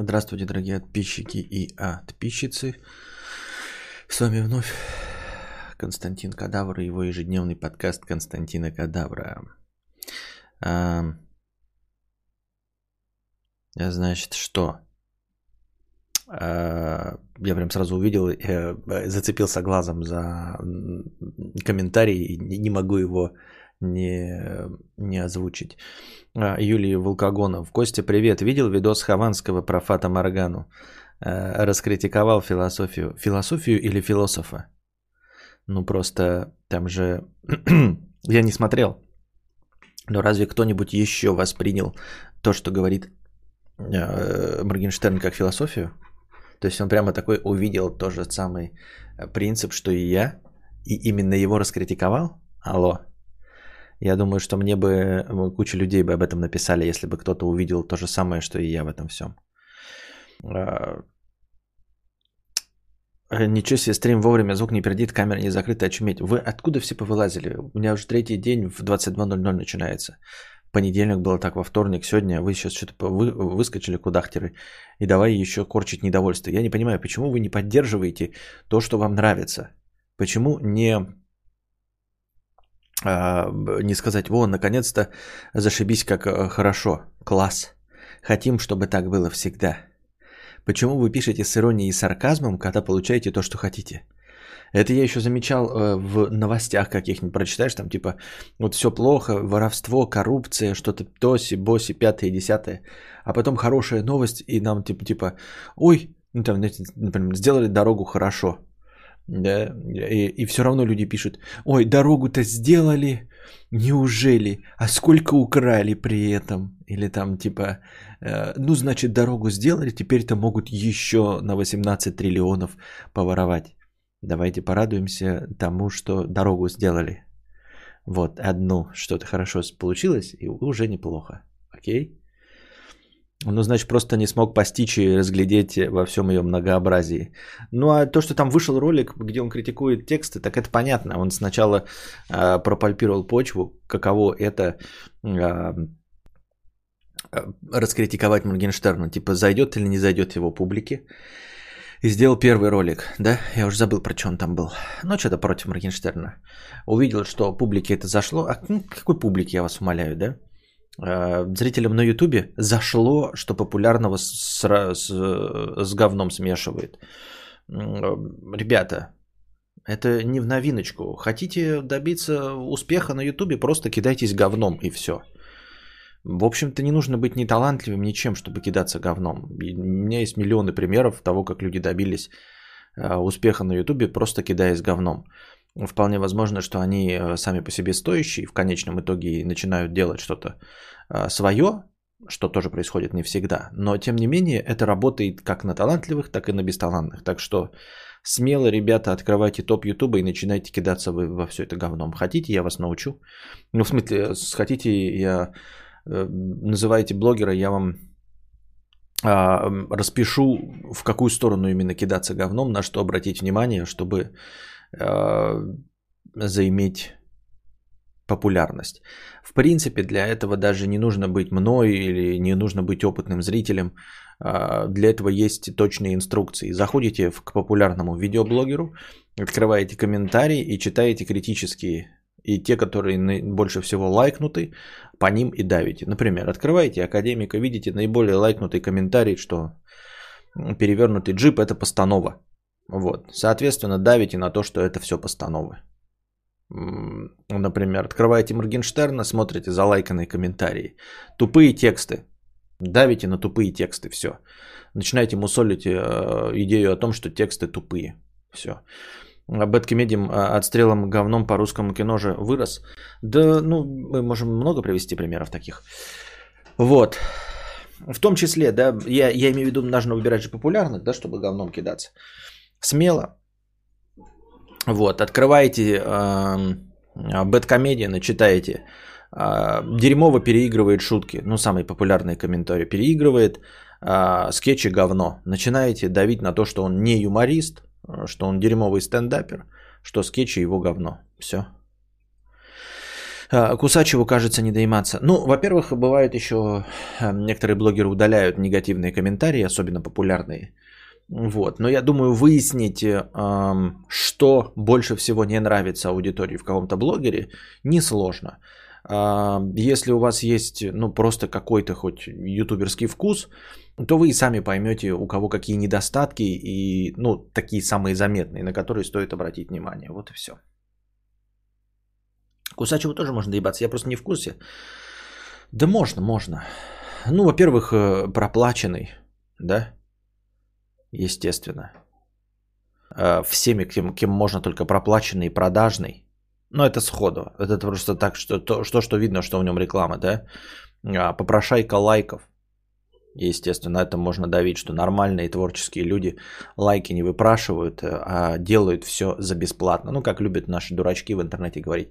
Здравствуйте, дорогие подписчики и подписчицы. С вами вновь Константин Кадавр и его ежедневный подкаст Константина Кадавра. А, значит, что? А, я прям сразу увидел, э, зацепился глазом за комментарий и не могу его не, не озвучить. А, Юлий Волкогонов. Костя, привет. Видел видос Хованского про Фата Моргану? А, раскритиковал философию. Философию или философа? Ну просто там же... Я не смотрел. Но разве кто-нибудь еще воспринял то, что говорит э, Моргенштерн как философию? То есть он прямо такой увидел тот же самый принцип, что и я, и именно его раскритиковал? Алло. Я думаю, что мне бы куча людей бы об этом написали, если бы кто-то увидел то же самое, что и я в этом всем. Ничего себе, стрим вовремя, звук не пердит, камера не закрыта, очуметь. Вы откуда все повылазили? У меня уже третий день в 22.00 начинается. Понедельник было так, во вторник, сегодня вы сейчас что-то вы, выскочили кудахтеры и давай еще корчить недовольство. Я не понимаю, почему вы не поддерживаете то, что вам нравится? Почему не не сказать, во, наконец-то зашибись как э, хорошо, класс. Хотим, чтобы так было всегда. Почему вы пишете с иронией и сарказмом, когда получаете то, что хотите? Это я еще замечал э, в новостях каких-нибудь, прочитаешь там типа, вот все плохо, воровство, коррупция, что-то тоси, боси, пятое, десятое. А потом хорошая новость, и нам типа, типа ой, ну, там, например, сделали дорогу хорошо да, и, и все равно люди пишут, ой, дорогу-то сделали, неужели, а сколько украли при этом, или там типа, э, ну, значит, дорогу сделали, теперь-то могут еще на 18 триллионов поворовать. Давайте порадуемся тому, что дорогу сделали. Вот, одну что-то хорошо получилось, и уже неплохо. Окей? Ну, значит, просто не смог постичь и разглядеть во всем ее многообразии. Ну, а то, что там вышел ролик, где он критикует тексты, так это понятно. Он сначала э, пропальпировал почву, каково это э, раскритиковать Моргенштерна. Типа, зайдет или не зайдет его публике. И сделал первый ролик, да? Я уже забыл, про что он там был. Ну, что-то против Моргенштерна. Увидел, что публике это зашло. А ну, какой публике, я вас умоляю, да? Э, зрителям на Ютубе зашло, что популярного с, с, с говном смешивает. Ребята, это не в новиночку. Хотите добиться успеха на Ютубе, просто кидайтесь говном и все. В общем-то, не нужно быть ни талантливым, ничем, чтобы кидаться говном. У меня есть миллионы примеров того, как люди добились э, успеха на Ютубе, просто кидаясь говном. Вполне возможно, что они э, сами по себе стоящие, в конечном итоге начинают делать что-то э, свое, что тоже происходит не всегда. Но, тем не менее, это работает как на талантливых, так и на бесталантных. Так что смело, ребята, открывайте топ Ютуба и начинайте кидаться вы во все это говном. Хотите, я вас научу. Ну, в смысле, хотите, я э, называете блогера, я вам а, распишу, в какую сторону именно кидаться говном, на что обратить внимание, чтобы Э, заиметь популярность. В принципе, для этого даже не нужно быть мной или не нужно быть опытным зрителем. Э, для этого есть точные инструкции. Заходите к популярному видеоблогеру, открываете комментарии и читаете критические. И те, которые больше всего лайкнуты, по ним и давите. Например, открываете академика, видите наиболее лайкнутый комментарий, что перевернутый джип это постанова. Вот. Соответственно, давите на то, что это все постановы. Например, открываете Моргенштерна, смотрите залайканные комментарии. Тупые тексты. Давите на тупые тексты, все. Начинаете мусолить э, идею о том, что тексты тупые. Все. Бэткомедием а, отстрелом говном по русскому кино же вырос. Да, ну, мы можем много привести примеров таких. Вот. В том числе, да, я, я имею в виду, нужно выбирать же популярных, да, чтобы говном кидаться. Смело. Вот, открываете э, Бэткомедиан читаете. Э, дерьмово переигрывает шутки. Ну, самый популярный комментарий. Переигрывает э, скетчи говно. Начинаете давить на то, что он не юморист, что он дерьмовый стендапер, что скетчи его говно. Все. А, Кусачеву кажется не доиматься. Ну, во-первых, бывает еще, э, некоторые блогеры удаляют негативные комментарии, особенно популярные. Вот. Но я думаю, выяснить, что больше всего не нравится аудитории в каком-то блогере, несложно. Если у вас есть ну, просто какой-то хоть ютуберский вкус, то вы и сами поймете, у кого какие недостатки и ну, такие самые заметные, на которые стоит обратить внимание. Вот и все. Кусачеву тоже можно доебаться, я просто не в курсе. Да можно, можно. Ну, во-первых, э, проплаченный, да, естественно. Э, всеми, кем, кем можно только проплаченный и продажный. Но это сходу. Это просто так, что то, что, что видно, что в нем реклама, да. А, попрошайка лайков. Естественно, это можно давить, что нормальные творческие люди лайки не выпрашивают, э, а делают все за бесплатно. Ну, как любят наши дурачки в интернете говорить.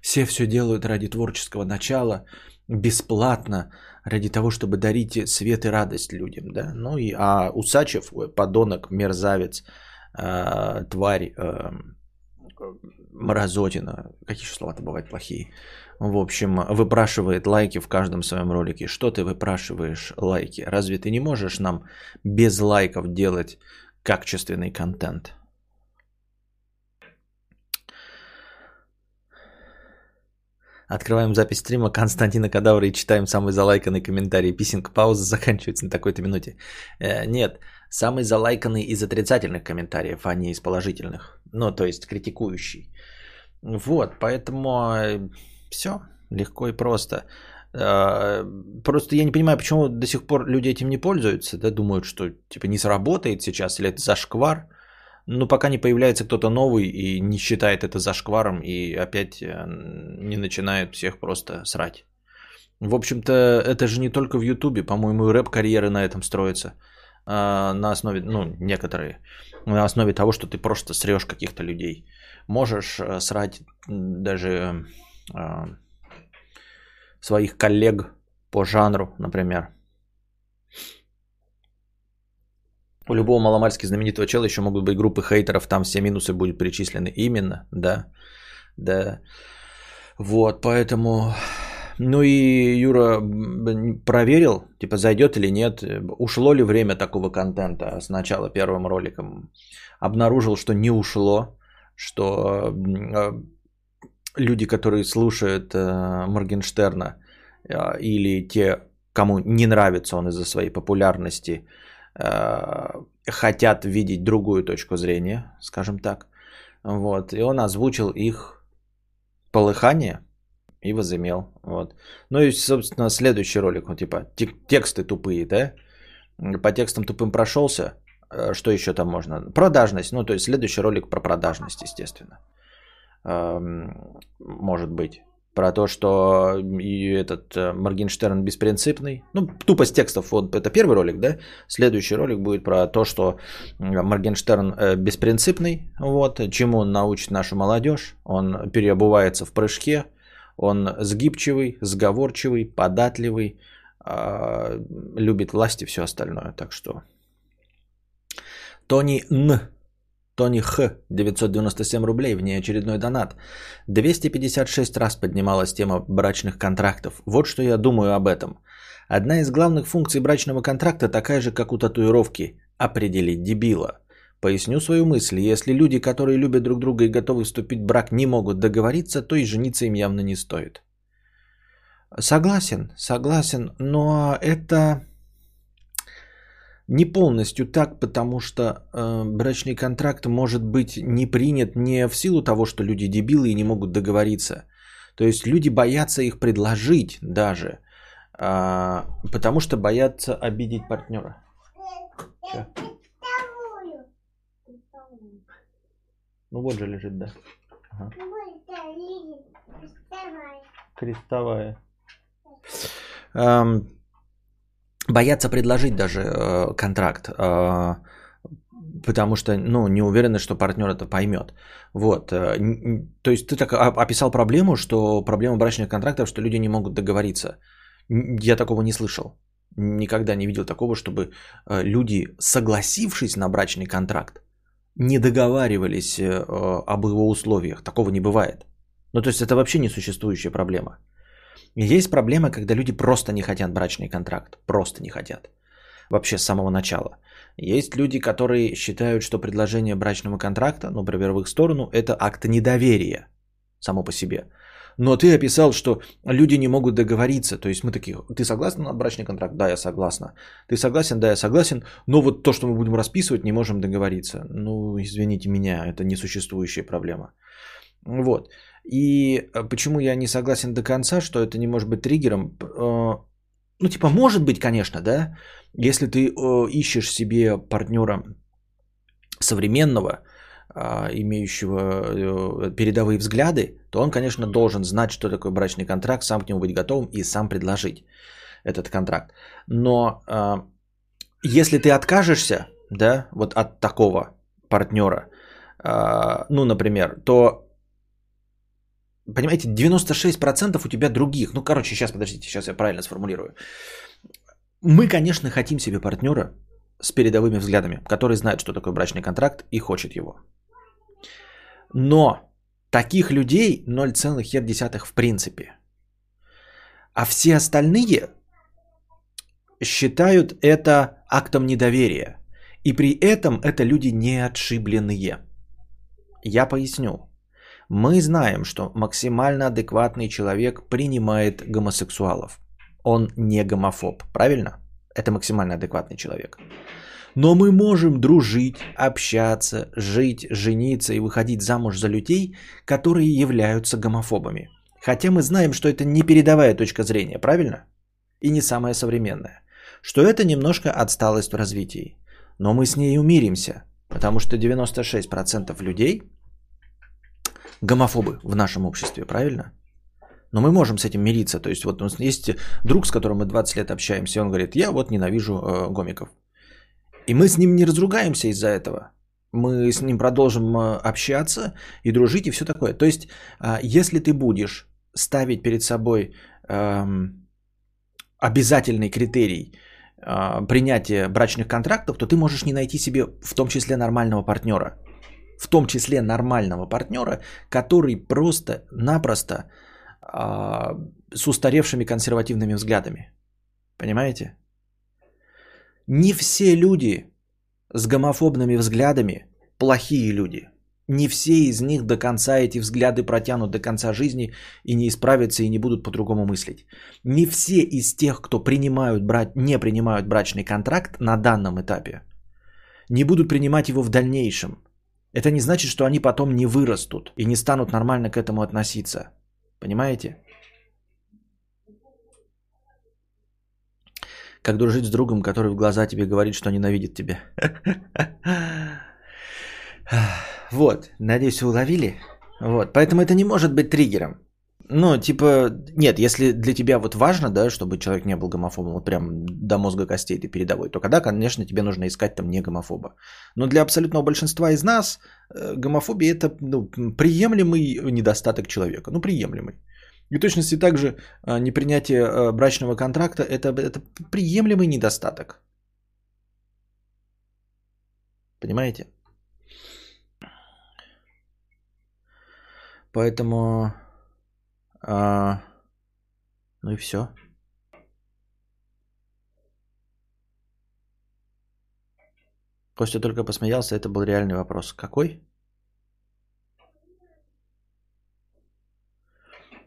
Все все делают ради творческого начала, бесплатно, ради того, чтобы дарить свет и радость людям. Да? Ну, и, а Усачев, подонок, мерзавец, э, тварь, э, мразотина, какие еще слова-то бывают плохие, в общем, выпрашивает лайки в каждом своем ролике. Что ты выпрашиваешь лайки? Разве ты не можешь нам без лайков делать качественный контент? Открываем запись стрима Константина Кадавра и читаем самый залайканный комментарий. Писинг пауза заканчивается на такой-то минуте. Э, нет, самый залайканный из отрицательных комментариев, а не из положительных. Ну, то есть критикующий. Вот, поэтому э, все, легко и просто. Э, просто я не понимаю, почему до сих пор люди этим не пользуются, да, думают, что типа не сработает сейчас или это зашквар. Но пока не появляется кто-то новый и не считает это зашкваром и опять э, не начинает всех просто срать. В общем-то, это же не только в Ютубе, по-моему, и рэп-карьеры на этом строятся. На основе, ну, некоторые, на основе того, что ты просто срешь каких-то людей. Можешь срать даже а, своих коллег по жанру, например. У любого маломальски знаменитого чела еще могут быть группы хейтеров, там все минусы будут перечислены. Именно, да. Да. Вот, поэтому... Ну и Юра проверил, типа зайдет или нет, ушло ли время такого контента с начала первым роликом. Обнаружил, что не ушло, что люди, которые слушают э, Моргенштерна, э, или те, кому не нравится он из-за своей популярности, хотят видеть другую точку зрения, скажем так. Вот. И он озвучил их полыхание и возымел. Вот. Ну и, собственно, следующий ролик, он типа тексты тупые, да? По текстам тупым прошелся. Э, что еще там можно? Продажность. Ну, то есть следующий ролик про продажность, естественно может быть. Про то, что и этот э, Моргенштерн беспринципный. Ну, тупо с текстов. Вот это первый ролик, да? Следующий ролик будет про то, что Моргенштерн э, беспринципный. Вот. Чему он научит нашу молодежь. Он переобувается в прыжке. Он сгибчивый, сговорчивый, податливый. А, любит власть и все остальное. Так что... Тони Н Тони Х. 997 рублей, внеочередной донат. 256 раз поднималась тема брачных контрактов. Вот что я думаю об этом. Одна из главных функций брачного контракта такая же, как у татуировки – определить дебила. Поясню свою мысль. Если люди, которые любят друг друга и готовы вступить в брак, не могут договориться, то и жениться им явно не стоит. Согласен, согласен, но это не полностью так, потому что э, брачный контракт может быть не принят не в силу того, что люди дебилы и не могут договориться. То есть люди боятся их предложить даже, э, потому что боятся обидеть партнера. Че? Ну вот же лежит, да. Ага. Крестовая. Эм, боятся предложить даже э, контракт, э, потому что, ну, не уверены, что партнер это поймет. Вот, э, то есть ты так описал проблему, что проблема брачных контрактов, что люди не могут договориться. Я такого не слышал. Никогда не видел такого, чтобы э, люди, согласившись на брачный контракт, не договаривались э, об его условиях. Такого не бывает. Ну, то есть это вообще несуществующая проблема. Есть проблема, когда люди просто не хотят брачный контракт. Просто не хотят. Вообще с самого начала. Есть люди, которые считают, что предложение брачного контракта, ну, например, в их сторону, это акт недоверия само по себе. Но ты описал, что люди не могут договориться. То есть мы такие, ты согласен на брачный контракт? Да, я согласна. Ты согласен? Да, я согласен. Но вот то, что мы будем расписывать, не можем договориться. Ну, извините меня, это несуществующая проблема. Вот. И э, почему я не согласен до конца, что это не может быть триггером? Э, ну, типа, может быть, конечно, да, если ты э, ищешь себе партнера современного, а, имеющего передовые взгляды, то он, конечно, должен знать, что такое брачный контракт, сам к нему быть готовым и сам предложить этот контракт. Но а, если ты откажешься, да, вот от такого партнера, а, ну, например, то понимаете, 96% у тебя других. Ну, короче, сейчас, подождите, сейчас я правильно сформулирую. Мы, конечно, хотим себе партнера с передовыми взглядами, который знает, что такое брачный контракт и хочет его. Но таких людей 0,1 в принципе. А все остальные считают это актом недоверия. И при этом это люди не отшибленные. Я поясню. Мы знаем, что максимально адекватный человек принимает гомосексуалов. Он не гомофоб, правильно? Это максимально адекватный человек. Но мы можем дружить, общаться, жить, жениться и выходить замуж за людей, которые являются гомофобами. Хотя мы знаем, что это не передовая точка зрения, правильно? И не самая современная. Что это немножко отсталость в развитии. Но мы с ней умиримся, потому что 96% людей гомофобы в нашем обществе, правильно? Но мы можем с этим мириться. То есть вот у нас есть друг, с которым мы 20 лет общаемся, и он говорит, я вот ненавижу э, гомиков. И мы с ним не разругаемся из-за этого. Мы с ним продолжим э, общаться и дружить и все такое. То есть, а, если ты будешь ставить перед собой эм, обязательный критерий э, принятия брачных контрактов, то ты можешь не найти себе в том числе нормального партнера. В том числе нормального партнера, который просто-напросто э, с устаревшими консервативными взглядами. Понимаете? Не все люди с гомофобными взглядами плохие люди. Не все из них до конца эти взгляды протянут до конца жизни и не исправятся и не будут по-другому мыслить. Не все из тех, кто принимают брать, не принимают брачный контракт на данном этапе, не будут принимать его в дальнейшем. Это не значит, что они потом не вырастут и не станут нормально к этому относиться. Понимаете? Как дружить с другом, который в глаза тебе говорит, что ненавидит тебя. Вот, надеюсь, вы уловили. Вот, поэтому это не может быть триггером. Ну, типа, нет, если для тебя вот важно, да, чтобы человек не был гомофобом, вот прям до мозга костей ты передовой, то когда, конечно, тебе нужно искать там не гомофоба. Но для абсолютного большинства из нас э, гомофобия это ну, приемлемый недостаток человека. Ну, приемлемый. И точности также а, непринятие а, брачного контракта это, это приемлемый недостаток. Понимаете? Поэтому... А, ну и все. Костя только посмеялся, это был реальный вопрос. Какой?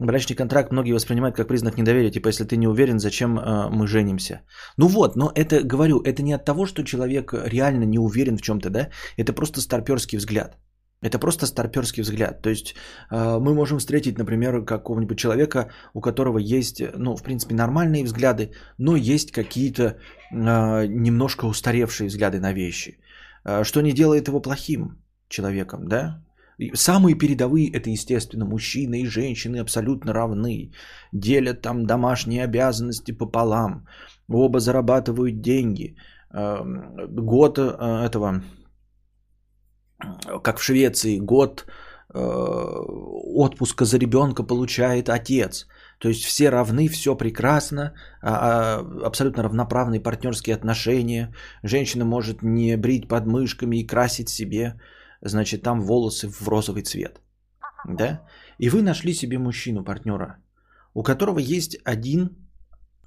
Брачный контракт многие воспринимают как признак недоверия. Типа, если ты не уверен, зачем э, мы женимся? Ну вот, но это, говорю, это не от того, что человек реально не уверен в чем-то, да? Это просто старперский взгляд. Это просто старперский взгляд. То есть э, мы можем встретить, например, какого-нибудь человека, у которого есть, ну, в принципе, нормальные взгляды, но есть какие-то э, немножко устаревшие взгляды на вещи. Э, что не делает его плохим человеком, да? Самые передовые это, естественно, мужчины и женщины абсолютно равны. Делят там домашние обязанности пополам. Оба зарабатывают деньги. Эм, год этого, как в Швеции, год э, отпуска за ребенка получает отец. То есть все равны, все прекрасно, а, а, абсолютно равноправные партнерские отношения. Женщина может не брить подмышками и красить себе значит, там волосы в розовый цвет. да, и вы нашли себе мужчину, партнера, у которого есть один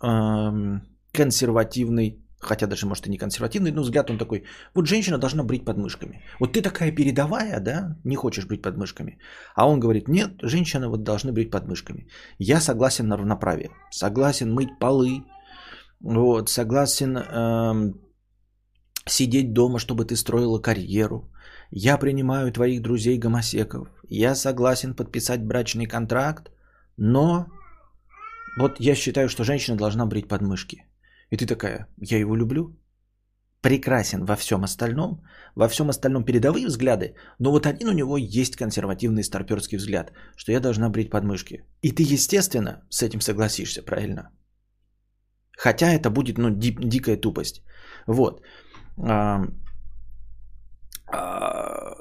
эм, консервативный, хотя даже, может, и не консервативный, но взгляд он такой, вот женщина должна брить подмышками. Вот ты такая передовая, да, не хочешь брить подмышками. А он говорит, нет, женщина вот должны брить подмышками. Я согласен на равноправие, согласен мыть полы, вот, согласен эм, сидеть дома, чтобы ты строила карьеру. Я принимаю твоих друзей гомосеков. Я согласен подписать брачный контракт, но вот я считаю, что женщина должна брить подмышки. И ты такая, я его люблю, прекрасен во всем остальном, во всем остальном передовые взгляды, но вот один у него есть консервативный старперский взгляд, что я должна брить подмышки. И ты, естественно, с этим согласишься, правильно? Хотя это будет, ну, ди- дикая тупость. Вот. А,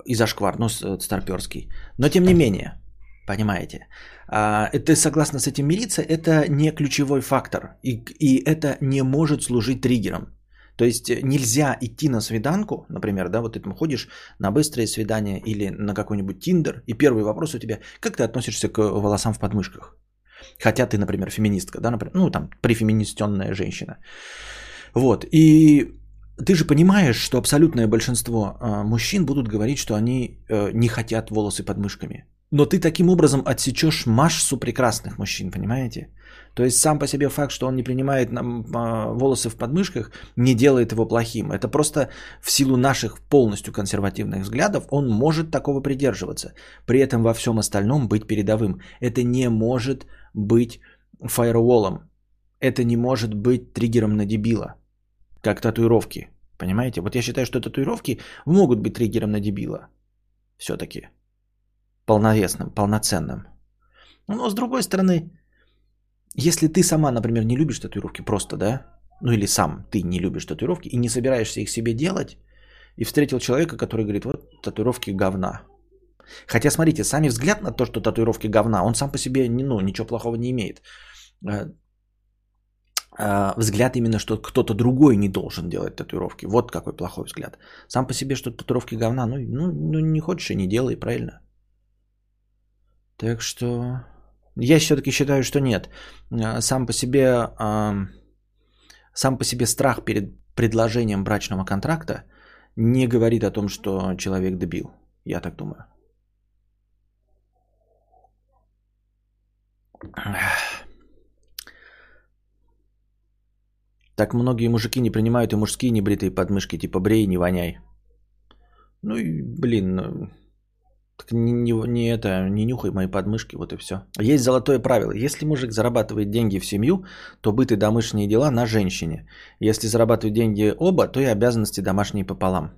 и зашквар, ну, старперский. Но тем не менее, понимаете, а, ты согласна с этим мириться, это не ключевой фактор. И, и это не может служить триггером. То есть нельзя идти на свиданку, например, да, вот ты там ходишь на быстрые свидания или на какой-нибудь тиндер, и первый вопрос у тебя, как ты относишься к волосам в подмышках? Хотя ты, например, феминистка, да, например, ну там префеминистенная женщина. Вот, и ты же понимаешь, что абсолютное большинство э, мужчин будут говорить, что они э, не хотят волосы под мышками. Но ты таким образом отсечешь массу прекрасных мужчин, понимаете? То есть сам по себе факт, что он не принимает нам, э, волосы в подмышках, не делает его плохим. Это просто в силу наших полностью консервативных взглядов он может такого придерживаться. При этом во всем остальном быть передовым. Это не может быть фаерволом. Это не может быть триггером на дебила как татуировки. Понимаете? Вот я считаю, что татуировки могут быть триггером на дебила. Все-таки. Полновесным, полноценным. Но с другой стороны, если ты сама, например, не любишь татуировки просто, да? Ну или сам ты не любишь татуировки и не собираешься их себе делать, и встретил человека, который говорит, вот татуировки говна. Хотя, смотрите, сами взгляд на то, что татуировки говна, он сам по себе ну, ничего плохого не имеет. Э, а, взгляд именно, что кто-то другой не должен делать татуировки. Вот какой плохой взгляд. Сам по себе, что татуировки говна, ну, ну, ну не хочешь и не делай, правильно? Так что я все-таки считаю, что нет. А, сам по себе, сам по себе страх перед предложением брачного контракта не говорит о том, что человек дебил. Я так думаю. Так многие мужики не принимают и мужские небритые подмышки, типа брей, не воняй. Ну и, блин, ну, так не, не, не это, не нюхай мои подмышки, вот и все. Есть золотое правило. Если мужик зарабатывает деньги в семью, то быт и домашние дела на женщине. Если зарабатывают деньги оба, то и обязанности домашние пополам.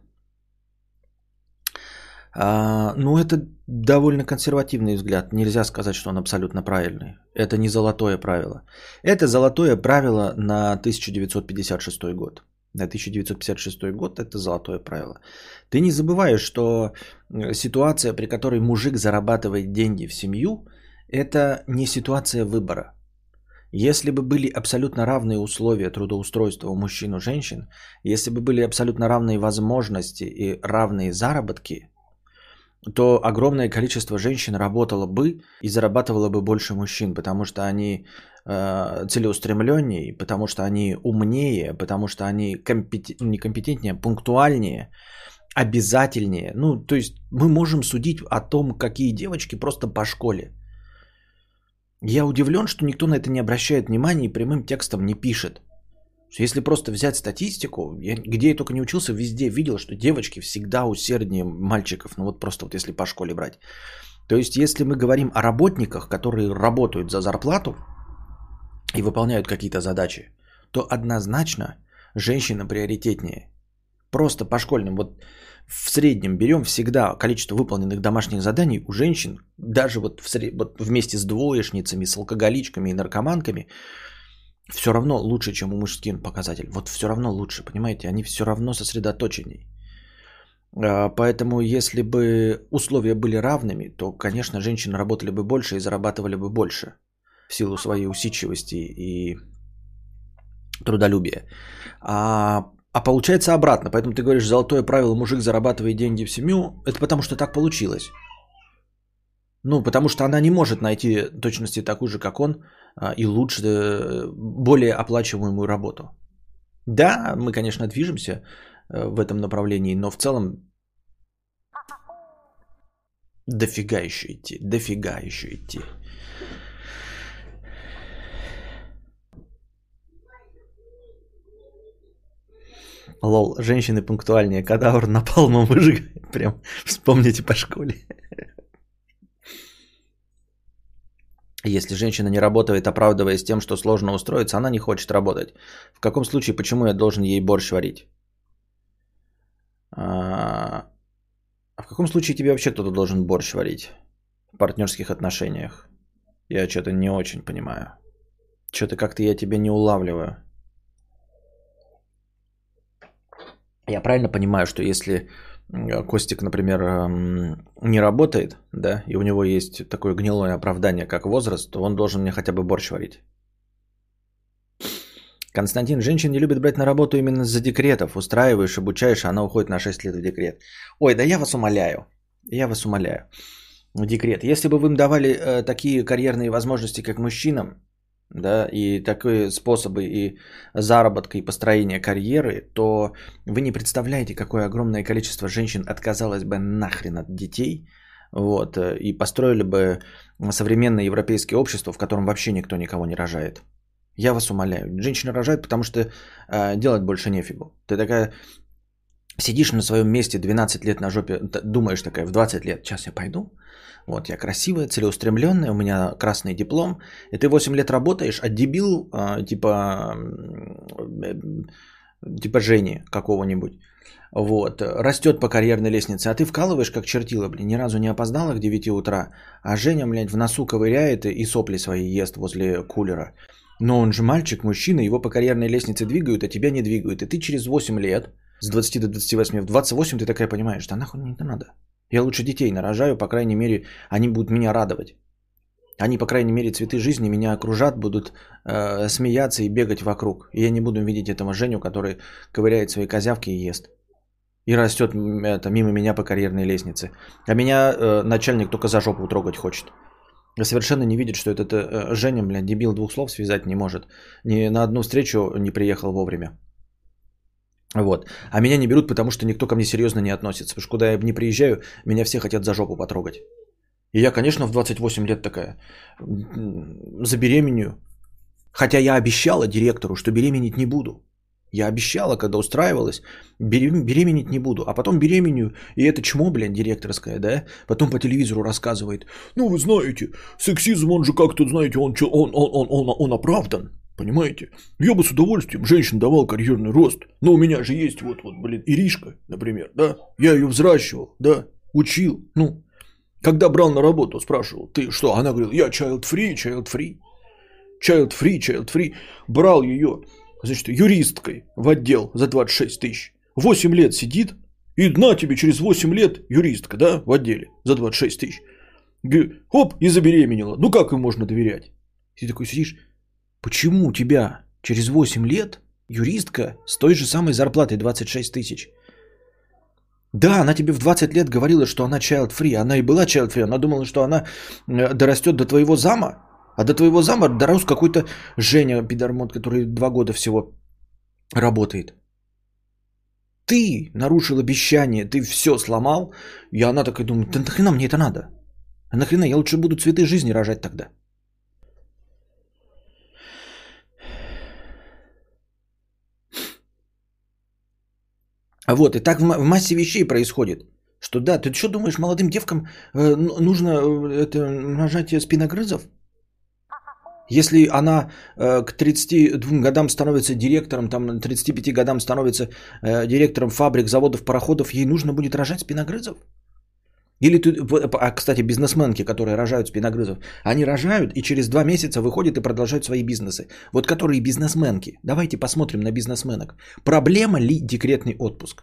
А, ну, это довольно консервативный взгляд. Нельзя сказать, что он абсолютно правильный. Это не золотое правило. Это золотое правило на 1956 год. На 1956 год это золотое правило. Ты не забываешь, что э, ситуация, при которой мужик зарабатывает деньги в семью, это не ситуация выбора. Если бы были абсолютно равные условия трудоустройства у мужчин и женщин, если бы были абсолютно равные возможности и равные заработки, то огромное количество женщин работало бы и зарабатывало бы больше мужчин, потому что они целеустремленнее, потому что они умнее, потому что они компетен... Ну, не компетентнее, а пунктуальнее, обязательнее. Ну, то есть мы можем судить о том, какие девочки просто по школе. Я удивлен, что никто на это не обращает внимания и прямым текстом не пишет. Если просто взять статистику, я, где я только не учился, везде видел, что девочки всегда усерднее мальчиков. Ну вот просто вот если по школе брать. То есть если мы говорим о работниках, которые работают за зарплату и выполняют какие-то задачи, то однозначно женщина приоритетнее. Просто по школьным. Вот в среднем берем всегда количество выполненных домашних заданий у женщин, даже вот, в сред... вот вместе с двоечницами, с алкоголичками и наркоманками – все равно лучше, чем у мужских показатель. Вот все равно лучше, понимаете? Они все равно сосредоточенней. А, поэтому, если бы условия были равными, то, конечно, женщины работали бы больше и зарабатывали бы больше в силу своей усидчивости и трудолюбия. А, а получается обратно. Поэтому ты говоришь, золотое правило, мужик зарабатывает деньги в семью. Это потому, что так получилось. Ну, потому что она не может найти точности такую же, как он, а, и лучше, э, более оплачиваемую работу. Да, мы, конечно, движемся э, в этом направлении, но в целом дофига еще идти, дофига еще идти. Лол, женщины пунктуальнее. Кадавр напалмом выжигает. Прям вспомните по школе. Если женщина не работает, оправдываясь тем, что сложно устроиться, она не хочет работать. В каком случае, почему я должен ей борщ варить? А, а в каком случае тебе вообще кто-то должен борщ варить? В партнерских отношениях. Я что-то не очень понимаю. Что-то как-то я тебя не улавливаю. Я правильно понимаю, что если Костик, например, не работает, да, и у него есть такое гнилое оправдание, как возраст, то он должен мне хотя бы борщ варить. Константин, женщин не любит брать на работу именно за декретов. Устраиваешь, обучаешь, а она уходит на 6 лет в декрет. Ой, да я вас умоляю. Я вас умоляю. Декрет. Если бы вы им давали э, такие карьерные возможности, как мужчинам, да, и такие способы и заработка, и построения карьеры, то вы не представляете, какое огромное количество женщин отказалось бы нахрен от детей, вот, э, и построили бы современное европейское общество, в котором вообще никто никого не рожает. Я вас умоляю. Женщины рожают, потому что э, делать больше нефигу. Ты такая сидишь на своем месте 12 лет на жопе, думаешь такая, в 20 лет, сейчас я пойду, вот, я красивая, целеустремленная, у меня красный диплом, и ты 8 лет работаешь, а дебил, э, типа, э, типа Жени какого-нибудь, вот, растет по карьерной лестнице, а ты вкалываешь как чертила, блин, ни разу не опоздала к 9 утра, а Женя, блядь, в носу ковыряет и сопли свои ест возле кулера. Но он же мальчик, мужчина, его по карьерной лестнице двигают, а тебя не двигают. И ты через 8 лет, с 20 до 28, в 28 ты такая понимаешь, да нахуй мне это надо. Я лучше детей нарожаю, по крайней мере, они будут меня радовать. Они, по крайней мере, цветы жизни меня окружат, будут э, смеяться и бегать вокруг. И я не буду видеть этого Женю, который ковыряет свои козявки и ест. И растет это, мимо меня по карьерной лестнице. А меня э, начальник только за жопу трогать хочет совершенно не видит, что этот э, Женя, блядь, дебил двух слов связать не может. Ни на одну встречу не приехал вовремя. Вот. А меня не берут, потому что никто ко мне серьезно не относится. Потому что куда я не приезжаю, меня все хотят за жопу потрогать. И я, конечно, в 28 лет такая забеременю. Хотя я обещала директору, что беременеть не буду. Я обещала, когда устраивалась, беременеть не буду. А потом беременю, и это чмо, блин, директорская, да? Потом по телевизору рассказывает. Ну, вы знаете, сексизм, он же как-то, знаете, он, он, он, он, он, он оправдан. Понимаете? Я бы с удовольствием женщин давал карьерный рост. Но у меня же есть вот, вот, блин, Иришка, например, да? Я ее взращивал, да? Учил. Ну, когда брал на работу, спрашивал, ты что? Она говорила, я child free, child free. Child free, child free. Брал ее значит, юристкой в отдел за 26 тысяч. 8 лет сидит, и на тебе через 8 лет юристка, да, в отделе за 26 тысяч. Хоп, и забеременела. Ну как им можно доверять? Ты такой сидишь, почему у тебя через 8 лет юристка с той же самой зарплатой 26 тысяч? Да, она тебе в 20 лет говорила, что она child free. Она и была child free. Она думала, что она э, дорастет до твоего зама. А до твоего зама дорос какой-то Женя Пидормот, который два года всего работает. Ты нарушил обещание, ты все сломал, и она такая думает, да нахрена мне это надо? А нахрена, я лучше буду цветы жизни рожать тогда. Вот, и так в массе вещей происходит. Что да, ты что думаешь, молодым девкам э, нужно э, это нажатие спиногрызов? Если она э, к 32 годам становится директором, там 35 годам становится э, директором фабрик, заводов, пароходов, ей нужно будет рожать спиногрызов? Или ты, а, кстати, бизнесменки, которые рожают спиногрызов, они рожают и через два месяца выходят и продолжают свои бизнесы. Вот которые бизнесменки. Давайте посмотрим на бизнесменок. Проблема ли декретный отпуск?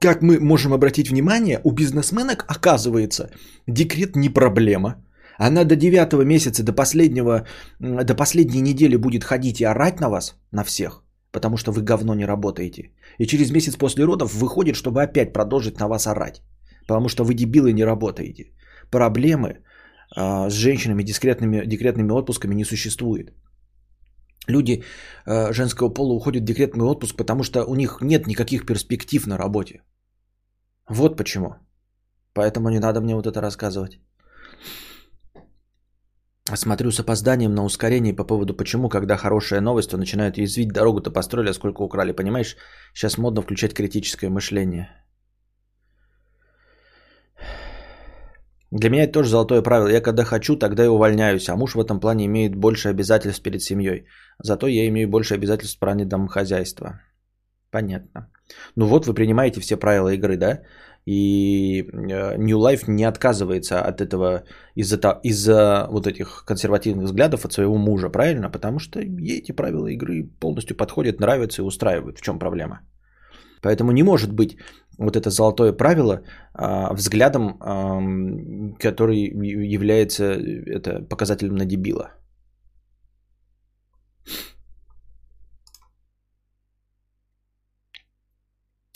Как мы можем обратить внимание, у бизнесменок оказывается декрет не проблема – она до девятого месяца, до последнего, до последней недели будет ходить и орать на вас, на всех, потому что вы говно не работаете. И через месяц после родов выходит, чтобы опять продолжить на вас орать, потому что вы дебилы не работаете. проблемы а, с женщинами декретными, декретными отпусками не существует. Люди э, женского пола уходят в декретный отпуск, потому что у них нет никаких перспектив на работе. Вот почему. Поэтому не надо мне вот это рассказывать. Смотрю с опозданием на ускорение по поводу почему, когда хорошая новость, то начинают язвить, дорогу-то построили, а сколько украли. Понимаешь, сейчас модно включать критическое мышление. Для меня это тоже золотое правило. Я когда хочу, тогда и увольняюсь. А муж в этом плане имеет больше обязательств перед семьей. Зато я имею больше обязательств в плане домохозяйства. Понятно. Ну вот вы принимаете все правила игры, да? И э, New Life не отказывается от этого из-за, из-за вот этих консервативных взглядов от своего мужа, правильно? Потому что ей эти правила игры полностью подходят, нравятся и устраивают. В чем проблема? Поэтому не может быть вот это золотое правило а, взглядом, который является это, показателем на дебила.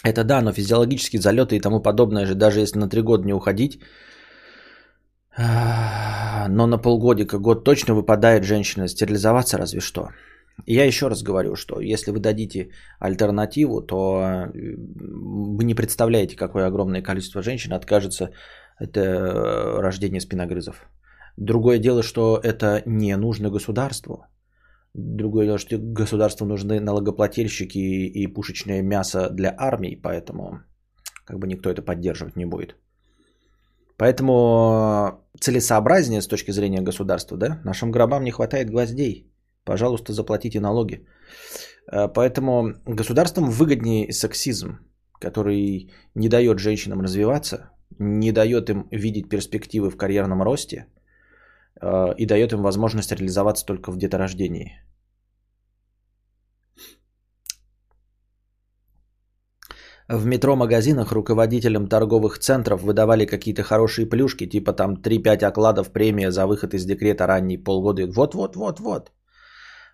Это да, но физиологические залеты и тому подобное же, даже если на три года не уходить, а, но на полгодика, год точно выпадает женщина стерилизоваться разве что. Я еще раз говорю, что если вы дадите альтернативу, то э, вы не представляете, какое огромное количество женщин откажется от э, рождения спиногрызов. Другое дело, что это не нужно государству. Другое дело, что государству нужны налогоплательщики и пушечное мясо для армии, поэтому как бы никто это поддерживать не будет. Поэтому целесообразнее с точки зрения государства, да, нашим гробам не хватает гвоздей. Пожалуйста, заплатите налоги. Э, поэтому государствам выгоднее сексизм, который не дает женщинам развиваться, не дает им видеть перспективы в карьерном росте э, и дает им возможность реализоваться только в деторождении. В метро-магазинах руководителям торговых центров выдавали какие-то хорошие плюшки, типа там 3-5 окладов премия за выход из декрета ранний полгода. Вот-вот-вот-вот.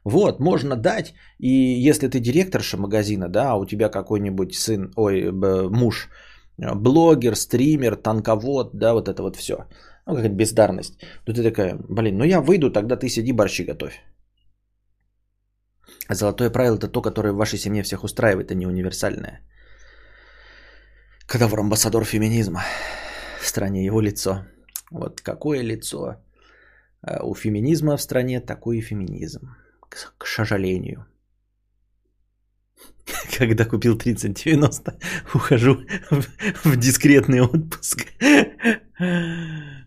Вот, можно дать, и если ты директорша магазина, да, а у тебя какой-нибудь сын, ой, муж, э, блогер, стример, танковод, да, вот это вот все, ну, какая-то бездарность, то ты такая, блин, ну я выйду, тогда ты сиди борщи готовь. Золотое правило это то, которое в вашей семье всех устраивает, а не универсальное. Когда в амбассадор феминизма в стране его лицо. Вот какое лицо э, у феминизма в стране, такой и феминизм к сожалению. Когда купил 3090, ухожу в, в дискретный отпуск.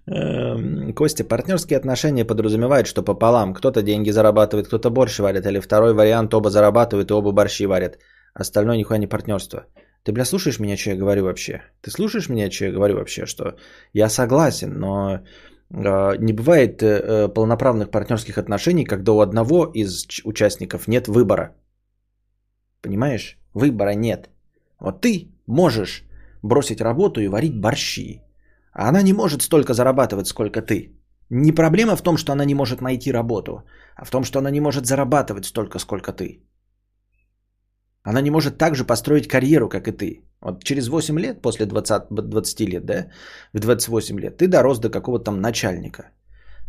Эм, Костя, партнерские отношения подразумевают, что пополам. Кто-то деньги зарабатывает, кто-то борщ варит. Или второй вариант, оба зарабатывают и оба борщи варят. Остальное нихуя не партнерство. Ты, бля, слушаешь меня, что я говорю вообще? Ты слушаешь меня, что я говорю вообще? Что я согласен, но не бывает э, э, полноправных партнерских отношений, когда у одного из участников нет выбора. Понимаешь? Выбора нет. Вот ты можешь бросить работу и варить борщи. А она не может столько зарабатывать, сколько ты. Не проблема в том, что она не может найти работу, а в том, что она не может зарабатывать столько, сколько ты. Она не может также построить карьеру, как и ты. Вот через 8 лет, после 20, 20 лет, да, в 28 лет, ты дорос до какого-то там начальника.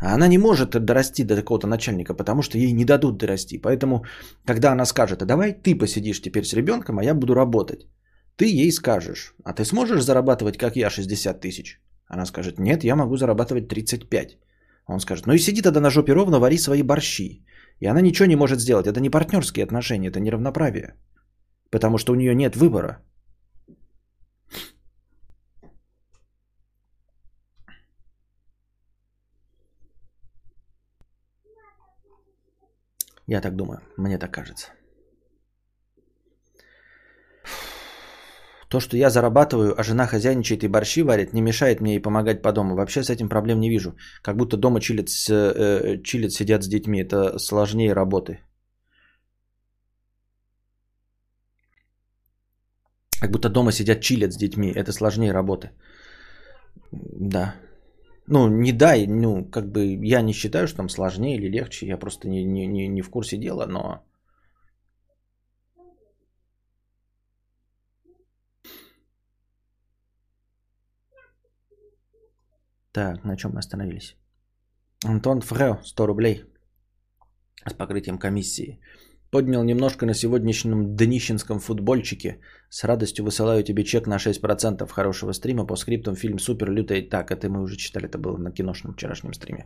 А она не может дорасти до какого-то начальника, потому что ей не дадут дорасти. Поэтому, когда она скажет, а давай ты посидишь теперь с ребенком, а я буду работать. Ты ей скажешь, а ты сможешь зарабатывать, как я, 60 тысяч? Она скажет, нет, я могу зарабатывать 35. Он скажет, ну и сиди тогда на жопе ровно, вари свои борщи. И она ничего не может сделать. Это не партнерские отношения, это не равноправие. Потому что у нее нет выбора. Я так думаю, мне так кажется. То, что я зарабатываю, а жена хозяйничает и борщи варит, не мешает мне и помогать по дому. Вообще с этим проблем не вижу. Как будто дома чилят, с, э, чилят сидят с детьми. Это сложнее работы. Как будто дома сидят чилят с детьми. Это сложнее работы. Да. Ну, не дай, ну, как бы я не считаю, что там сложнее или легче. Я просто не, не, не, не в курсе дела, но... Так, на чем мы остановились? Антон Фрео, 100 рублей с покрытием комиссии. Поднял немножко на сегодняшнем днищенском футбольчике. С радостью высылаю тебе чек на 6% хорошего стрима. По скриптам фильм супер лютый. Так, это мы уже читали, это было на киношном вчерашнем стриме.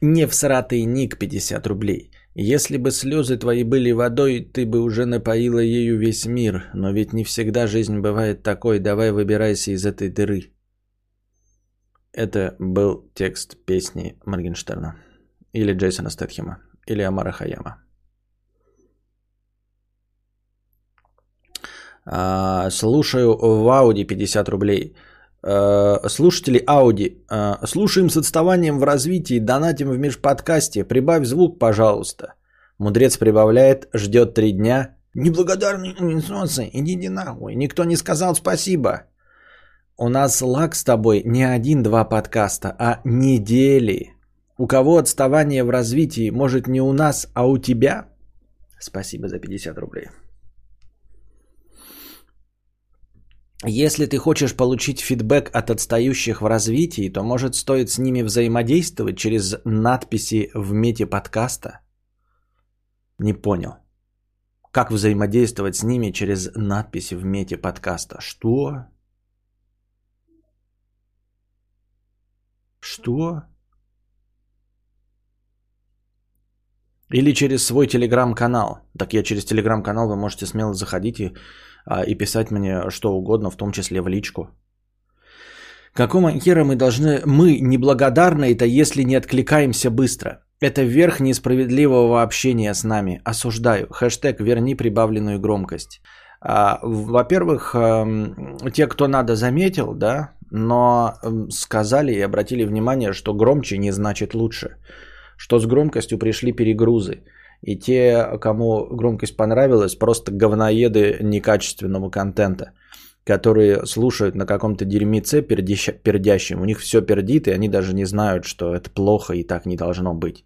Не всратый ник 50 рублей. Если бы слезы твои были водой, ты бы уже напоила ею весь мир. Но ведь не всегда жизнь бывает такой. Давай выбирайся из этой дыры. Это был текст песни Моргенштерна. Или Джейсона Стэтхема. Или Амара Хаяма. Слушаю в Ауди 50 рублей. А, слушатели Ауди, а, слушаем с отставанием в развитии, донатим в межподкасте. Прибавь звук, пожалуйста. Мудрец прибавляет, ждет три дня. Неблагодарный унесосы, идите нахуй. Никто не сказал спасибо. У нас лак с тобой не один-два подкаста, а недели. У кого отставание в развитии, может не у нас, а у тебя? Спасибо за 50 рублей. Если ты хочешь получить фидбэк от отстающих в развитии, то может стоит с ними взаимодействовать через надписи в мете подкаста. Не понял. Как взаимодействовать с ними через надписи в мете подкаста? Что? Что? Или через свой телеграм-канал. Так я через телеграм-канал вы можете смело заходить и, и писать мне что угодно, в том числе в личку. Какого хера мы должны... Мы неблагодарны это, если не откликаемся быстро. Это верх несправедливого общения с нами. Осуждаю. Хэштег «Верни прибавленную громкость». А, во-первых, эм, те, кто надо, заметил, да, но эм, сказали и обратили внимание, что громче не значит лучше что с громкостью пришли перегрузы. И те, кому громкость понравилась, просто говноеды некачественного контента, которые слушают на каком-то дерьмице пердящем. У них все пердит, и они даже не знают, что это плохо и так не должно быть.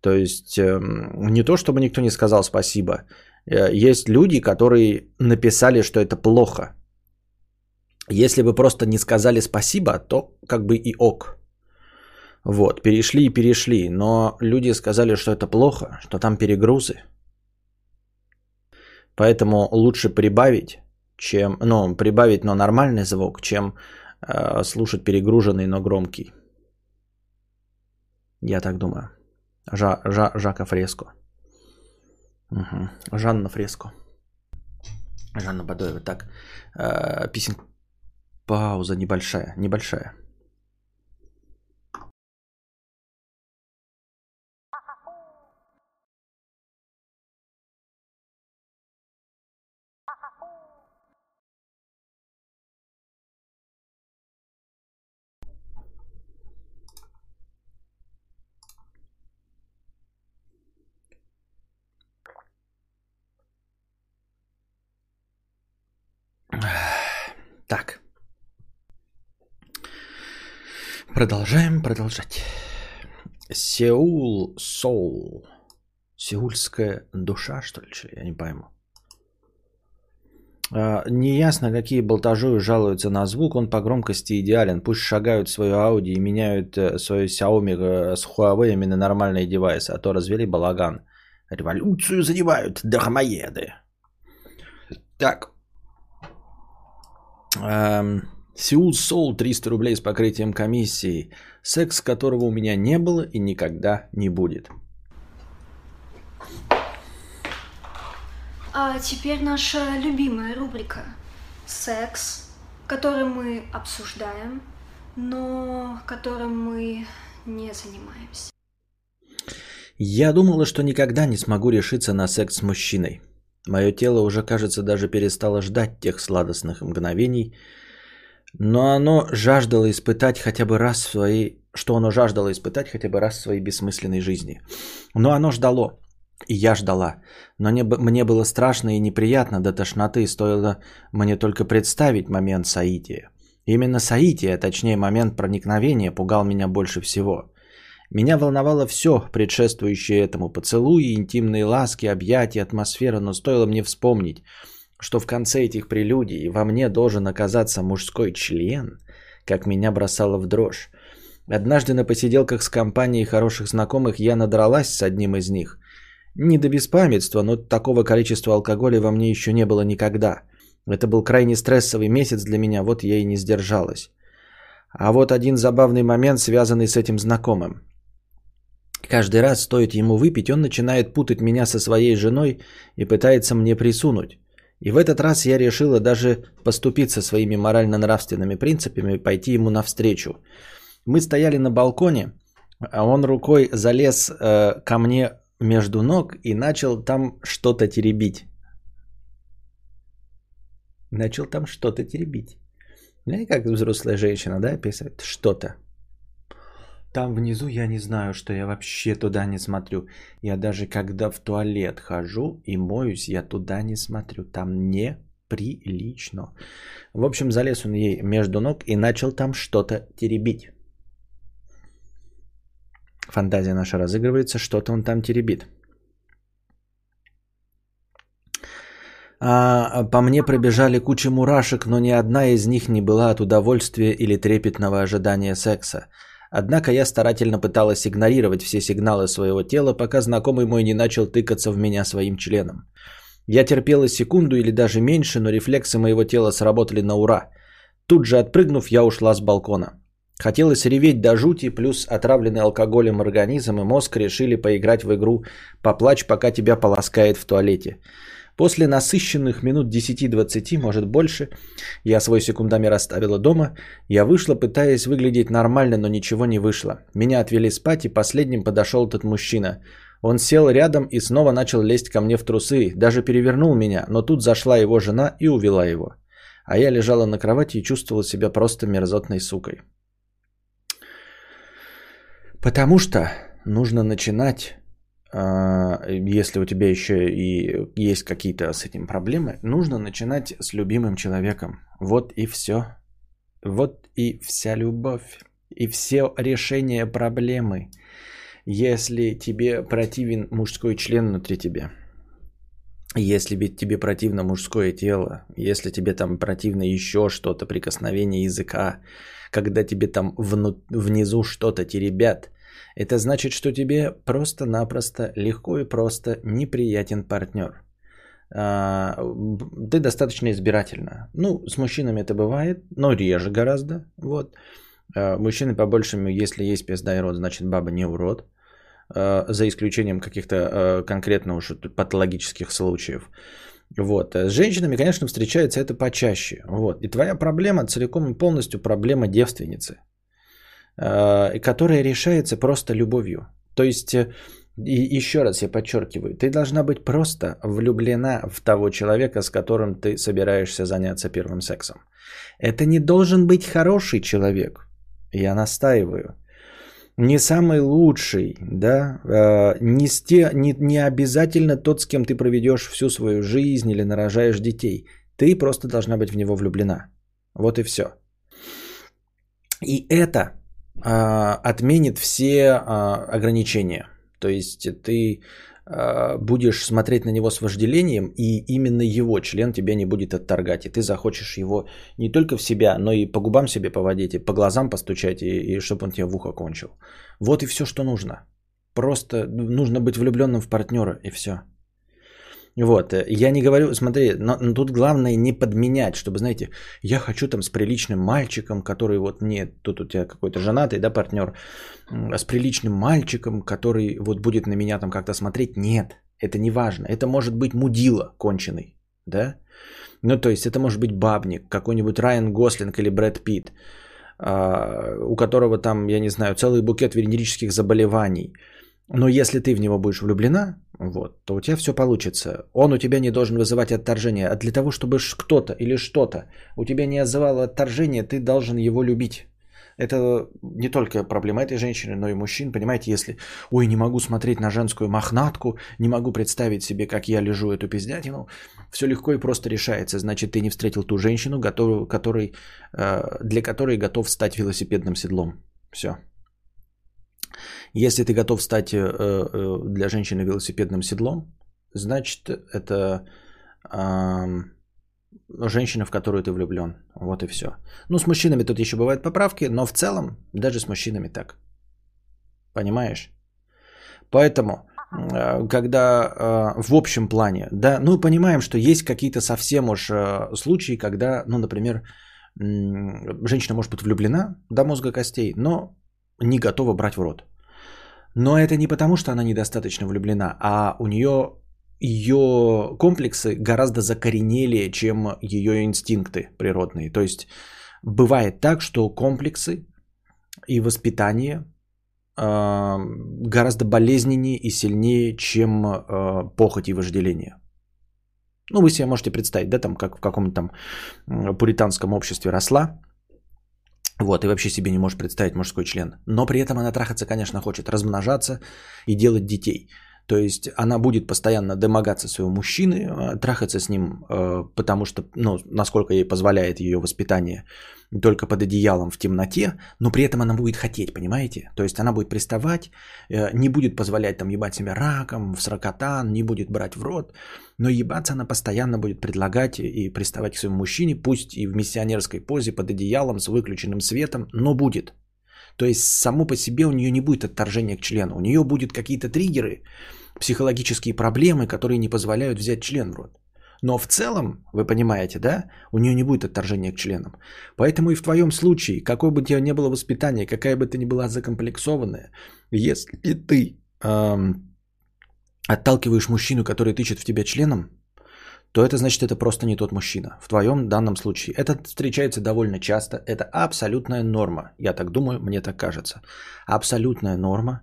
То есть эм, не то, чтобы никто не сказал спасибо. Э, есть люди, которые написали, что это плохо. Если бы просто не сказали спасибо, то как бы и ок. Вот, перешли и перешли, но люди сказали, что это плохо, что там перегрузы. Поэтому лучше прибавить, чем, ну, прибавить, но нормальный звук, чем э, слушать перегруженный, но громкий. Я так думаю. Жа, Жа, Жака Фреско. Угу. Жанна Фреско. Жанна Бадоева. Так, э, песен... Пауза небольшая, небольшая. Так. Продолжаем продолжать. Сеул Соул. Сеульская душа, что ли? Я не пойму. А, неясно, какие болтажи жалуются на звук. Он по громкости идеален. Пусть шагают свою Audi и меняют э, свою Xiaomi э, с Huawei на нормальные девайсы. А то развели балаган. Революцию задевают дармоеды. Так, Сеул Соул 300 рублей с покрытием комиссии. Секс, которого у меня не было и никогда не будет. А теперь наша любимая рубрика. Секс, который мы обсуждаем, но которым мы не занимаемся. Я думала, что никогда не смогу решиться на секс с мужчиной. Мое тело уже, кажется, даже перестало ждать тех сладостных мгновений, но оно жаждало испытать хотя бы раз в своей... Что оно жаждало испытать хотя бы раз в своей бессмысленной жизни. Но оно ждало. И я ждала. Но не, мне было страшно и неприятно до тошноты, стоило мне только представить момент соития. Именно соитие, а точнее момент проникновения, пугал меня больше всего. Меня волновало все, предшествующее этому поцелуи, интимные ласки, объятия, атмосфера, но стоило мне вспомнить, что в конце этих прелюдий во мне должен оказаться мужской член, как меня бросало в дрожь. Однажды на посиделках с компанией хороших знакомых я надралась с одним из них. Не до беспамятства, но такого количества алкоголя во мне еще не было никогда. Это был крайне стрессовый месяц для меня, вот я и не сдержалась. А вот один забавный момент, связанный с этим знакомым. Каждый раз стоит ему выпить, он начинает путать меня со своей женой и пытается мне присунуть. И в этот раз я решила даже поступиться своими морально-нравственными принципами и пойти ему навстречу. Мы стояли на балконе, а он рукой залез э, ко мне между ног и начал там что-то теребить. Начал там что-то теребить. Ну как взрослая женщина, да, описывает что-то. Там внизу я не знаю, что я вообще туда не смотрю. Я даже когда в туалет хожу и моюсь, я туда не смотрю. Там неприлично. В общем, залез он ей между ног и начал там что-то теребить. Фантазия наша разыгрывается, что-то он там теребит. А, по мне пробежали куча мурашек, но ни одна из них не была от удовольствия или трепетного ожидания секса. Однако я старательно пыталась игнорировать все сигналы своего тела, пока знакомый мой не начал тыкаться в меня своим членом. Я терпела секунду или даже меньше, но рефлексы моего тела сработали на ура. Тут же отпрыгнув, я ушла с балкона. Хотелось реветь до жути, плюс отравленный алкоголем организм и мозг решили поиграть в игру «Поплачь, пока тебя полоскает в туалете». После насыщенных минут 10-20, может больше, я свой секундомер оставила дома, я вышла, пытаясь выглядеть нормально, но ничего не вышло. Меня отвели спать, и последним подошел этот мужчина. Он сел рядом и снова начал лезть ко мне в трусы, даже перевернул меня, но тут зашла его жена и увела его. А я лежала на кровати и чувствовала себя просто мерзотной сукой. Потому что нужно начинать если у тебя еще и есть какие-то с этим проблемы, нужно начинать с любимым человеком. Вот и все. Вот и вся любовь. И все решения проблемы. Если тебе противен мужской член внутри тебя, если тебе противно мужское тело, если тебе там противно еще что-то, прикосновение языка, когда тебе там вну- внизу что-то теребят, это значит, что тебе просто-напросто, легко и просто неприятен партнер. А, ты достаточно избирательна. Ну, с мужчинами это бывает, но реже гораздо. Вот. А, мужчины по-большему, если есть пизда и рот, значит баба не урод. А, за исключением каких-то конкретно уж патологических случаев. Вот. С женщинами, конечно, встречается это почаще. Вот. И твоя проблема целиком и полностью проблема девственницы. Э, которая решается просто любовью. То есть, э, и еще раз я подчеркиваю, ты должна быть просто влюблена в того человека, с которым ты собираешься заняться первым сексом. Это не должен быть хороший человек. Я настаиваю. Не самый лучший, да, э, не, сте, не, не обязательно тот, с кем ты проведешь всю свою жизнь или нарожаешь детей. Ты просто должна быть в него влюблена. Вот и все. И это отменит все а, ограничения. То есть ты а, будешь смотреть на него с вожделением, и именно его член тебя не будет отторгать. И ты захочешь его не только в себя, но и по губам себе поводить, и по глазам постучать, и, и чтобы он тебе в ухо кончил. Вот и все, что нужно. Просто нужно быть влюбленным в партнера, и все. Вот, э, я не говорю, смотри, но, но тут главное не подменять, чтобы, знаете, я хочу там с приличным мальчиком, который вот нет, тут у тебя какой-то женатый, да, партнер, с приличным мальчиком, который вот будет на меня там как-то смотреть. Нет, это не важно. Это может быть мудила конченый, да? Ну, то есть это может быть бабник, какой-нибудь Райан Гослинг или Брэд Питт, у которого там, я не знаю, целый букет венерических заболеваний – но если ты в него будешь влюблена, вот, то у тебя все получится. Он у тебя не должен вызывать отторжение. А для того, чтобы кто-то или что-то у тебя не отзывало отторжение, ты должен его любить. Это не только проблема этой женщины, но и мужчин. Понимаете, если, ой, не могу смотреть на женскую мохнатку, не могу представить себе, как я лежу эту пиздятину, все легко и просто решается. Значит, ты не встретил ту женщину, готов, который, э, для которой готов стать велосипедным седлом. Все. Если ты готов стать э, э, для женщины велосипедным седлом, значит это женщина, в которую ты влюблен. Вот и все. Ну, с мужчинами тут еще бывают поправки, но в целом даже с мужчинами так. Понимаешь? Поэтому, э, когда э, в общем плане, да, ну, понимаем, что есть какие-то совсем уж э, случаи, когда, ну, например, женщина может быть влюблена до мозга костей, но не готова брать в рот. Но это не потому, что она недостаточно влюблена, а у нее ее комплексы гораздо закоренелее, чем ее инстинкты природные. То есть бывает так, что комплексы и воспитание э, гораздо болезненнее и сильнее, чем э, похоть и вожделение. Ну, вы себе можете представить, да, там, как в каком-то там пуританском обществе росла, вот, и вообще себе не может представить мужской член. Но при этом она трахаться, конечно, хочет размножаться и делать детей. То есть она будет постоянно домогаться своего мужчины, э, трахаться с ним, э, потому что, ну, насколько ей позволяет ее воспитание, только под одеялом в темноте, но при этом она будет хотеть, понимаете? То есть она будет приставать, э, не будет позволять там ебать себя раком, в сракотан, не будет брать в рот, но ебаться она постоянно будет предлагать и приставать к своему мужчине, пусть и в миссионерской позе под одеялом с выключенным светом, но будет. То есть само по себе у нее не будет отторжения к члену. У нее будут какие-то триггеры, психологические проблемы, которые не позволяют взять член в рот. Но в целом, вы понимаете, да, у нее не будет отторжения к членам. Поэтому и в твоем случае, какое бы у тебя ни было воспитание, какая бы ты ни была закомплексованная, если ты эм, отталкиваешь мужчину, который тычет в тебя членом, то это значит, это просто не тот мужчина. В твоем данном случае. Это встречается довольно часто. Это абсолютная норма. Я так думаю, мне так кажется. Абсолютная норма.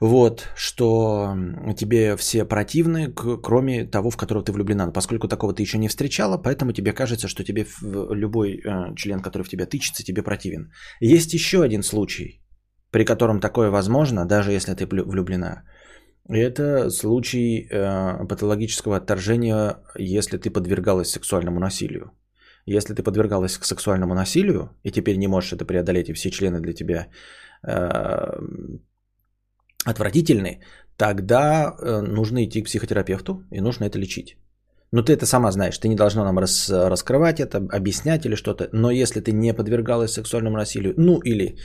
Вот, что тебе все противны, кроме того, в которого ты влюблена. Поскольку такого ты еще не встречала, поэтому тебе кажется, что тебе любой э, член, который в тебя тычется, тебе противен. Есть еще один случай, при котором такое возможно, даже если ты влюблена. Это случай э, патологического отторжения, если ты подвергалась сексуальному насилию. Если ты подвергалась к сексуальному насилию, и теперь не можешь это преодолеть, и все члены для тебя э, отвратительны, тогда э, нужно идти к психотерапевту и нужно это лечить. Но ты это сама знаешь, ты не должна нам рас, раскрывать это, объяснять или что-то. Но если ты не подвергалась сексуальному насилию, ну или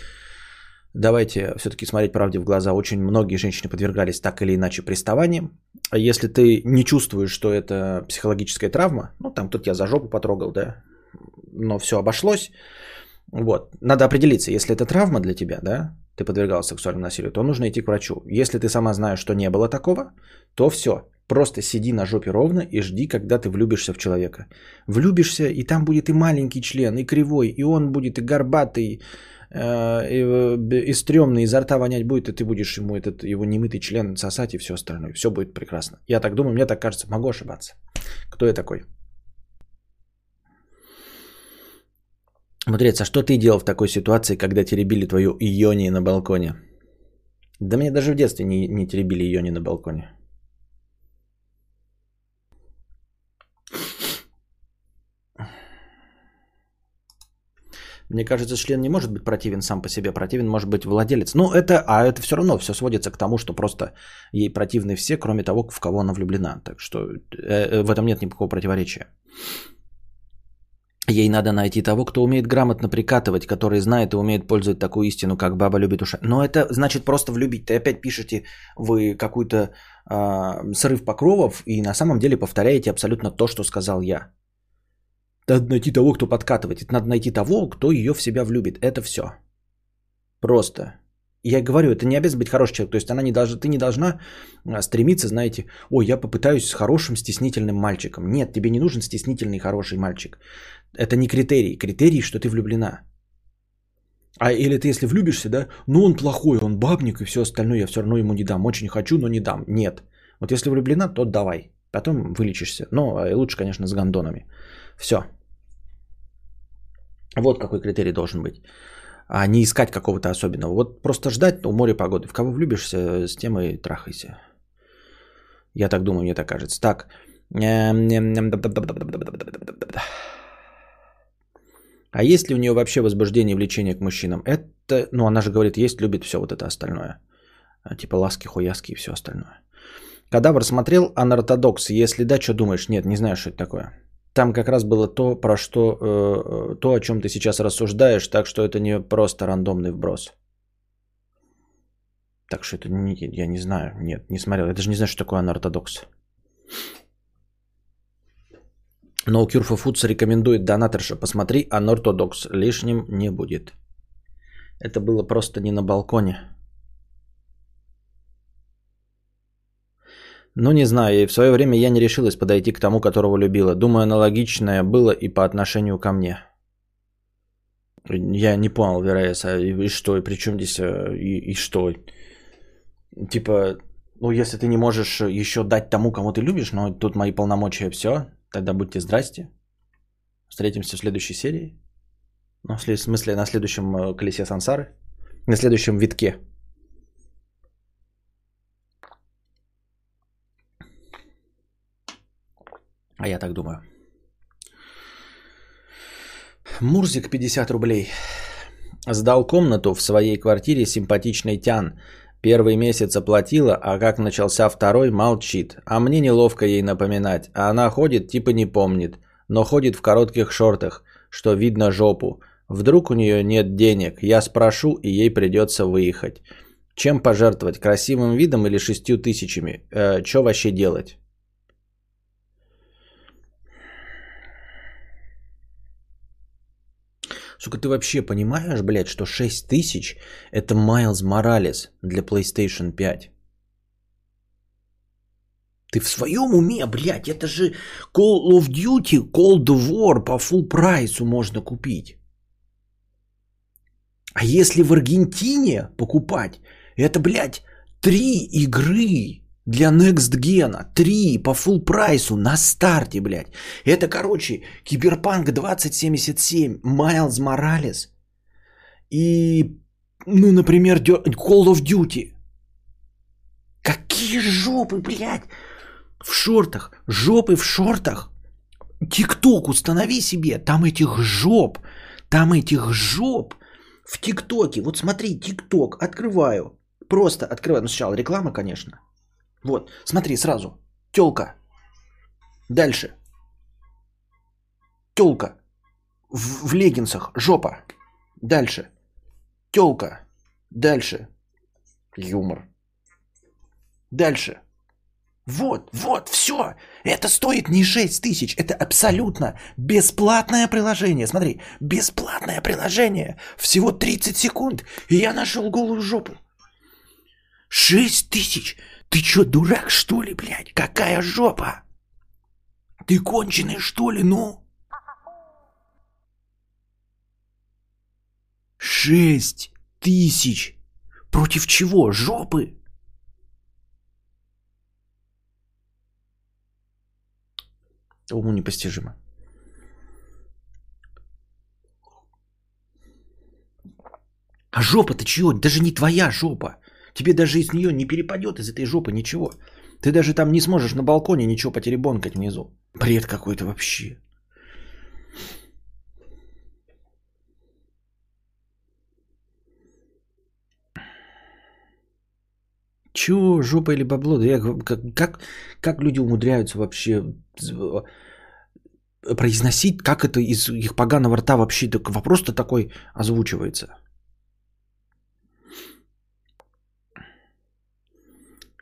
давайте все-таки смотреть правде в глаза. Очень многие женщины подвергались так или иначе приставаниям. Если ты не чувствуешь, что это психологическая травма, ну там тут я за жопу потрогал, да, но все обошлось. Вот. Надо определиться, если это травма для тебя, да, ты подвергалась сексуальному насилию, то нужно идти к врачу. Если ты сама знаешь, что не было такого, то все. Просто сиди на жопе ровно и жди, когда ты влюбишься в человека. Влюбишься, и там будет и маленький член, и кривой, и он будет и горбатый, и, э, и стрёмный, изо рта вонять будет, и ты будешь ему этот его немытый член сосать и все остальное. Все будет прекрасно. Я так думаю, мне так кажется, могу ошибаться. Кто я такой? Мудрец, а что ты делал в такой ситуации, когда теребили твою иони на балконе? Да мне даже в детстве не, не теребили иони на балконе. Мне кажется, член не может быть противен сам по себе, противен может быть владелец. Ну, это, а это все равно все сводится к тому, что просто ей противны все, кроме того, в кого она влюблена. Так что э, э, в этом нет никакого противоречия. Ей надо найти того, кто умеет грамотно прикатывать, который знает и умеет пользовать такую истину, как баба любит уша. Но это значит просто влюбить. Ты опять пишете вы какой-то э, срыв покровов и на самом деле повторяете абсолютно то, что сказал я. Надо найти того, кто подкатывает. Надо найти того, кто ее в себя влюбит. Это все. Просто. Я говорю, это не обязательно быть хороший человек. То есть она не должна, ты не должна а, стремиться, знаете, ой, я попытаюсь с хорошим стеснительным мальчиком. Нет, тебе не нужен стеснительный хороший мальчик. Это не критерий. Критерий, что ты влюблена. А или ты если влюбишься, да, ну он плохой, он бабник и все остальное, я все равно ему не дам. Очень хочу, но не дам. Нет. Вот если влюблена, то давай. Потом вылечишься. Но а лучше, конечно, с гондонами. Все. Вот какой критерий должен быть. А не искать какого-то особенного. Вот просто ждать у моря погоды. В кого влюбишься, с тем и трахайся. Я так думаю, мне так кажется. Так. А есть ли у нее вообще возбуждение и влечение к мужчинам? Это, ну она же говорит, есть, любит все вот это остальное. Типа ласки, хуяски и все остальное. Кадавр смотрел анортодокс? Если да, что думаешь? Нет, не знаю, что это такое. Там как раз было то, про что, э, то, о чем ты сейчас рассуждаешь, так что это не просто рандомный вброс. Так что это не, я не знаю, нет, не смотрел. Я даже не знаю, что такое анортодокс. No Cure for Foods рекомендует донаторша. Посмотри, анортодокс лишним не будет. Это было просто не на балконе. Ну, не знаю, и в свое время я не решилась подойти к тому, которого любила. Думаю, аналогичное было и по отношению ко мне. Я не понял, а и, и что, и при чем здесь, э, и, и что? Типа, ну, если ты не можешь еще дать тому, кому ты любишь, но тут мои полномочия, все, тогда будьте здрасте. Встретимся в следующей серии. Ну, в смысле, на следующем э, колесе сансары. На следующем витке. А я так думаю. Мурзик 50 рублей. Сдал комнату в своей квартире симпатичный тян. Первый месяц оплатила, а как начался второй, молчит. А мне неловко ей напоминать. А она ходит, типа не помнит. Но ходит в коротких шортах, что видно жопу. Вдруг у нее нет денег. Я спрошу, и ей придется выехать. Чем пожертвовать? Красивым видом или шестью тысячами? Э, что вообще делать? Сука, ты вообще понимаешь, блядь, что 6 тысяч это Майлз Моралес для PlayStation 5? Ты в своем уме, блядь, это же Call of Duty, Cold War по full прайсу можно купить. А если в Аргентине покупать, это, блядь, три игры для Next Gen. Три по full прайсу на старте, блядь. Это, короче, Киберпанк 2077, Майлз Моралес и, ну, например, Call of Duty. Какие жопы, блядь, в шортах, жопы в шортах. ТикТок установи себе, там этих жоп, там этих жоп в ТикТоке. Вот смотри, ТикТок, открываю. Просто открываю. Ну, сначала реклама, конечно. Вот, смотри сразу. Телка. Дальше. Телка. В, в леггинсах. Жопа. Дальше. Телка. Дальше. Юмор. Дальше. Вот, вот, все. Это стоит не 6 тысяч. Это абсолютно бесплатное приложение. Смотри, бесплатное приложение. Всего 30 секунд. И я нашел голую жопу. 6 тысяч. Ты чё, дурак, что ли, блядь? Какая жопа? Ты конченый, что ли, ну? Шесть тысяч. Против чего? Жопы? Уму непостижимо. А жопа-то чего? Даже не твоя жопа. Тебе даже из нее не перепадет из этой жопы ничего. Ты даже там не сможешь на балконе ничего потеребонкать внизу. Бред какой-то вообще. Чего, жопа или бабло? Да я, как, как, как люди умудряются вообще произносить, как это из их поганого рта вообще так, вопрос-то такой озвучивается?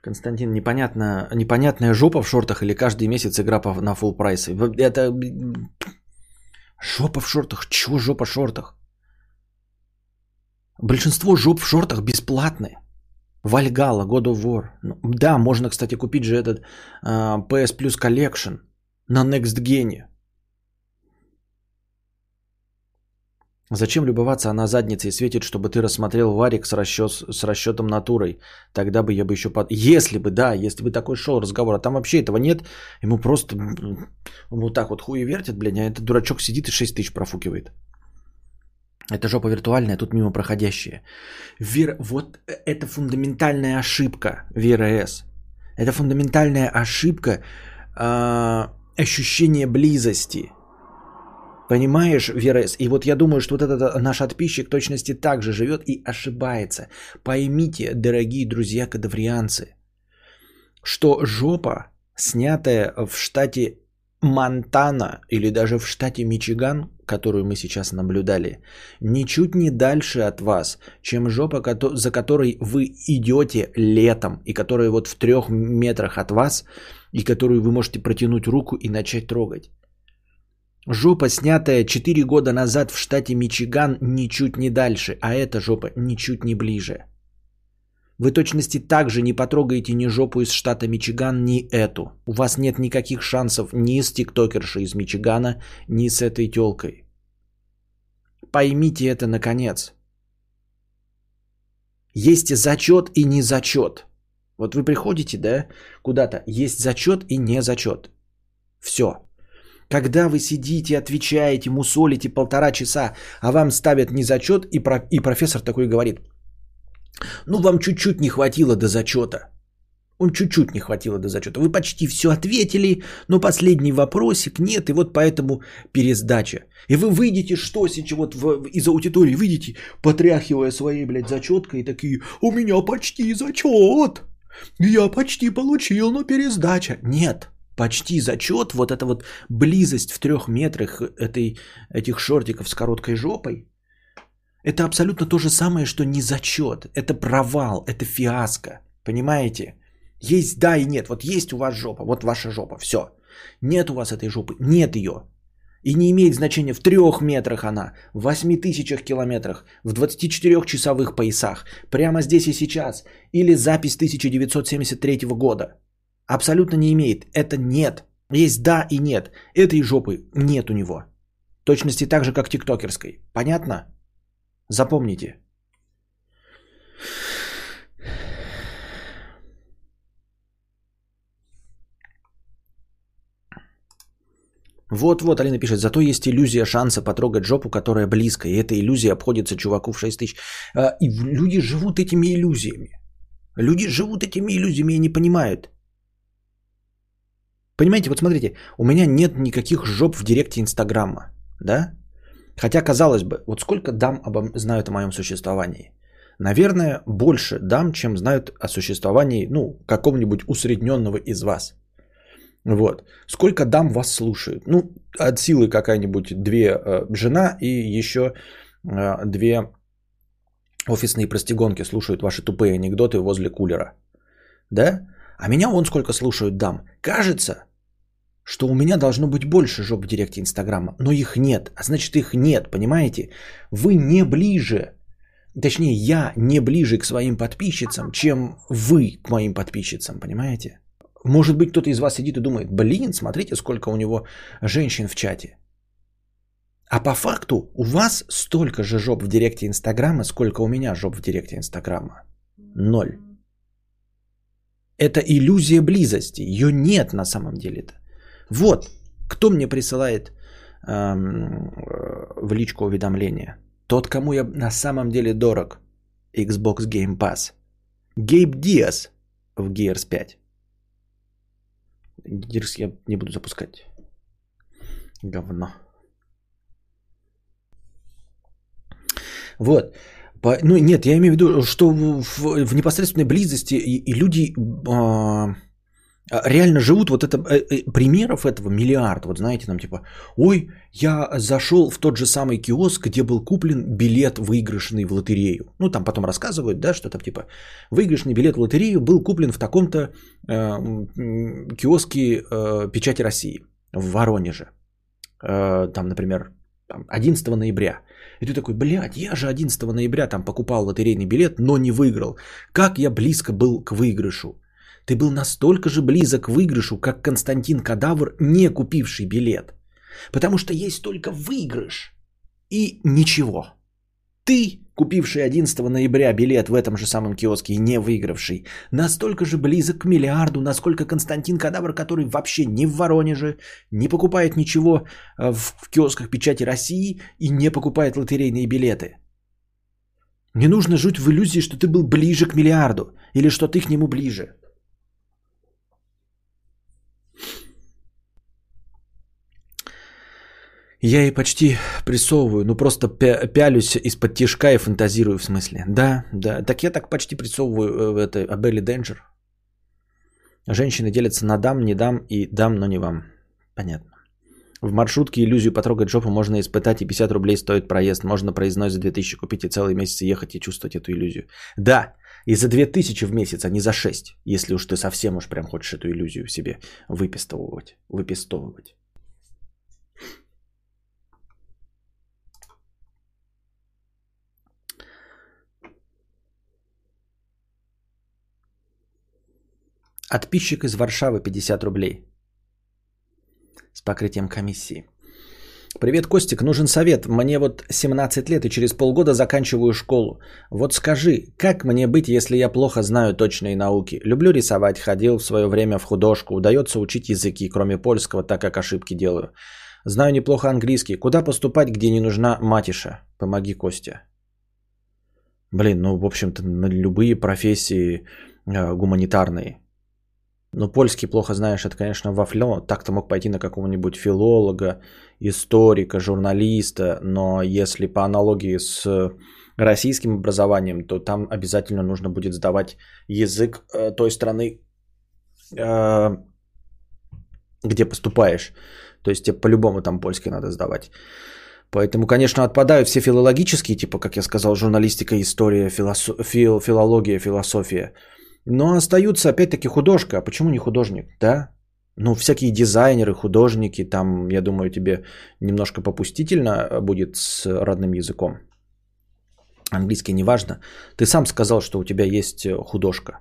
Константин, непонятно, непонятная жопа в шортах или каждый месяц игра на full прайс? Это жопа в шортах. Чего жопа в шортах? Большинство жоп в шортах бесплатные. Вальгала, God of War. Ну, да, можно, кстати, купить же этот uh, PS Plus Collection на Next Gen. Зачем любоваться она задницей светит, чтобы ты рассмотрел варик с, расчет, с расчетом натурой? Тогда бы я бы еще... Под... Если бы, да, если бы такой шел разговор, а там вообще этого нет, ему просто вот так вот хуи вертят, блядь, а этот дурачок сидит и 6 тысяч профукивает. Это жопа виртуальная, тут мимо проходящая. Вер... Вот это фундаментальная ошибка ВРС. Это фундаментальная ошибка э, ощущения близости – Понимаешь, Верес? И вот я думаю, что вот этот наш подписчик точности так же живет и ошибается. Поймите, дорогие друзья кадаврианцы, что жопа, снятая в штате Монтана или даже в штате Мичиган, которую мы сейчас наблюдали, ничуть не дальше от вас, чем жопа, за которой вы идете летом, и которая вот в трех метрах от вас, и которую вы можете протянуть руку и начать трогать. Жопа, снятая 4 года назад в штате Мичиган, ничуть не дальше, а эта жопа ничуть не ближе. Вы точности также не потрогаете ни жопу из штата Мичиган, ни эту. У вас нет никаких шансов ни с тиктокершей из Мичигана, ни с этой телкой. Поймите это наконец. Есть зачет и не зачет. Вот вы приходите, да, куда-то, есть зачет и не зачет. Все. Когда вы сидите, отвечаете, мусолите полтора часа, а вам ставят не зачет, и, про, и профессор такой говорит – ну, вам чуть-чуть не хватило до зачета. Он чуть-чуть не хватило до зачета. Вы почти все ответили, но последний вопросик нет, и вот поэтому пересдача. И вы выйдете, что сейчас вот в, из аудитории, выйдете, потряхивая своей, блядь, зачеткой, и такие, у меня почти зачет. Я почти получил, но пересдача. Нет, почти зачет, вот эта вот близость в трех метрах этой, этих шортиков с короткой жопой, это абсолютно то же самое, что не зачет. Это провал, это фиаско. Понимаете? Есть да и нет. Вот есть у вас жопа, вот ваша жопа, все. Нет у вас этой жопы, нет ее. И не имеет значения в трех метрах она, в восьми тысячах километрах, в 24-часовых поясах, прямо здесь и сейчас, или запись 1973 года. Абсолютно не имеет. Это нет. Есть да и нет. Этой жопы нет у него. Точности так же, как тиктокерской. Понятно? Запомните. Вот-вот, Алина пишет, зато есть иллюзия шанса потрогать жопу, которая близко, и эта иллюзия обходится чуваку в 6 тысяч. А, и люди живут этими иллюзиями. Люди живут этими иллюзиями и не понимают. Понимаете, вот смотрите, у меня нет никаких жоп в директе Инстаграма, да? Хотя, казалось бы, вот сколько дам обо, знают о моем существовании? Наверное, больше дам, чем знают о существовании, ну, какого-нибудь усредненного из вас. Вот. Сколько дам вас слушают? Ну, от силы какая-нибудь две э, жена и еще э, две офисные простигонки слушают ваши тупые анекдоты возле кулера. Да? А меня он сколько слушают дам? Кажется, что у меня должно быть больше жоп в директе Инстаграма, но их нет, а значит их нет, понимаете? Вы не ближе, точнее я не ближе к своим подписчицам, чем вы к моим подписчицам, понимаете? Может быть кто-то из вас сидит и думает, блин, смотрите, сколько у него женщин в чате. А по факту у вас столько же жоп в директе Инстаграма, сколько у меня жоп в директе Инстаграма. Ноль. Это иллюзия близости. Ее нет на самом деле-то. Вот, кто мне присылает эм, в личку уведомления? Тот, кому я на самом деле дорог. Xbox Game Pass. Гейб Диас в Gears 5. Gears я не буду запускать. Говно. Вот. Ну нет, я имею в виду, что в, в непосредственной близости и, и люди... Э, реально живут вот это, э, э, примеров этого миллиард. Вот знаете, там типа, ой, я зашел в тот же самый киоск, где был куплен билет выигрышный в лотерею. Ну, там потом рассказывают, да, что там типа, выигрышный билет в лотерею был куплен в таком-то э, киоске э, Печати России в Воронеже. Э, там, например, там, 11 ноября. И ты такой, блядь, я же 11 ноября там покупал лотерейный билет, но не выиграл. Как я близко был к выигрышу. Ты был настолько же близок к выигрышу, как Константин Кадавр, не купивший билет. Потому что есть только выигрыш и ничего. Ты, купивший 11 ноября билет в этом же самом киоске и не выигравший, настолько же близок к миллиарду, насколько Константин Кадавр, который вообще не в Воронеже, не покупает ничего э, в киосках печати России и не покупает лотерейные билеты. Не нужно жить в иллюзии, что ты был ближе к миллиарду или что ты к нему ближе. Я ей почти прессовываю, ну просто пялюсь из-под тишка и фантазирую в смысле. Да, да, так я так почти прессовываю э, это Абелли Денджер. Женщины делятся на дам, не дам и дам, но не вам. Понятно. В маршрутке иллюзию потрогать жопу можно испытать, и 50 рублей стоит проезд. Можно проездной за 2000 купить и целый месяц ехать и чувствовать эту иллюзию. Да, и за 2000 в месяц, а не за 6, если уж ты совсем уж прям хочешь эту иллюзию в себе выпистовывать. выпистовывать. Отписчик из Варшавы 50 рублей. С покрытием комиссии. Привет, Костик, нужен совет. Мне вот 17 лет и через полгода заканчиваю школу. Вот скажи, как мне быть, если я плохо знаю точные науки? Люблю рисовать, ходил в свое время в художку, удается учить языки, кроме польского, так как ошибки делаю. Знаю неплохо английский. Куда поступать, где не нужна матиша? Помоги, Костя. Блин, ну, в общем-то, на любые профессии э, гуманитарные. Ну, польский плохо знаешь, это, конечно, вафлё. Так-то мог пойти на какого-нибудь филолога, историка, журналиста. Но если по аналогии с российским образованием, то там обязательно нужно будет сдавать язык э, той страны, э, где поступаешь. То есть тебе по-любому там польский надо сдавать. Поэтому, конечно, отпадают все филологические, типа, как я сказал, журналистика, история, филосо- фил- филология, философия. Но остаются опять-таки художка. А почему не художник? Да? Ну, всякие дизайнеры, художники, там, я думаю, тебе немножко попустительно будет с родным языком. Английский не важно. Ты сам сказал, что у тебя есть художка.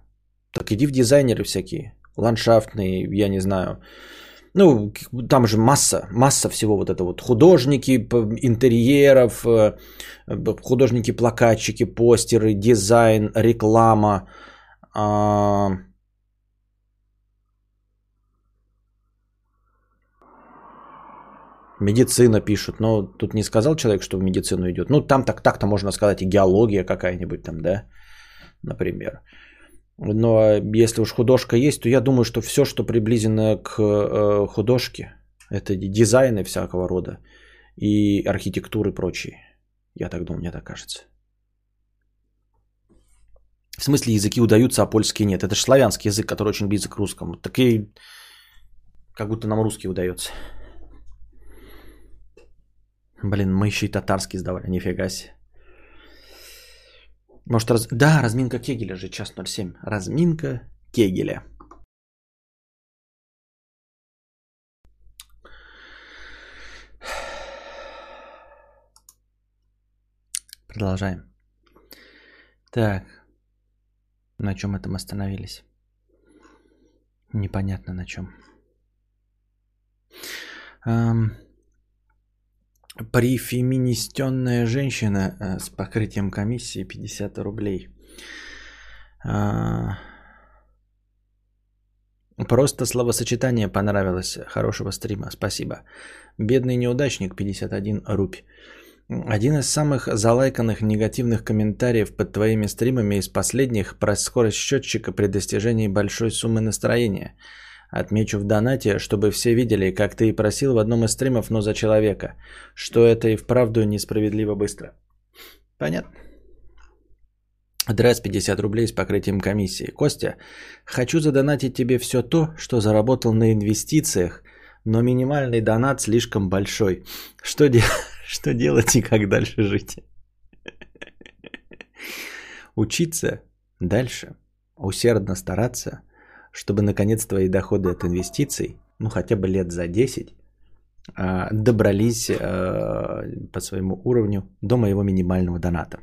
Так иди в дизайнеры всякие, ландшафтные, я не знаю. Ну, там же масса, масса всего вот это вот. Художники интерьеров, э, художники-плакатчики, постеры, дизайн, реклама – а... Медицина пишут, но тут не сказал человек, что в медицину идет. Ну, там так, так-то можно сказать и геология какая-нибудь там, да, например. Но если уж художка есть, то я думаю, что все, что приблизено к э, художке, это дизайны всякого рода и архитектуры прочие. Я так думаю, мне так кажется. В смысле языки удаются, а польский нет? Это же славянский язык, который очень близок к русскому. Так и как будто нам русский удается. Блин, мы еще и татарский сдавали, нифига себе. Может, раз... Да, разминка Кегеля же, час 07. Разминка Кегеля. Продолжаем. Так. На чем это мы остановились? Непонятно на чем. Эм, прифеминистенная женщина э, с покрытием комиссии 50 рублей. Э, просто словосочетание понравилось. Хорошего стрима. Спасибо. Бедный неудачник 51 рубь. Один из самых залайканных негативных комментариев под твоими стримами из последних про скорость счетчика при достижении большой суммы настроения. Отмечу в донате, чтобы все видели, как ты и просил в одном из стримов, но за человека, что это и вправду несправедливо быстро. Понятно. Дресс 50 рублей с покрытием комиссии. Костя, хочу задонатить тебе все то, что заработал на инвестициях, но минимальный донат слишком большой. Что делать? Что делать и как дальше жить? Учиться дальше, усердно стараться, чтобы наконец твои доходы от инвестиций, ну хотя бы лет за 10, а, добрались а, по своему уровню до моего минимального доната.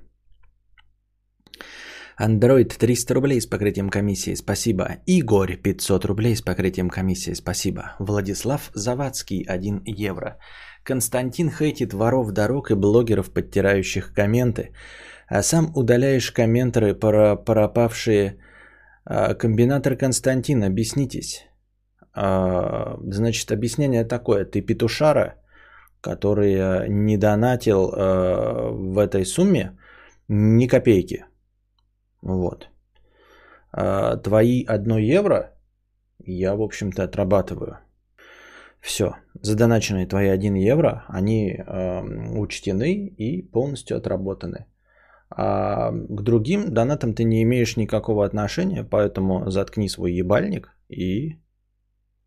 Android 300 рублей с покрытием комиссии, спасибо. Игорь 500 рублей с покрытием комиссии, спасибо. Владислав Завадский 1 евро. Константин хейтит воров дорог и блогеров, подтирающих комменты, а сам удаляешь комментеры, про пропавшие. А, комбинатор Константин, объяснитесь. А, значит, объяснение такое. Ты петушара, который а, не донатил в этой сумме ни копейки. Вот. Твои одно евро я, в общем-то, отрабатываю. Все, задоначенные твои 1 евро, они э, учтены и полностью отработаны. А к другим донатам ты не имеешь никакого отношения, поэтому заткни свой ебальник и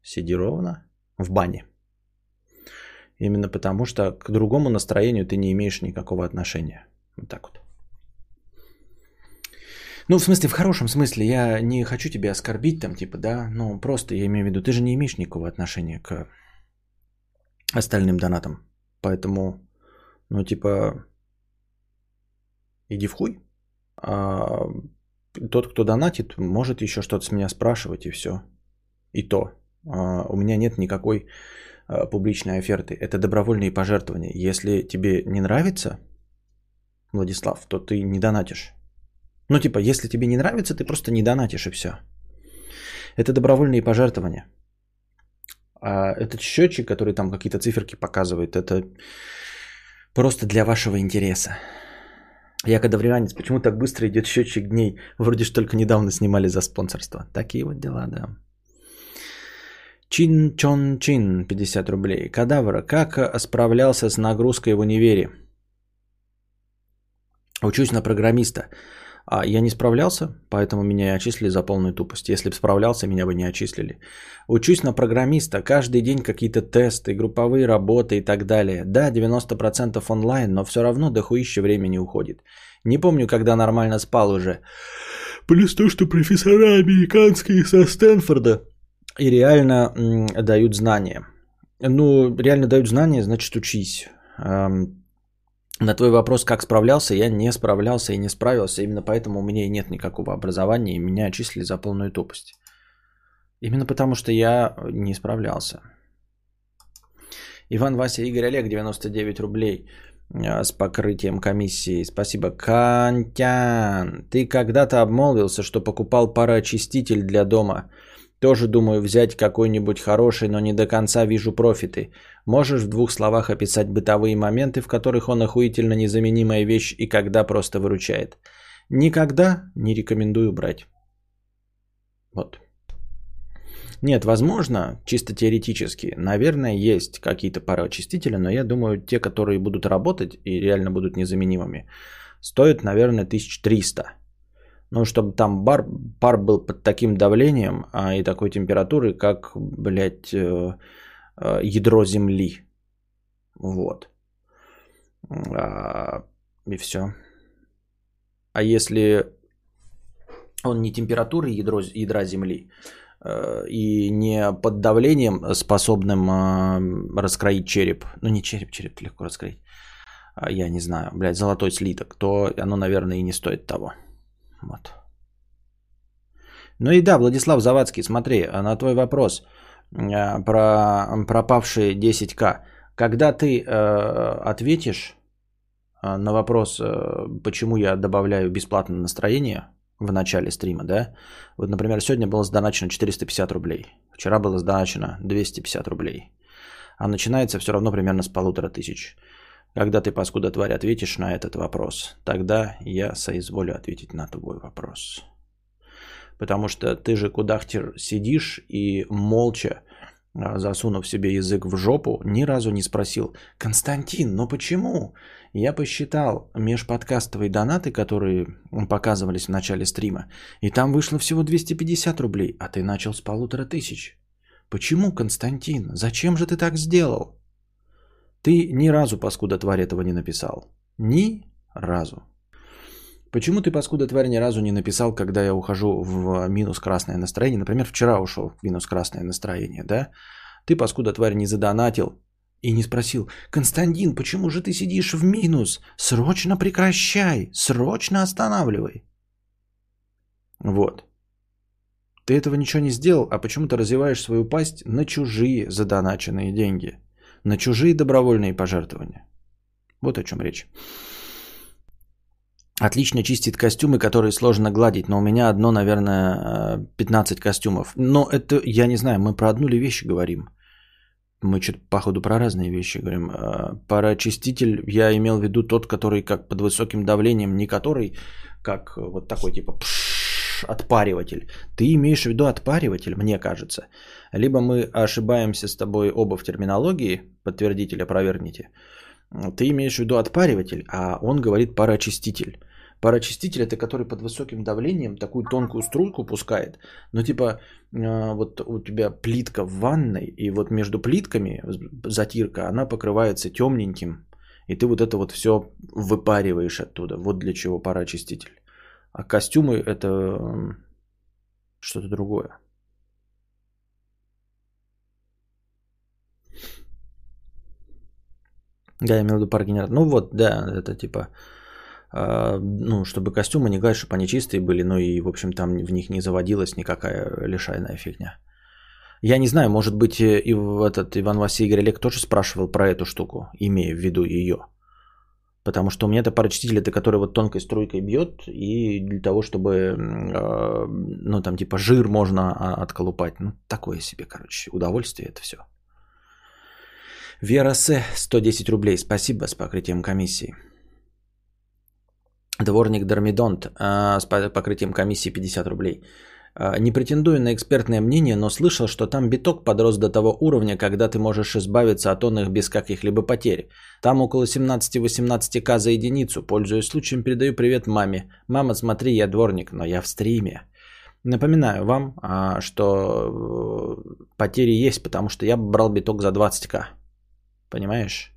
сиди ровно в бане. Именно потому, что к другому настроению ты не имеешь никакого отношения. Вот так вот. Ну, в смысле, в хорошем смысле, я не хочу тебя оскорбить там, типа, да, ну, просто я имею в виду, ты же не имеешь никакого отношения к остальным донатам. Поэтому, ну, типа, иди в хуй. А тот, кто донатит, может еще что-то с меня спрашивать и все. И то. А у меня нет никакой а, публичной оферты. Это добровольные пожертвования. Если тебе не нравится, Владислав, то ты не донатишь. Ну, типа, если тебе не нравится, ты просто не донатишь и все. Это добровольные пожертвования. А этот счетчик, который там какие-то циферки показывает, это просто для вашего интереса. Я когда времянец, почему так быстро идет счетчик дней? Вроде ж только недавно снимали за спонсорство. Такие вот дела, да. Чин Чон Чин, 50 рублей. Кадавра, как справлялся с нагрузкой в универе? Учусь на программиста. А я не справлялся, поэтому меня и отчислили за полную тупость. Если бы справлялся, меня бы не отчислили. Учусь на программиста, каждый день какие-то тесты, групповые работы и так далее. Да, 90% онлайн, но все равно дохуище времени уходит. Не помню, когда нормально спал уже. Плюс то, что профессора американские со Стэнфорда и реально дают знания. Ну, реально дают знания, значит учись. На твой вопрос, как справлялся, я не справлялся и не справился. Именно поэтому у меня и нет никакого образования, и меня отчислили за полную тупость. Именно потому, что я не справлялся. Иван, Вася, Игорь, Олег, 99 рублей а, с покрытием комиссии. Спасибо. Кантян, ты когда-то обмолвился, что покупал пароочиститель для дома. Тоже думаю взять какой-нибудь хороший, но не до конца вижу профиты. Можешь в двух словах описать бытовые моменты, в которых он охуительно незаменимая вещь и когда просто выручает? Никогда не рекомендую брать. Вот. Нет, возможно, чисто теоретически, наверное, есть какие-то пароочистители, но я думаю, те, которые будут работать и реально будут незаменимыми, стоят, наверное, 1300. Ну, чтобы там бар, пар был под таким давлением а, и такой температурой, как, блядь, э, э, ядро Земли. Вот. А, и все. А если он не температуры ядро, ядра Земли э, и не под давлением, способным э, раскроить череп, ну не череп, череп легко раскроить, а, я не знаю, блядь, золотой слиток, то оно, наверное, и не стоит того. Вот. Ну и да, Владислав Завадский, смотри, а на твой вопрос э, про пропавшие 10к. Когда ты э, ответишь э, на вопрос, э, почему я добавляю бесплатное настроение в начале стрима, да? Вот, например, сегодня было сдоначено 450 рублей. Вчера было сдоначено 250 рублей. А начинается все равно примерно с полутора тысяч. Когда ты, паскуда тварь, ответишь на этот вопрос, тогда я соизволю ответить на твой вопрос. Потому что ты же кудахтер сидишь и молча, а, засунув себе язык в жопу, ни разу не спросил, Константин, ну почему? Я посчитал межподкастовые донаты, которые показывались в начале стрима, и там вышло всего 250 рублей, а ты начал с полутора тысяч. Почему, Константин? Зачем же ты так сделал? Ты ни разу, паскуда тварь, этого не написал. Ни разу. Почему ты, паскуда тварь, ни разу не написал, когда я ухожу в минус красное настроение? Например, вчера ушел в минус красное настроение, да? Ты, паскуда тварь, не задонатил и не спросил, Константин, почему же ты сидишь в минус? Срочно прекращай, срочно останавливай. Вот. Ты этого ничего не сделал, а почему-то развиваешь свою пасть на чужие задоначенные деньги – на чужие добровольные пожертвования. Вот о чем речь. Отлично чистит костюмы, которые сложно гладить, но у меня одно, наверное, 15 костюмов. Но это, я не знаю, мы про одну ли вещи говорим. Мы что-то, походу, про разные вещи говорим. А, пароочиститель, я имел в виду тот, который как под высоким давлением, не который как вот такой типа пш, отпариватель. Ты имеешь в виду отпариватель, мне кажется. Либо мы ошибаемся с тобой оба в терминологии, подтвердите или опровергните. Ты имеешь в виду отпариватель, а он говорит пароочиститель. Парочиститель это который под высоким давлением такую тонкую струйку пускает. Но типа э, вот у тебя плитка в ванной, и вот между плитками затирка, она покрывается темненьким. И ты вот это вот все выпариваешь оттуда. Вот для чего парочиститель. А костюмы это что-то другое. Я имел в виду пар генератор. Ну вот, да, это типа, э, ну, чтобы костюмы не гать, чтобы они чистые были, ну и, в общем, там в них не заводилась никакая лишайная фигня. Я не знаю, может быть, и в этот Иван Васильевич Олег тоже спрашивал про эту штуку, имея в виду ее. Потому что у меня это парочтитель, это который вот тонкой струйкой бьет, и для того, чтобы, э, ну, там, типа, жир можно а, отколупать. Ну, такое себе, короче, удовольствие это все. Вера С. 110 рублей. Спасибо с покрытием комиссии. Дворник Дормидонт а, с покрытием комиссии 50 рублей. А, не претендую на экспертное мнение, но слышал, что там биток подрос до того уровня, когда ты можешь избавиться от он их без каких-либо потерь. Там около 17-18к за единицу. Пользуясь случаем, передаю привет маме. Мама, смотри, я дворник, но я в стриме. Напоминаю вам, а, что э, потери есть, потому что я брал биток за 20к. Понимаешь?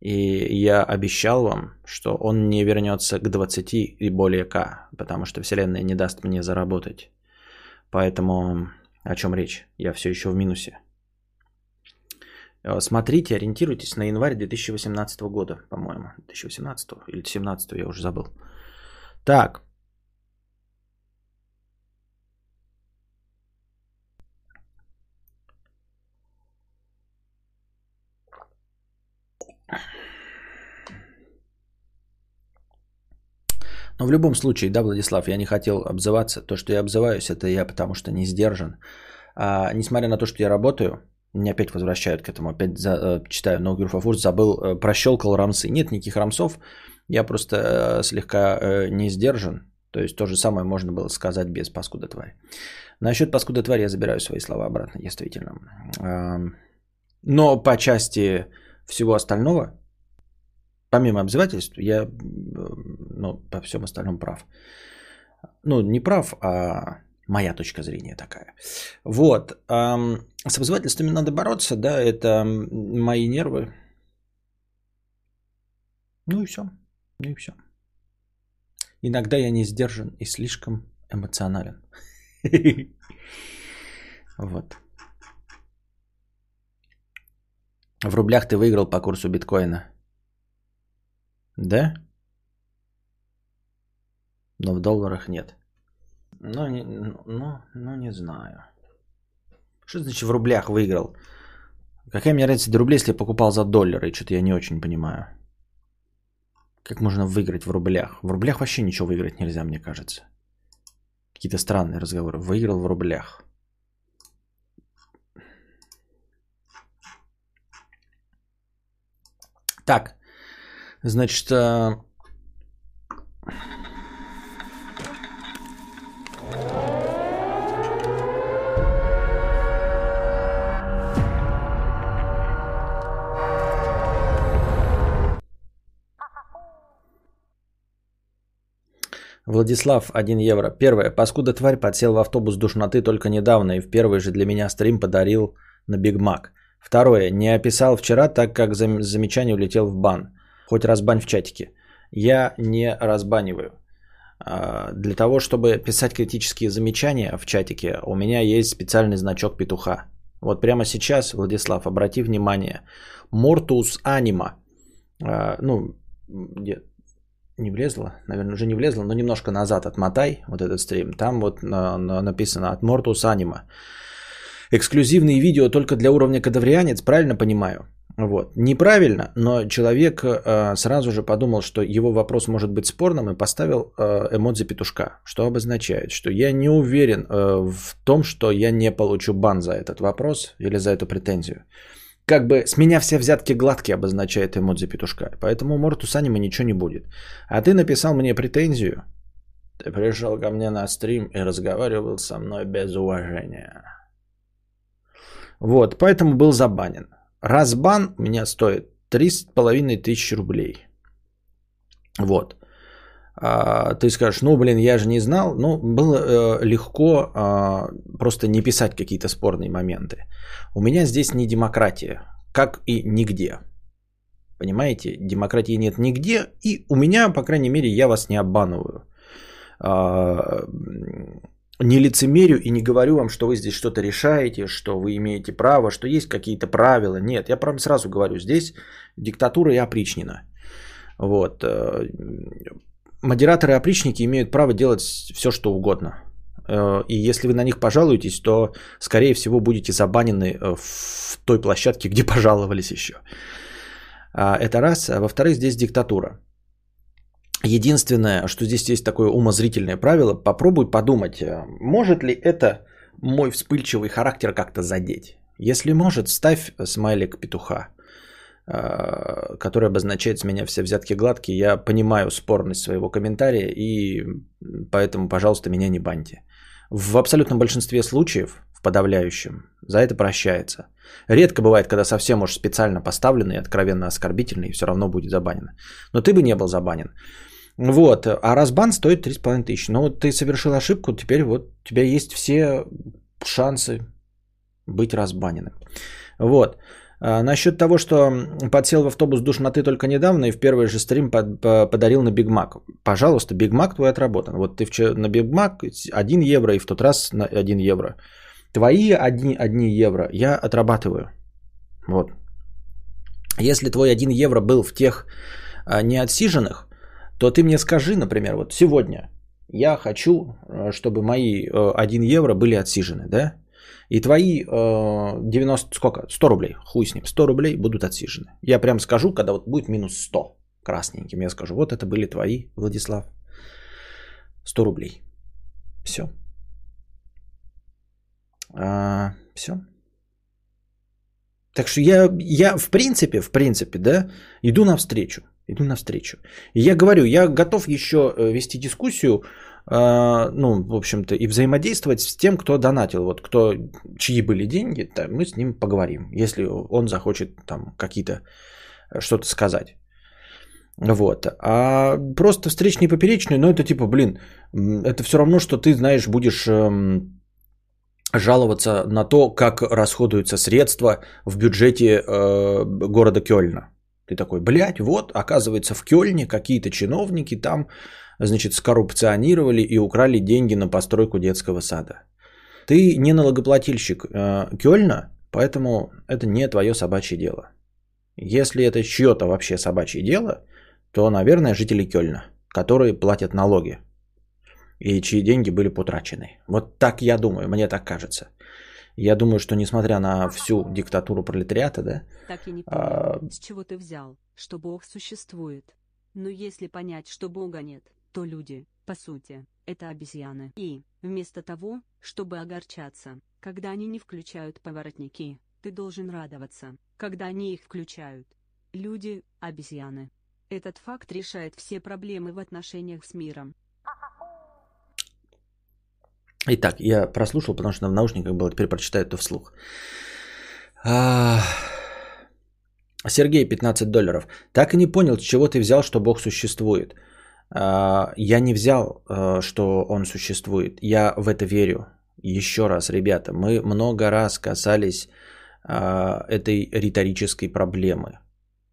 И я обещал вам, что он не вернется к 20 и более К, потому что Вселенная не даст мне заработать. Поэтому о чем речь? Я все еще в минусе. Э, смотрите, ориентируйтесь на январь 2018 года, по-моему. 2018 или 2017, я уже забыл. Так, Но в любом случае, да, Владислав, я не хотел обзываться. То, что я обзываюсь, это я потому что не сдержан. А, несмотря на то, что я работаю, меня опять возвращают к этому. Опять за, э, читаю No Groof забыл, э, прощелкал рамсы. Нет никаких рамсов. Я просто э, слегка не сдержан. То есть то же самое можно было сказать без паскуда твари. Насчет паскуда твари я забираю свои слова обратно, действительно. Но по части всего остального, помимо обзывательств, я ну, по всем остальном прав. Ну, не прав, а моя точка зрения такая. Вот. С обзывательствами надо бороться, да, это мои нервы. Ну и все. Ну и все. Иногда я не сдержан и слишком эмоционален. Вот. В рублях ты выиграл по курсу биткоина. Да? Но в долларах нет. Ну, ну, ну, не знаю. Что значит в рублях выиграл? Какая мне разница до рублей, если я покупал за доллары? Что-то я не очень понимаю. Как можно выиграть в рублях? В рублях вообще ничего выиграть нельзя, мне кажется. Какие-то странные разговоры. Выиграл в рублях. Так, значит, э, Владислав, 1 евро. Первое. Паскуда тварь подсел в автобус душноты только недавно и в первый же для меня стрим подарил на Биг Мак. Второе. Не описал вчера, так как за замечание улетел в бан. Хоть разбань в чатике. Я не разбаниваю. А, для того, чтобы писать критические замечания в чатике, у меня есть специальный значок петуха. Вот прямо сейчас, Владислав, обрати внимание. Мортус анима. А, ну, не влезло, наверное, уже не влезло, но немножко назад отмотай вот этот стрим. Там вот на, написано от Мортус Анима. Эксклюзивные видео только для уровня кадаврианец, правильно понимаю? Вот. Неправильно, но человек э, сразу же подумал, что его вопрос может быть спорным и поставил э, эмодзи петушка, что обозначает, что я не уверен э, в том, что я не получу бан за этот вопрос или за эту претензию как бы с меня все взятки гладкие обозначает эмодзи петушка. Поэтому Мортус аниме ничего не будет. А ты написал мне претензию. Ты пришел ко мне на стрим и разговаривал со мной без уважения. Вот, поэтому был забанен. Разбан у меня стоит 3,5 тысячи рублей. Вот. а, ты скажешь, ну, блин, я же не знал. Ну, было э, легко а, просто не писать какие-то спорные моменты. У меня здесь не демократия, как и нигде. Понимаете, демократии нет нигде, и у меня, по крайней мере, я вас не обманываю. Не лицемерю и не говорю вам, что вы здесь что-то решаете, что вы имеете право, что есть какие-то правила. Нет, я прям сразу говорю, здесь диктатура и опричнина. Вот. Э, модераторы и опричники имеют право делать все, что угодно. Э, и если вы на них пожалуетесь, то, скорее всего, будете забанены э, в той площадке, где пожаловались еще. А, это раз. А во-вторых, здесь диктатура. Единственное, что здесь есть такое умозрительное правило, попробуй подумать, э, может ли это мой вспыльчивый характер как-то задеть. Если может, ставь смайлик петуха, э, который обозначает с меня все взятки гладкие. Я понимаю спорность своего комментария, и поэтому, пожалуйста, меня не баньте. В абсолютном большинстве случаев, в подавляющем, за это прощается. Редко бывает, когда совсем уж специально поставленный, откровенно оскорбительный, и все равно будет забанен. Но ты бы не был забанен. Вот, а разбан стоит 3,5 тысячи. Но вот ты совершил ошибку, теперь вот у тебя есть все шансы быть разбаненным. Вот. А насчет того, что подсел в автобус душноты только недавно и в первый же стрим под, по, подарил на Биг Мак. Пожалуйста, Биг Мак твой отработан. Вот ты вчера на Биг Мак 1 евро и в тот раз на 1 евро. Твои 1, 1 евро я отрабатываю. Вот. Если твой 1 евро был в тех а, неотсиженных, то ты мне скажи, например, вот сегодня я хочу, э, чтобы мои 1 э, евро были отсижены, да? И твои 90, э, сколько? 100 рублей, хуй с ним, 100 рублей будут отсижены. Я прям скажу, когда вот будет минус 100 красненьким, я скажу, вот это были твои, Владислав, 100 рублей. Все. А, все. Так что я, я в принципе, в принципе, да, иду навстречу. Иду навстречу. И я говорю, я готов еще э, вести дискуссию, э, ну, в общем-то, и взаимодействовать с тем, кто донатил, вот кто, чьи были деньги, да, мы с ним поговорим, если он захочет там какие-то э, что-то сказать. Вот. А просто встречный поперечный, ну, это типа, блин, это все равно, что ты, знаешь, будешь эм, жаловаться на то, как расходуются средства в бюджете э, города Кёльна. Ты такой, блядь, вот, оказывается, в Кёльне какие-то чиновники там, значит, скоррупционировали и украли деньги на постройку детского сада. Ты не налогоплательщик э, Кёльна, поэтому это не твое собачье дело. Если это чье-то вообще собачье дело, то, наверное, жители Кёльна, которые платят налоги и чьи деньги были потрачены. Вот так я думаю, мне так кажется. Я думаю, что несмотря на всю диктатуру пролетариата, да... Так и не понял, а... с чего ты взял, что Бог существует. Но если понять, что Бога нет, то люди, по сути, это обезьяны. И, вместо того, чтобы огорчаться, когда они не включают поворотники, ты должен радоваться, когда они их включают. Люди – обезьяны. Этот факт решает все проблемы в отношениях с миром. Итак, я прослушал, потому что в наушниках было, теперь прочитаю это вслух. А... Сергей, 15 долларов. Так и не понял, с чего ты взял, что Бог существует. А, я не взял, а, что Он существует. Я в это верю. Еще раз, ребята, мы много раз касались а, этой риторической проблемы.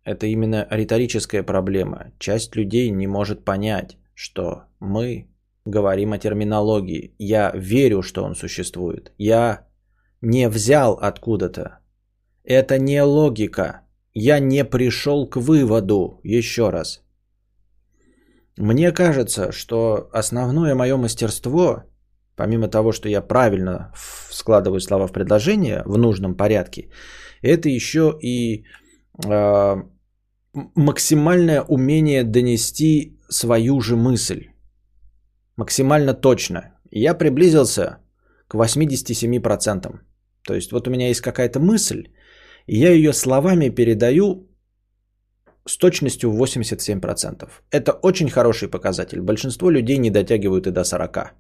Это именно риторическая проблема. Часть людей не может понять, что мы говорим о терминологии. Я верю, что он существует. Я не взял откуда-то. Это не логика. Я не пришел к выводу. Еще раз. Мне кажется, что основное мое мастерство, помимо того, что я правильно складываю слова в предложение в нужном порядке, это еще и э, максимальное умение донести свою же мысль максимально точно. Я приблизился к 87%. То есть вот у меня есть какая-то мысль, и я ее словами передаю с точностью 87%. Это очень хороший показатель. Большинство людей не дотягивают и до 40%.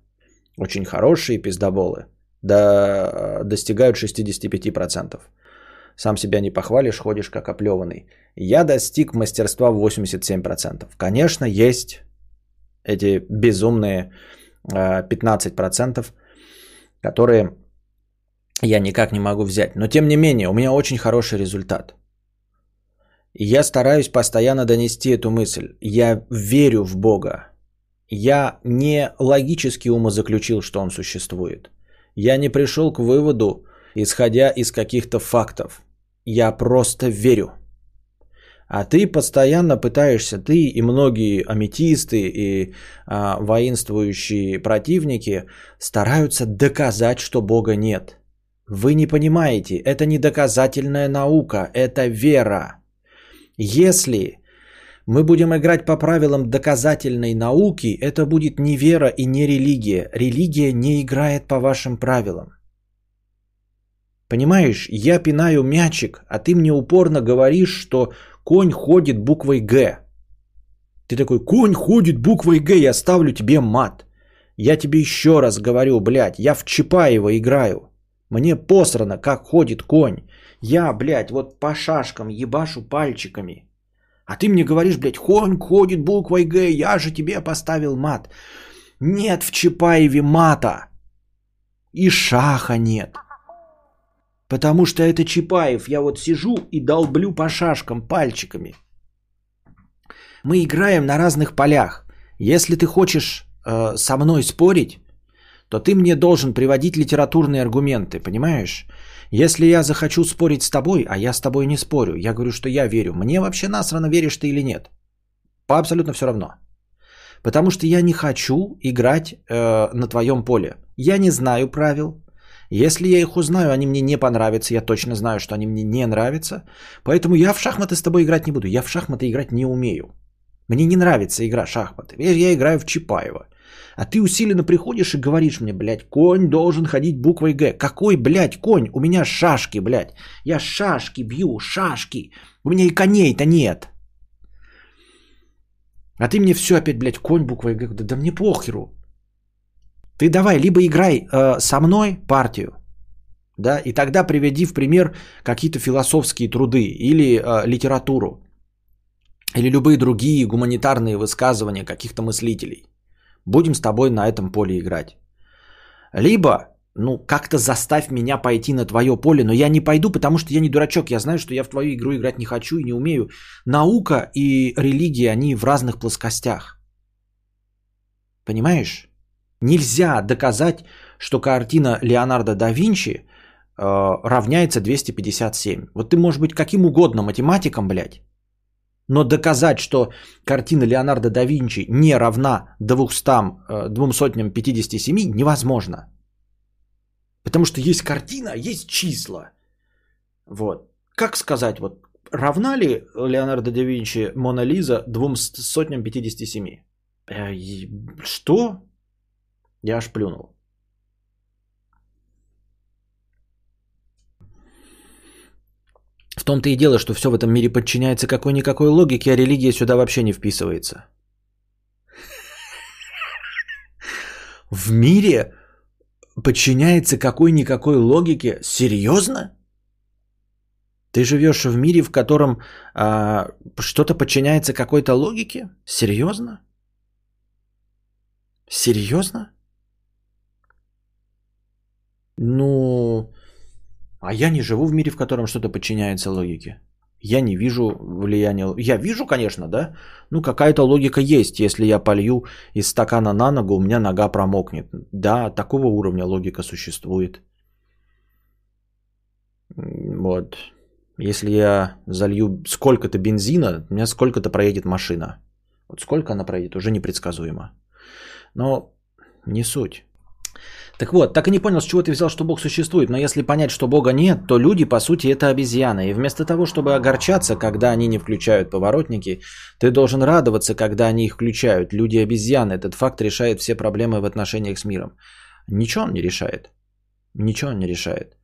Очень хорошие пиздоболы до, достигают 65%. Сам себя не похвалишь, ходишь как оплеванный. Я достиг мастерства в 87%. Конечно, есть эти безумные 15%, э, которые я никак не могу взять. Но тем не менее, у меня очень хороший результат. И я стараюсь постоянно донести эту мысль. Я верю в Бога. Я не логически умозаключил, что Он существует. Я не пришел к выводу, исходя из каких-то фактов. Я просто верю. А ты постоянно пытаешься, ты и многие аметисты и а, воинствующие противники стараются доказать, что Бога нет. Вы не понимаете, это не доказательная наука, это вера. Если мы будем играть по правилам доказательной науки, это будет не вера и не религия. Религия не играет по вашим правилам. Понимаешь, я пинаю мячик, а ты мне упорно говоришь, что конь ходит буквой Г. Ты такой, конь ходит буквой Г, я ставлю тебе мат. Я тебе еще раз говорю, блядь, я в Чапаева играю. Мне посрано, как ходит конь. Я, блядь, вот по шашкам ебашу пальчиками. А ты мне говоришь, блядь, конь ходит буквой Г, я же тебе поставил мат. Нет в Чапаеве мата. И шаха нет. Потому что это Чапаев. Я вот сижу и долблю по шашкам пальчиками. Мы играем на разных полях. Если ты хочешь э, со мной спорить, то ты мне должен приводить литературные аргументы, понимаешь? Если я захочу спорить с тобой, а я с тобой не спорю, я говорю, что я верю, мне вообще насрано, веришь ты или нет. По абсолютно все равно. Потому что я не хочу играть э, на твоем поле. Я не знаю правил. Если я их узнаю, они мне не понравятся. Я точно знаю, что они мне не нравятся. Поэтому я в шахматы с тобой играть не буду. Я в шахматы играть не умею. Мне не нравится игра шахматы. Я играю в Чапаева. А ты усиленно приходишь и говоришь мне, блядь, конь должен ходить буквой Г. Какой, блядь, конь? У меня шашки, блядь. Я шашки бью, шашки. У меня и коней-то нет. А ты мне все опять, блядь, конь буквой Г. Да, да мне похеру. Ты давай, либо играй э, со мной партию, да, и тогда приведи в пример какие-то философские труды или э, литературу, или любые другие гуманитарные высказывания каких-то мыслителей. Будем с тобой на этом поле играть. Либо, ну, как-то заставь меня пойти на твое поле, но я не пойду, потому что я не дурачок. Я знаю, что я в твою игру играть не хочу и не умею. Наука и религия, они в разных плоскостях. Понимаешь? Нельзя доказать, что картина Леонардо да Винчи э, равняется 257. Вот ты можешь быть каким угодно математиком, блядь, но доказать, что картина Леонардо да Винчи не равна 200, 257 э, невозможно. Потому что есть картина, есть числа. Вот. Как сказать, вот равна ли Леонардо да Винчи Мона Лиза 257? Э, что? Я аж плюнул. В том-то и дело, что все в этом мире подчиняется какой-никакой логике, а религия сюда вообще не вписывается. В мире подчиняется какой-никакой логике? Серьезно? Ты живешь в мире, в котором а, что-то подчиняется какой-то логике? Серьезно? Серьезно? Ну, а я не живу в мире, в котором что-то подчиняется логике. Я не вижу влияния. Я вижу, конечно, да. Ну, какая-то логика есть. Если я полью из стакана на ногу, у меня нога промокнет. Да, такого уровня логика существует. Вот. Если я залью сколько-то бензина, у меня сколько-то проедет машина. Вот сколько она проедет, уже непредсказуемо. Но не суть. Так вот, так и не понял, с чего ты взял, что Бог существует. Но если понять, что Бога нет, то люди, по сути, это обезьяны. И вместо того, чтобы огорчаться, когда они не включают поворотники, ты должен радоваться, когда они их включают. Люди обезьяны. Этот факт решает все проблемы в отношениях с миром. Ничего он не решает. Ничего он не решает.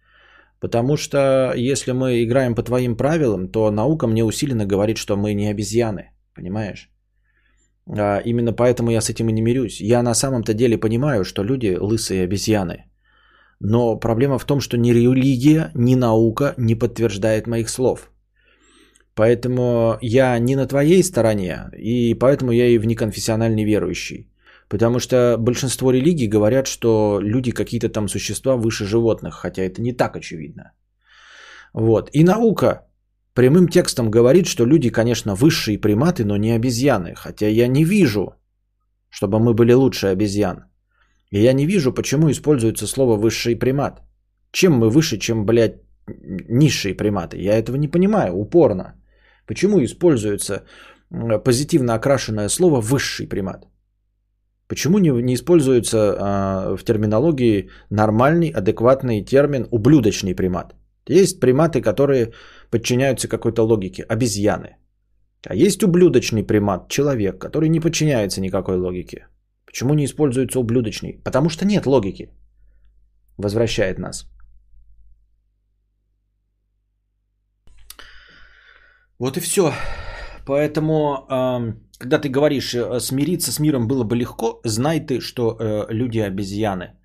Потому что если мы играем по твоим правилам, то наука мне усиленно говорит, что мы не обезьяны. Понимаешь? А, именно поэтому я с этим и не мирюсь. Я на самом-то деле понимаю, что люди лысые обезьяны. Но проблема в том, что ни религия, ни наука не подтверждает моих слов. Поэтому я не на твоей стороне, и поэтому я и в неконфессиональный верующий. Потому что большинство религий говорят, что люди какие-то там существа выше животных, хотя это не так очевидно. Вот. И наука прямым текстом говорит, что люди, конечно, высшие приматы, но не обезьяны. Хотя я не вижу, чтобы мы были лучше обезьян. И я не вижу, почему используется слово «высший примат». Чем мы выше, чем, блядь, низшие приматы? Я этого не понимаю упорно. Почему используется позитивно окрашенное слово «высший примат»? Почему не, не используется а, в терминологии нормальный, адекватный термин «ублюдочный примат»? Есть приматы, которые подчиняются какой-то логике, обезьяны. А есть ублюдочный примат, человек, который не подчиняется никакой логике. Почему не используется ублюдочный? Потому что нет логики. Возвращает нас. Вот и все. Поэтому, когда ты говоришь, э, смириться с миром было бы легко, знай ты, что э, люди обезьяны.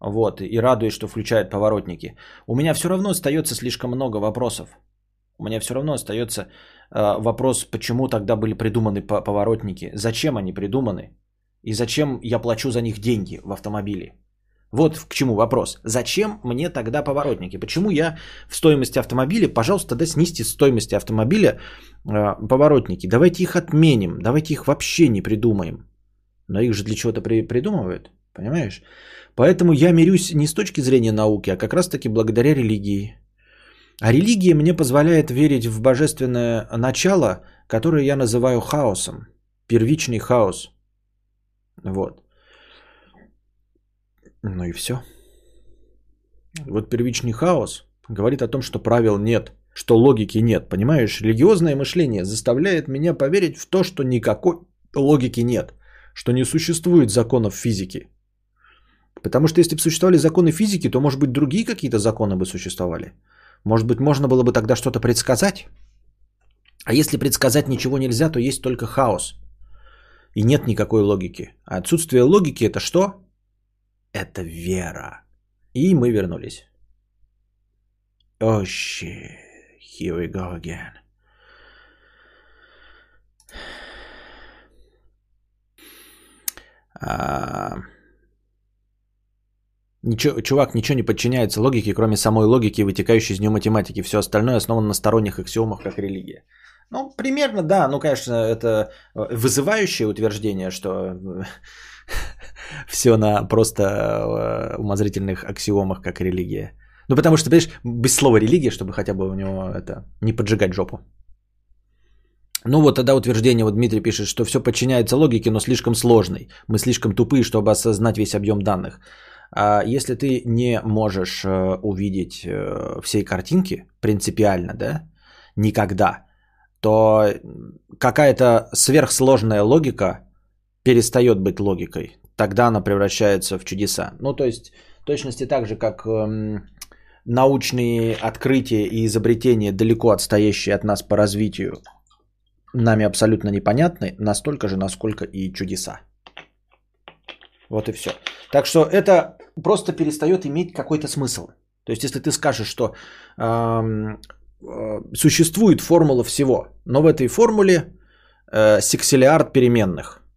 Вот, и радуюсь, что включают поворотники. У меня все равно остается слишком много вопросов. У меня все равно остается э, вопрос, почему тогда были придуманы поворотники, зачем они придуманы и зачем я плачу за них деньги в автомобиле. Вот к чему вопрос. Зачем мне тогда поворотники? Почему я в стоимости автомобиля, пожалуйста, тогда снизьте стоимости автомобиля э, поворотники. Давайте их отменим, давайте их вообще не придумаем. Но их же для чего-то при, придумывают, понимаешь? Поэтому я мирюсь не с точки зрения науки, а как раз таки благодаря религии. А религия мне позволяет верить в божественное начало, которое я называю хаосом. Первичный хаос. Вот. Ну и все. Вот первичный хаос говорит о том, что правил нет, что логики нет. Понимаешь, религиозное мышление заставляет меня поверить в то, что никакой логики нет, что не существует законов физики. Потому что если бы существовали законы физики, то, может быть, другие какие-то законы бы существовали. Может быть, можно было бы тогда что-то предсказать. А если предсказать ничего нельзя, то есть только хаос. И нет никакой логики. А отсутствие логики это что? это вера. И мы вернулись. Oh shit, here we go again. А... Ничего, чувак, ничего не подчиняется логике, кроме самой логики, вытекающей из нее математики. Все остальное основано на сторонних аксиомах, как религия. Ну, примерно, да. Ну, конечно, это вызывающее утверждение, что все на просто э, умозрительных аксиомах, как религия. Ну, потому что, понимаешь, без слова религия, чтобы хотя бы у него это не поджигать жопу. Ну вот тогда утверждение, вот Дмитрий пишет, что все подчиняется логике, но слишком сложной. Мы слишком тупые, чтобы осознать весь объем данных. А если ты не можешь э, увидеть э, всей картинки принципиально, да, никогда, то какая-то сверхсложная логика перестает быть логикой. Тогда она превращается в чудеса. Ну, то есть, точности так же, как эм, научные открытия и изобретения, далеко отстоящие от нас по развитию, нами абсолютно непонятны, настолько же, насколько и чудеса. Вот и все. Так что это просто перестает иметь какой-то смысл. То есть, если ты скажешь, что эм, э, существует формула всего, но в этой формуле э, сексилиард переменных –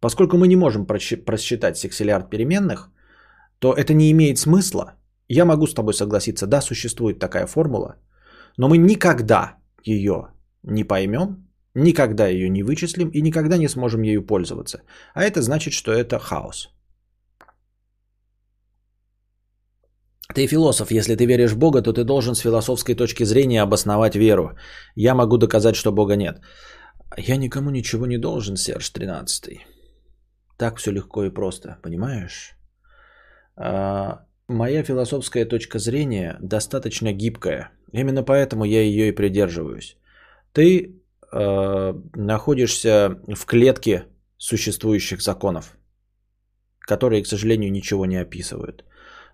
Поскольку мы не можем просчитать сексилиард переменных, то это не имеет смысла. Я могу с тобой согласиться, да, существует такая формула, но мы никогда ее не поймем, никогда ее не вычислим и никогда не сможем ею пользоваться. А это значит, что это хаос. Ты философ, если ты веришь в Бога, то ты должен с философской точки зрения обосновать веру. Я могу доказать, что Бога нет. Я никому ничего не должен, Серж 13. Так все легко и просто, понимаешь? А, моя философская точка зрения достаточно гибкая. Именно поэтому я ее и придерживаюсь. Ты э, находишься в клетке существующих законов, которые, к сожалению, ничего не описывают.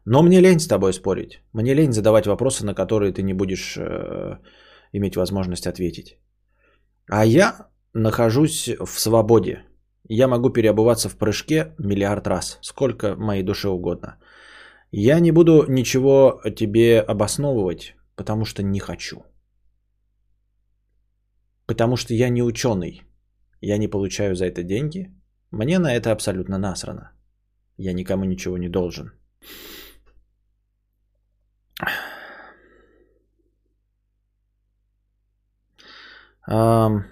Но мне лень с тобой спорить. Мне лень задавать вопросы, на которые ты не будешь э, иметь возможность ответить. А я нахожусь в свободе. Я могу переобуваться в прыжке миллиард раз, сколько моей душе угодно. Я не буду ничего тебе обосновывать, потому что не хочу. Потому что я не ученый. Я не получаю за это деньги. Мне на это абсолютно насрано. Я никому ничего не должен. Um...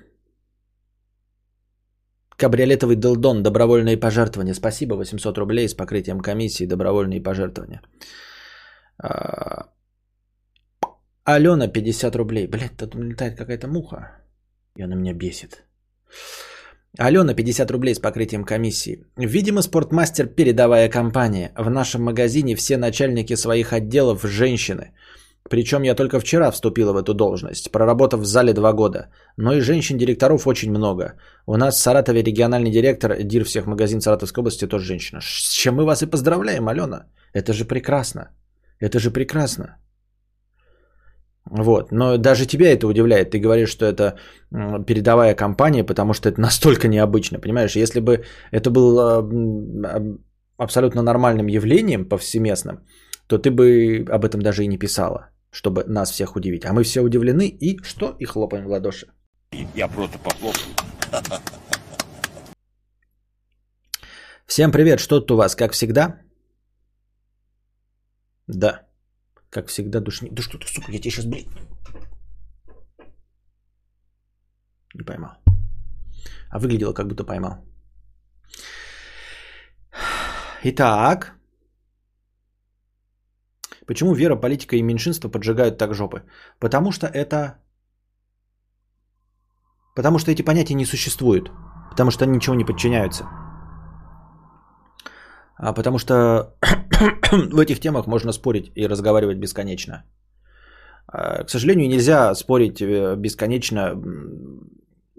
Кабриолетовый Делдон, добровольные пожертвования. Спасибо, 800 рублей с покрытием комиссии, добровольные пожертвования. А, Алена, 50 рублей. Блять, тут летает какая-то муха. И она меня бесит. Алена, 50 рублей с покрытием комиссии. Видимо, спортмастер передовая компания. В нашем магазине все начальники своих отделов женщины. Причем я только вчера вступила в эту должность, проработав в зале два года. Но и женщин-директоров очень много. У нас в Саратове региональный директор, дир всех магазин Саратовской области, тоже женщина. С чем мы вас и поздравляем, Алена. Это же прекрасно. Это же прекрасно. Вот. Но даже тебя это удивляет. Ты говоришь, что это передовая компания, потому что это настолько необычно. Понимаешь, если бы это было абсолютно нормальным явлением повсеместным, то ты бы об этом даже и не писала чтобы нас всех удивить. А мы все удивлены и что? И хлопаем в ладоши. Я просто похлопаю. Всем привет, что тут у вас, как всегда? Да, как всегда душни. Да что ты, сука, я тебе сейчас, блин. Не поймал. А выглядело, как будто поймал. Итак, Почему вера, политика и меньшинство поджигают так жопы? Потому что это... Потому что эти понятия не существуют. Потому что они ничего не подчиняются. А потому что в этих темах можно спорить и разговаривать бесконечно. А, к сожалению, нельзя спорить э, бесконечно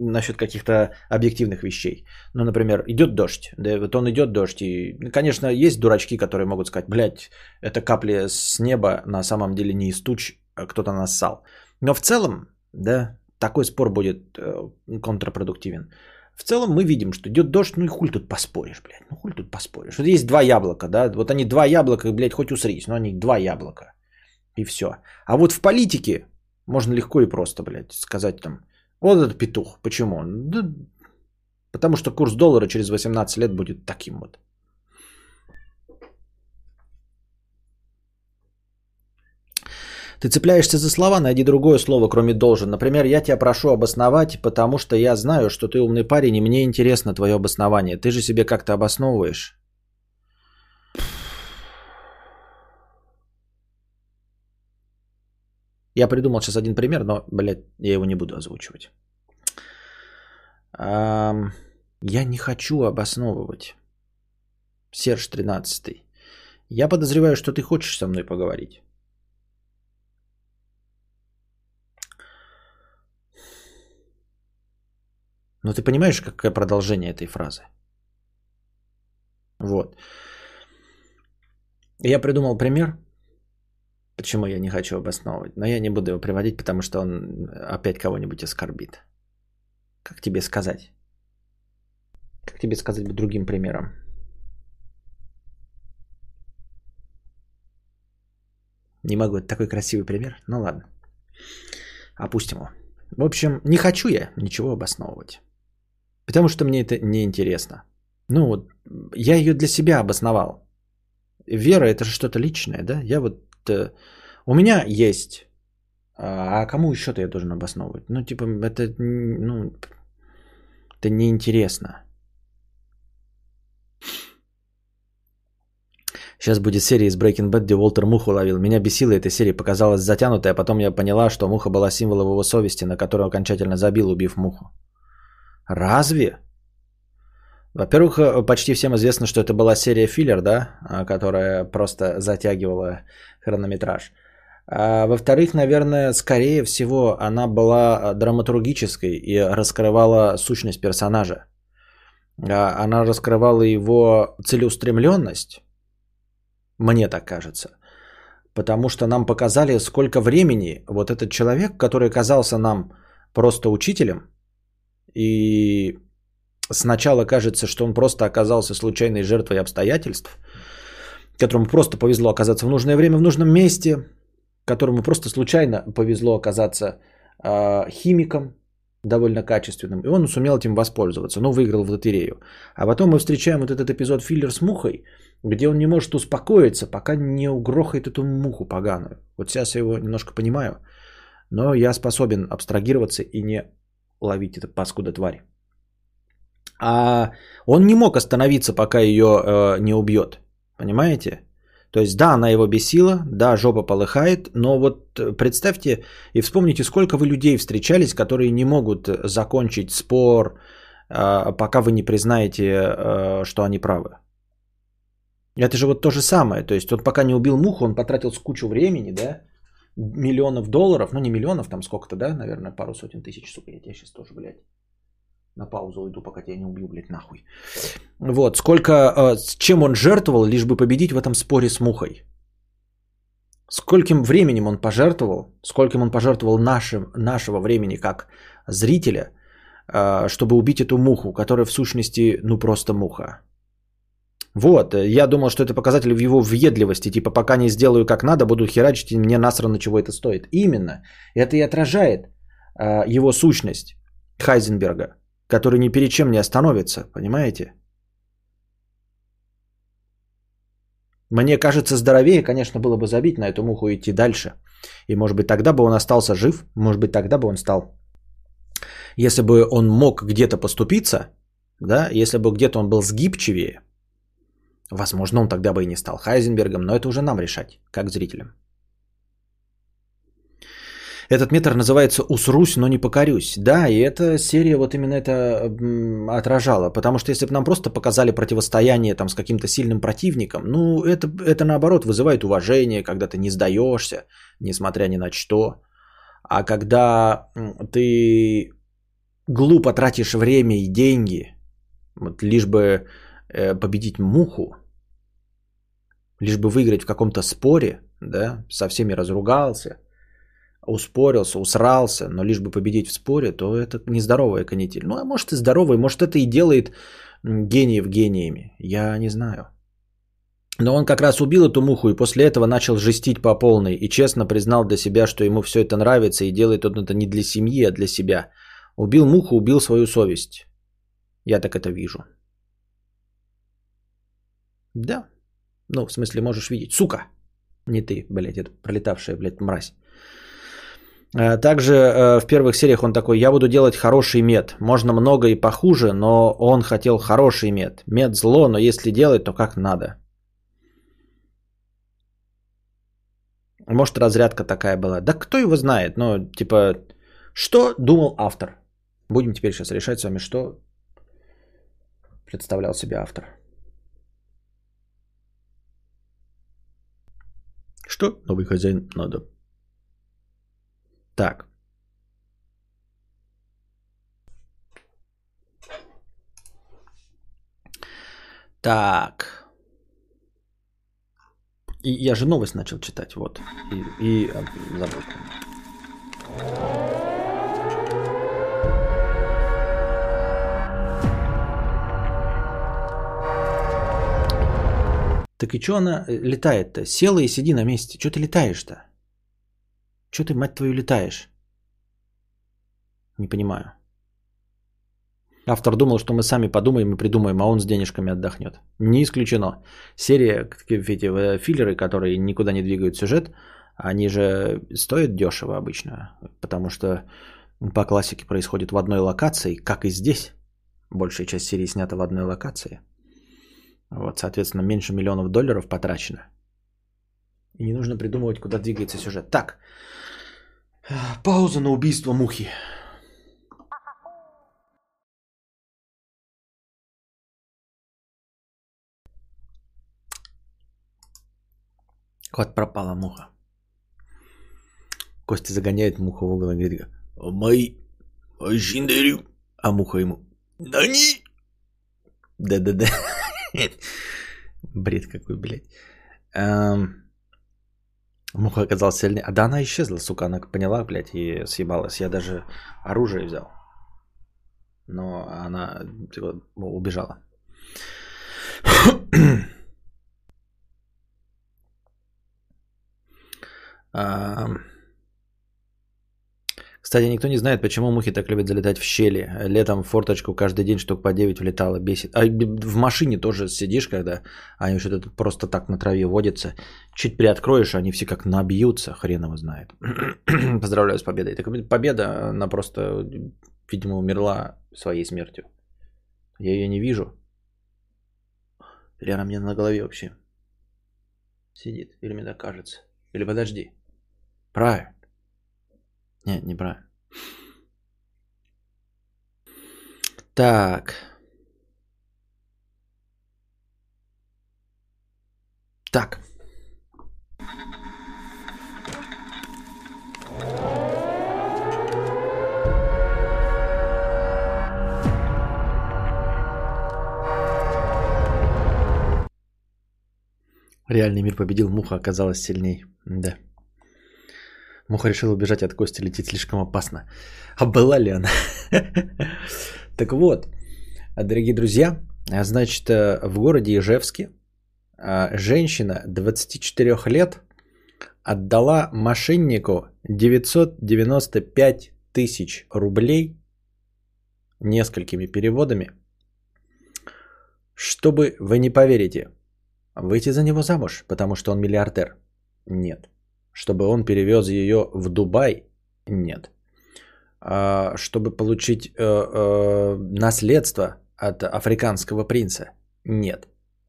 насчет каких-то объективных вещей. Ну, например, идет дождь, да, вот он идет дождь, и, конечно, есть дурачки, которые могут сказать, блядь, это капли с неба, на самом деле не из туч, а кто-то нассал. Но в целом, да, такой спор будет э, контрпродуктивен. В целом мы видим, что идет дождь, ну и хуй тут поспоришь, блядь, ну хуй тут поспоришь. Вот есть два яблока, да, вот они два яблока, блядь, хоть усрись, но они два яблока, и все. А вот в политике можно легко и просто, блядь, сказать там, вот этот петух. Почему? Да, потому что курс доллара через 18 лет будет таким вот. Ты цепляешься за слова, найди другое слово, кроме должен. Например, я тебя прошу обосновать, потому что я знаю, что ты умный парень, и мне интересно твое обоснование. Ты же себе как-то обосновываешь. Я придумал сейчас один пример, но, блядь, я его не буду озвучивать. Я не хочу обосновывать. Серж 13. Я подозреваю, что ты хочешь со мной поговорить. Но ты понимаешь, какое продолжение этой фразы? Вот. Я придумал пример, Почему я не хочу обосновывать? Но я не буду его приводить, потому что он опять кого-нибудь оскорбит. Как тебе сказать? Как тебе сказать бы другим примером? Не могу, это такой красивый пример. Ну ладно. Опустим его. В общем, не хочу я ничего обосновывать. Потому что мне это не интересно. Ну вот, я ее для себя обосновал. Вера это же что-то личное, да? Я вот у меня есть. А кому еще-то я должен обосновывать? Ну, типа, это, ну, это неинтересно. Сейчас будет серия из Breaking Bad, где Уолтер муху ловил. Меня бесила эта серия, показалась затянутой, а потом я поняла, что муха была символом его совести, на которую окончательно забил, убив муху. Разве? Во-первых, э, почти всем известно, что это была серия филлер, да, а, которая просто затягивала хронометраж. А во-вторых, наверное, скорее всего, она была драматургической и раскрывала сущность персонажа. А, она раскрывала его целеустремленность, мне так кажется. Потому что нам показали, сколько времени вот этот человек, который казался нам просто учителем, и сначала кажется, что он просто оказался случайной жертвой обстоятельств, которому просто повезло оказаться в нужное время, в нужном месте, которому просто случайно повезло оказаться э, химиком, довольно качественным, и он сумел этим воспользоваться, но выиграл в лотерею. А потом мы встречаем вот этот эпизод «Филлер с мухой», где он не может успокоиться, пока не угрохает эту муху поганую. Вот сейчас я его немножко понимаю, но я способен абстрагироваться и не ловить эту паскуда тварь. А он не мог остановиться, пока ее э, не убьет. Понимаете? То есть, да, она его бесила, да, жопа полыхает, но вот э, представьте и вспомните, сколько вы людей встречались, которые не могут закончить спор, э, пока вы не признаете, э, что они правы. Это же вот то же самое. То есть, он пока не убил муху, он потратил кучу времени, да, миллионов долларов, ну не миллионов, там сколько-то, да, наверное, пару сотен тысяч, сука, я тебя сейчас тоже, блядь, на паузу уйду, пока тебя не убью, блядь, нахуй. Вот, сколько, э, чем он жертвовал, лишь бы победить в этом споре с мухой. Скольким временем он пожертвовал, скольким он пожертвовал нашим, нашего времени как зрителя, э, чтобы убить эту муху, которая в сущности, ну просто муха. Вот, я думал, что это показатель в его въедливости, типа пока не сделаю как надо, буду херачить, и мне насрано, чего это стоит. Именно, это и отражает э, его сущность Хайзенберга который ни перед чем не остановится, понимаете? Мне кажется, здоровее, конечно, было бы забить на эту муху и идти дальше. И, может быть, тогда бы он остался жив, может быть, тогда бы он стал. Если бы он мог где-то поступиться, да, если бы где-то он был сгибчивее, возможно, он тогда бы и не стал Хайзенбергом, но это уже нам решать, как зрителям. Этот метр называется «Усрусь, но не покорюсь». Да, и эта серия вот именно это отражала. Потому что если бы нам просто показали противостояние там, с каким-то сильным противником, ну, это, это наоборот вызывает уважение, когда ты не сдаешься, несмотря ни на что. А когда ты глупо тратишь время и деньги, вот, лишь бы э, победить муху, лишь бы выиграть в каком-то споре, да, со всеми разругался – успорился, усрался, но лишь бы победить в споре, то это нездоровая канитель. Ну, а может и здоровая, может это и делает гениев гениями, я не знаю. Но он как раз убил эту муху и после этого начал жестить по полной и честно признал для себя, что ему все это нравится и делает он это не для семьи, а для себя. Убил муху, убил свою совесть. Я так это вижу. Да. Ну, в смысле, можешь видеть. Сука! Не ты, блядь, это пролетавшая, блядь, мразь. Э, также э, в первых сериях он такой, я буду делать хороший мед. Можно много и похуже, но он хотел хороший мед. Мед зло, но если делать, то как надо. Может, разрядка такая была. Да кто его знает, но типа, что думал автор? Будем теперь сейчас решать с вами, что представлял себе автор. Что новый хозяин надо так. Так. И я же новость начал читать, вот. И, и а, забыл. Так и что она э, летает-то? Села и сиди на месте. Что ты летаешь-то? Че ты, мать твою, летаешь? Не понимаю. Автор думал, что мы сами подумаем и придумаем, а он с денежками отдохнет. Не исключено. Серия, эти э, филлеры, которые никуда не двигают сюжет, они же стоят дешево обычно, потому что по классике происходит в одной локации, как и здесь. Большая часть серии снята в одной локации. Вот, соответственно, меньше миллионов долларов потрачено. И не нужно придумывать, куда двигается сюжет. Так, Пауза на убийство мухи. Кот пропала муха. Костя загоняет муху в угол и говорит, мой шиндерю. А муха ему, да не. Да-да-да. Бред какой, блядь. Муха оказалась сильнее. А да она исчезла, сука, она поняла, блядь, и съебалась. Я даже оружие взял. Но она типа, убежала. Кстати, никто не знает, почему мухи так любят залетать в щели. Летом в форточку каждый день штук по 9 влетало, бесит. А в машине тоже сидишь, когда они что-то просто так на траве водятся. Чуть приоткроешь, они все как набьются, хрен его знает. Поздравляю с победой. Так победа, она просто, видимо, умерла своей смертью. Я ее не вижу. Или мне на голове вообще сидит? Или мне так кажется? Или подожди. Правильно. Не, неправильно. Так. Так. Реальный мир победил, муха оказалась сильней. Да. Муха решила убежать от Кости, лететь слишком опасно. А была ли она? Так вот, дорогие друзья, значит, э, в городе Ижевске э, женщина 24 лет отдала мошеннику 995 тысяч рублей несколькими переводами, чтобы, вы не поверите, выйти за него замуж, потому что он миллиардер. Нет чтобы он перевез ее в Дубай? Нет. А, чтобы получить э, э, наследство от африканского принца? Нет.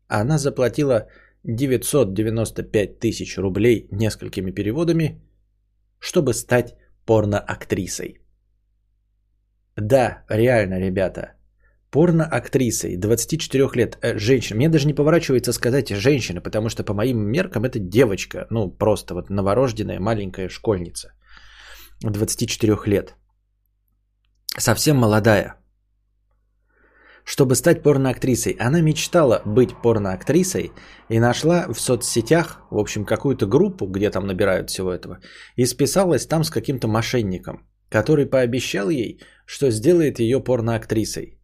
Она заплатила 995 тысяч рублей несколькими переводами, чтобы стать порноактрисой. Да, реально, ребята, порно-актрисой, 24 лет, э, женщина. Мне даже не поворачивается сказать женщина, потому что по моим меркам это девочка, ну просто вот новорожденная маленькая школьница, 24 лет. Совсем молодая. Чтобы стать порноактрисой, она мечтала быть порноактрисой и нашла в соцсетях, в общем, какую-то группу, где там набирают всего этого, и списалась там с каким-то мошенником, который пообещал ей, что сделает ее порноактрисой.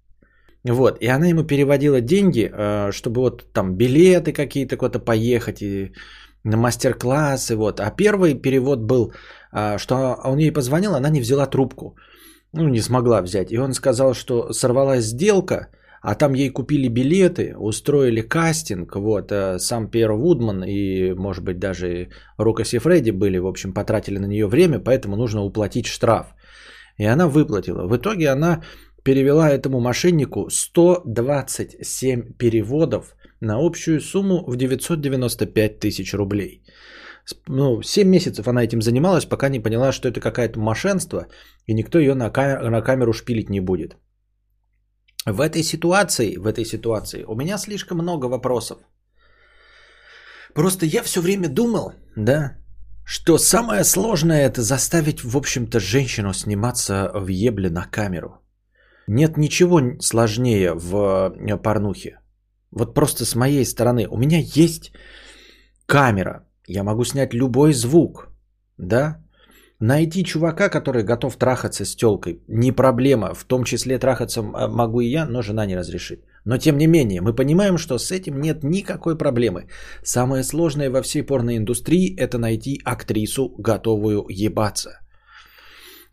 Вот, и она ему переводила деньги, э, чтобы вот там билеты какие-то куда-то поехать и на мастер-классы, вот. А первый перевод был, э, что он ей позвонил, она не взяла трубку, ну, не смогла взять. И он сказал, что сорвалась сделка, а там ей купили билеты, устроили кастинг, вот, э, сам Пьер Вудман и, может быть, даже Рокоси Фредди были, в общем, потратили на нее время, поэтому нужно уплатить штраф. И она выплатила. В итоге она перевела этому мошеннику 127 переводов на общую сумму в 995 тысяч рублей. Ну, 7 месяцев она этим занималась, пока не поняла, что это какое-то мошенство, и никто ее на, камеру, на камеру шпилить не будет. В этой ситуации, в этой ситуации у меня слишком много вопросов. Просто я все время думал, да, что самое сложное это заставить, в общем-то, женщину сниматься в ебле на камеру. Нет ничего сложнее в э, порнухе. Вот просто с моей стороны. У меня есть камера. Я могу снять любой звук. Да? Найти чувака, который готов трахаться с телкой, не проблема. В том числе трахаться могу и я, но жена не разрешит. Но тем не менее, мы понимаем, что с этим нет никакой проблемы. Самое сложное во всей порной индустрии – это найти актрису, готовую ебаться.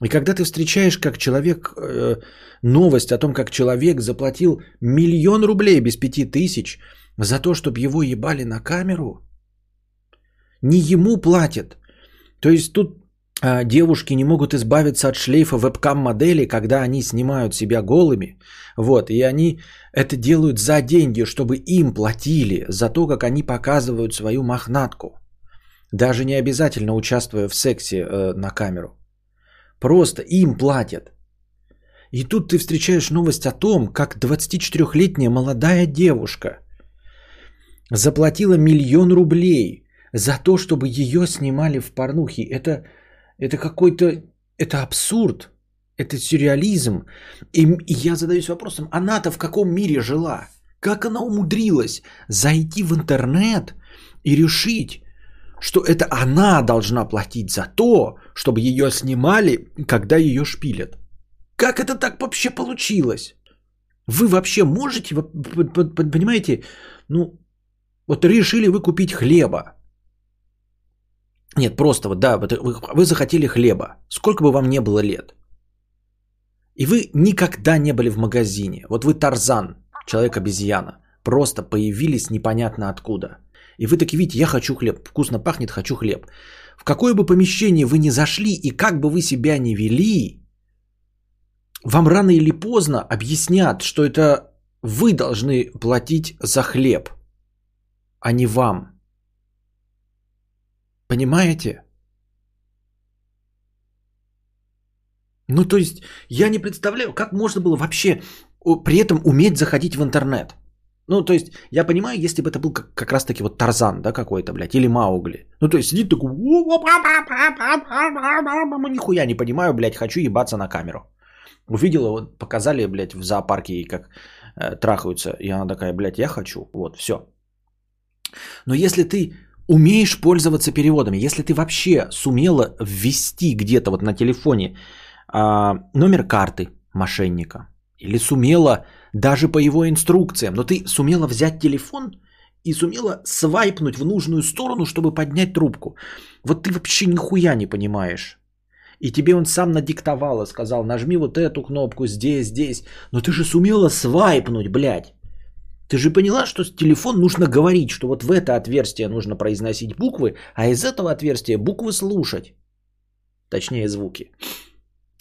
И когда ты встречаешь как человек э, новость о том, как человек заплатил миллион рублей без пяти тысяч за то, чтобы его ебали на камеру, не ему платят. То есть тут э, девушки не могут избавиться от шлейфа вебкам-модели, когда они снимают себя голыми. Вот, и они это делают за деньги, чтобы им платили за то, как они показывают свою мохнатку. Даже не обязательно участвуя в сексе э, на камеру. Просто им платят. И тут ты встречаешь новость о том, как 24-летняя молодая девушка заплатила миллион рублей за то, чтобы ее снимали в порнухе. Это, это какой-то... Это абсурд. Это сюрреализм. И, и я задаюсь вопросом, она-то в каком мире жила? Как она умудрилась зайти в интернет и решить, что это она должна платить за то, чтобы ее снимали, когда ее шпилят. Как это так вообще получилось? Вы вообще можете, понимаете, ну, вот решили вы купить хлеба. Нет, просто вот, да, вы захотели хлеба. Сколько бы вам не было лет. И вы никогда не были в магазине. Вот вы Тарзан, человек-обезьяна. Просто появились непонятно откуда. И вы таки видите, я хочу хлеб. Вкусно пахнет, хочу хлеб. В какое бы помещение вы ни зашли и как бы вы себя ни вели, вам рано или поздно объяснят, что это вы должны платить за хлеб, а не вам. Понимаете? Ну, то есть, я не представляю, как можно было вообще при этом уметь заходить в интернет. Ну, то есть, я понимаю, если бы это был как, как раз-таки вот Тарзан, да, какой-то, блядь, или Маугли. Ну, то есть, сидит такой, нихуя не понимаю, блядь, хочу ебаться на камеру. Увидела, вот, показали, блядь, в зоопарке ей как э, трахаются, и она такая, блядь, я хочу, вот, все. Но если ты умеешь пользоваться переводами, если ты вообще сумела ввести где-то вот на телефоне а, номер карты мошенника, или сумела даже по его инструкциям, но ты сумела взять телефон и сумела свайпнуть в нужную сторону, чтобы поднять трубку. Вот ты вообще нихуя не понимаешь. И тебе он сам надиктовал и сказал, нажми вот эту кнопку здесь, здесь. Но ты же сумела свайпнуть, блядь. Ты же поняла, что с телефон нужно говорить, что вот в это отверстие нужно произносить буквы, а из этого отверстия буквы слушать. Точнее, звуки.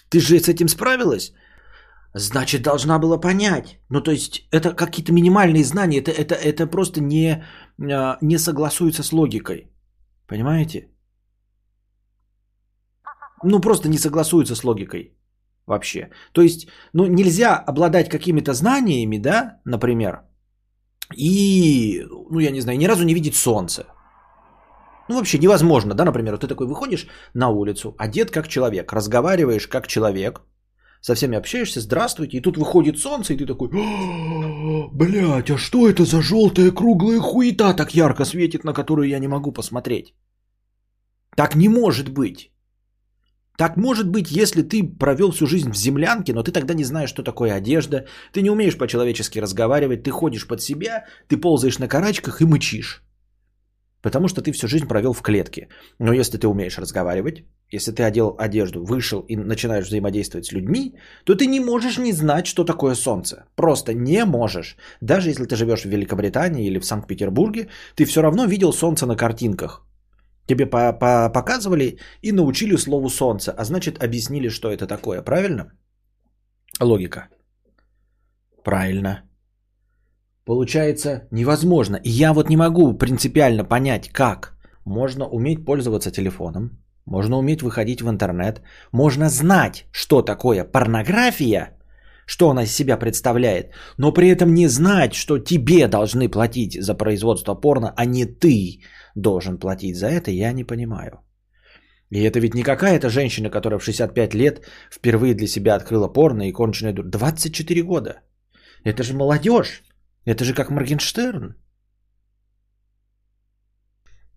Ты же с этим справилась? Значит, должна была понять. Ну, то есть, это какие-то минимальные знания. Это, это, это просто не, а, не согласуется с логикой. Понимаете? Ну, просто не согласуется с логикой вообще. То есть, ну, нельзя обладать какими-то знаниями, да, например, и, ну, я не знаю, ни разу не видеть солнце. Ну, вообще невозможно, да, например, ты такой выходишь на улицу, одет как человек, разговариваешь как человек, со всеми общаешься, здравствуйте, и тут выходит солнце, и ты такой, блядь, а что это за желтая круглая хуета так ярко светит, на которую я не могу посмотреть? Так не может быть. Так может быть, если ты провел всю жизнь в землянке, но ты тогда не знаешь, что такое одежда, ты не умеешь по-человечески разговаривать, ты ходишь под себя, ты ползаешь на карачках и мычишь. Потому что ты всю жизнь провел в клетке. Но если ты умеешь разговаривать, если ты одел одежду, вышел и начинаешь взаимодействовать с людьми, то ты не можешь не знать, что такое солнце. Просто не можешь. Даже если ты живешь в Великобритании или в Санкт-Петербурге, ты все равно видел солнце на картинках. Тебе по -по показывали и научили слову солнце, а значит объяснили, что это такое. Правильно? Логика. Правильно. Получается невозможно. И я вот не могу принципиально понять, как можно уметь пользоваться телефоном, можно уметь выходить в интернет, можно знать, что такое порнография, что она из себя представляет, но при этом не знать, что тебе должны платить за производство порно, а не ты должен платить за это, я не понимаю. И это ведь не какая-то женщина, которая в 65 лет впервые для себя открыла порно и конченая дура. 24 года. Это же молодежь. Это же как Моргенштерн.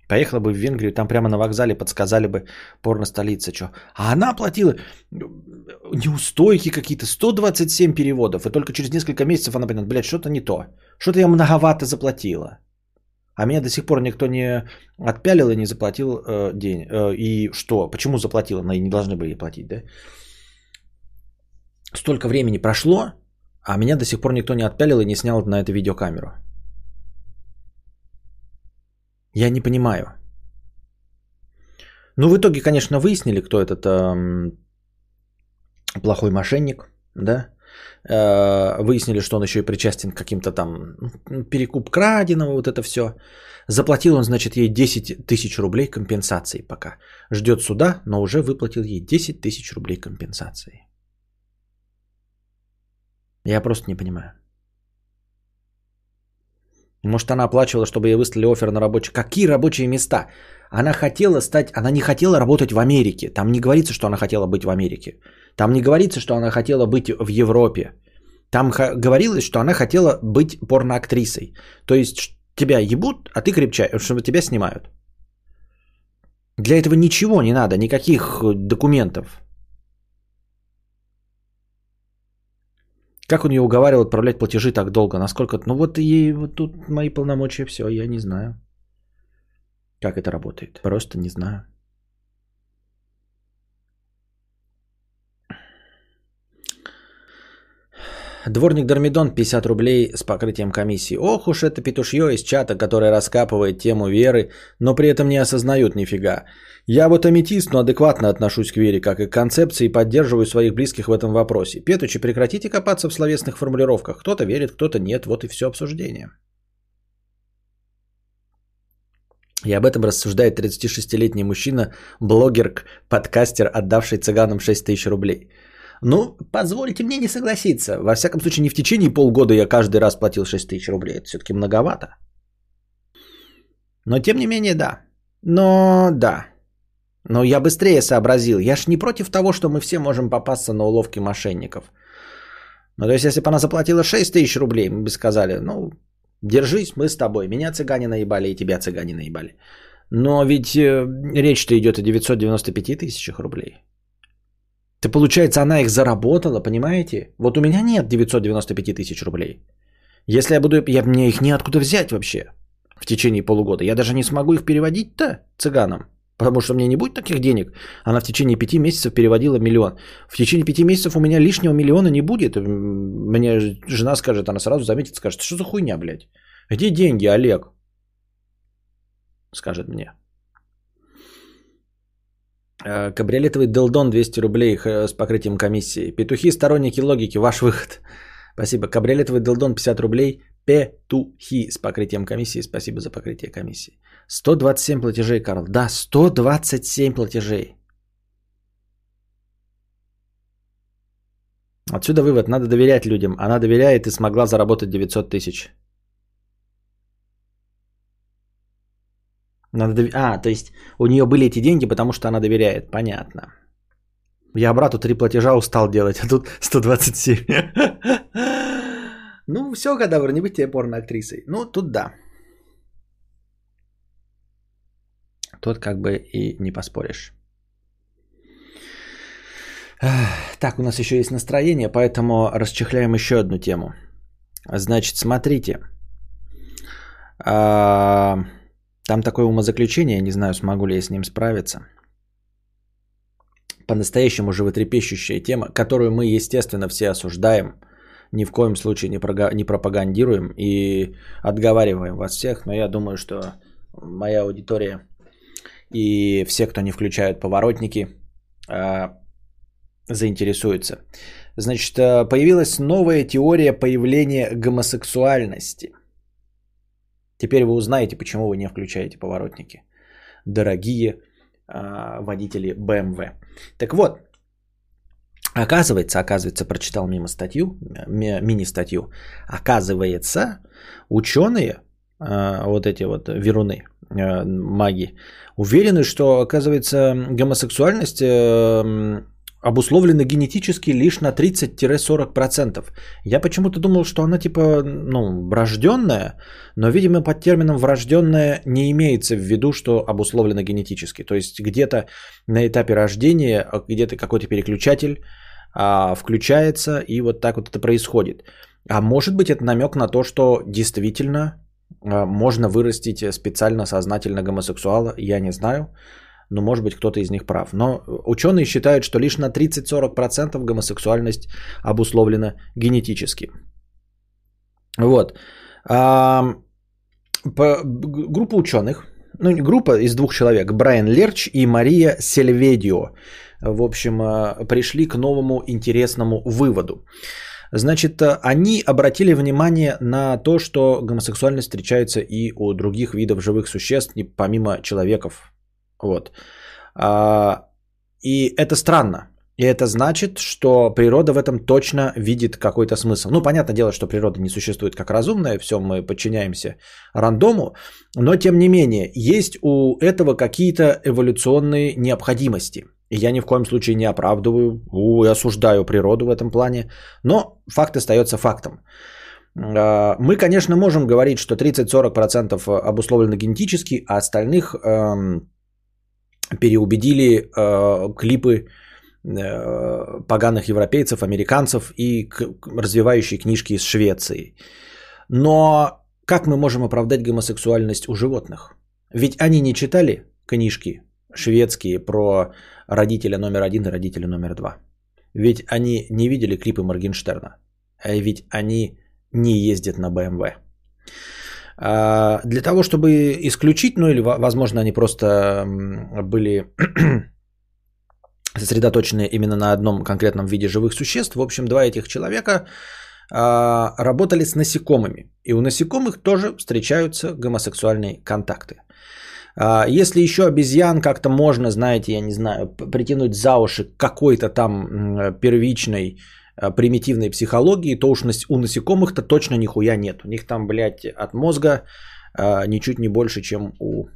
Поехала бы в Венгрию, там прямо на вокзале подсказали бы порно-столица, что. А она платила неустойки какие-то, 127 переводов, и только через несколько месяцев она поняла, блядь, что-то не то. Что-то я многовато заплатила. А меня до сих пор никто не отпялил и не заплатил э, день. Э, и что? Почему заплатила? Она и не должны были платить, да? Столько времени прошло, а меня до сих пор никто не отпялил и не снял на это видеокамеру. Я не понимаю. Ну, в итоге, конечно, выяснили, кто этот эм, плохой мошенник, да? Э, выяснили, что он еще и причастен к каким-то там перекуп краденого, вот это все. Заплатил он, значит, ей 10 тысяч рублей компенсации пока. Ждет суда, но уже выплатил ей 10 тысяч рублей компенсации. Я просто не понимаю. Может, она оплачивала, чтобы ей выслали офер на рабочие... Какие рабочие места? Она хотела стать... Она не хотела работать в Америке. Там не говорится, что она хотела быть в Америке. Там не говорится, что она хотела быть в Европе. Там говорилось, что она хотела быть порноактрисой. То есть тебя ебут, а ты крепчаешь, чтобы тебя снимают. Для этого ничего не надо, никаких документов. Как он ее уговаривал отправлять платежи так долго? Насколько? Ну вот ей вот тут мои полномочия, все, я не знаю. Как это работает? Просто не знаю. Дворник Дормидон 50 рублей с покрытием комиссии. Ох уж это петушье из чата, которое раскапывает тему веры, но при этом не осознают нифига. Я вот аметист, но адекватно отношусь к вере, как и к концепции, и поддерживаю своих близких в этом вопросе. Петучи, прекратите копаться в словесных формулировках. Кто-то верит, кто-то нет. Вот и все обсуждение. И об этом рассуждает 36-летний мужчина, блогер, подкастер, отдавший цыганам 6 тысяч рублей. Ну, позвольте мне не согласиться. Во всяком случае, не в течение полгода я каждый раз платил 6 тысяч рублей. Это все-таки многовато. Но тем не менее, да. Но да. Но я быстрее сообразил. Я ж не против того, что мы все можем попасться на уловки мошенников. Ну, то есть, если бы она заплатила 6 тысяч рублей, мы бы сказали, ну, держись, мы с тобой. Меня цыгане наебали и тебя цыгане наебали. Но ведь э, речь-то идет о 995 тысячах рублей. Ты, получается, она их заработала, понимаете? Вот у меня нет 995 тысяч рублей. Если я буду, я, мне их неоткуда взять вообще в течение полугода. Я даже не смогу их переводить-то цыганам. Потому что у меня не будет таких денег. Она в течение пяти месяцев переводила миллион. В течение пяти месяцев у меня лишнего миллиона не будет. Мне жена скажет, она сразу заметит, скажет, что за хуйня, блядь? Где деньги, Олег? Скажет мне. Э, кабриолетовый Делдон 200 рублей с покрытием комиссии. Петухи сторонники логики, ваш выход. Спасибо. Кабриолетовый Делдон 50 рублей. Петухи с покрытием комиссии. Спасибо за покрытие комиссии. 127 платежей, Карл. Да, 127 платежей. Отсюда вывод. Надо доверять людям. Она доверяет и смогла заработать 900 тысяч. Надо дов... А, то есть у нее были эти деньги, потому что она доверяет. Понятно. Я брату три платежа устал делать, а тут 127. Ну, все, кадавр, не быть тебе порно-актрисой. Ну, тут да. Тут как бы и не поспоришь. Так, у нас еще есть настроение, поэтому расчехляем еще одну тему. Значит, смотрите. А, там такое умозаключение, не знаю, смогу ли я с ним справиться. По-настоящему животрепещущая тема, которую мы, естественно, все осуждаем, ни в коем случае не, прога- не пропагандируем и отговариваем вас всех, но я думаю, что моя аудитория и все, кто не включают поворотники, а, заинтересуются. Значит, появилась новая теория появления гомосексуальности – Теперь вы узнаете, почему вы не включаете поворотники. Дорогие э, водители BMW. Так вот, оказывается, оказывается, прочитал мимо статью, мини-статью, оказывается, ученые, э, вот эти вот веруны, э, маги, уверены, что, оказывается, гомосексуальность э, обусловлена генетически лишь на 30-40%. Я почему-то думал, что она типа, ну, врожденная, но, видимо, под термином врожденная не имеется в виду, что обусловлена генетически. То есть где-то на этапе рождения где-то какой-то переключатель а, включается, и вот так вот это происходит. А может быть, это намек на то, что действительно а, можно вырастить специально, сознательно гомосексуала, я не знаю но может быть кто-то из них прав. Но ученые считают, что лишь на 30-40% гомосексуальность обусловлена генетически. Вот. А, по, группа ученых, ну группа из двух человек, Брайан Лерч и Мария Сельведио, в общем, а, пришли к новому интересному выводу. Значит, они обратили внимание на то, что гомосексуальность встречается и у других видов живых существ, помимо человеков, вот. А, и это странно. И это значит, что природа в этом точно видит какой-то смысл. Ну, понятное дело, что природа не существует как разумная, все мы подчиняемся рандому, но тем не менее, есть у этого какие-то эволюционные необходимости. И я ни в коем случае не оправдываю и осуждаю природу в этом плане, но факт остается фактом. А, мы, конечно, можем говорить, что 30-40% обусловлено генетически, а остальных эм, переубедили э, клипы э, поганых европейцев, американцев и к, развивающие книжки из Швеции. Но как мы можем оправдать гомосексуальность у животных? Ведь они не читали книжки шведские про родителя номер один и родителя номер два. Ведь они не видели клипы Моргенштерна. а ведь они не ездят на BMW. А, для того, чтобы исключить, ну или, возможно, они просто были сосредоточены именно на одном конкретном виде живых существ. В общем, два этих человека а, работали с насекомыми. И у насекомых тоже встречаются гомосексуальные контакты. А, если еще обезьян как-то можно, знаете, я не знаю, притянуть за уши какой-то там первичной примитивной психологии, то уж у насекомых-то точно нихуя нет. У них там, блядь, от мозга ничуть не больше, чем у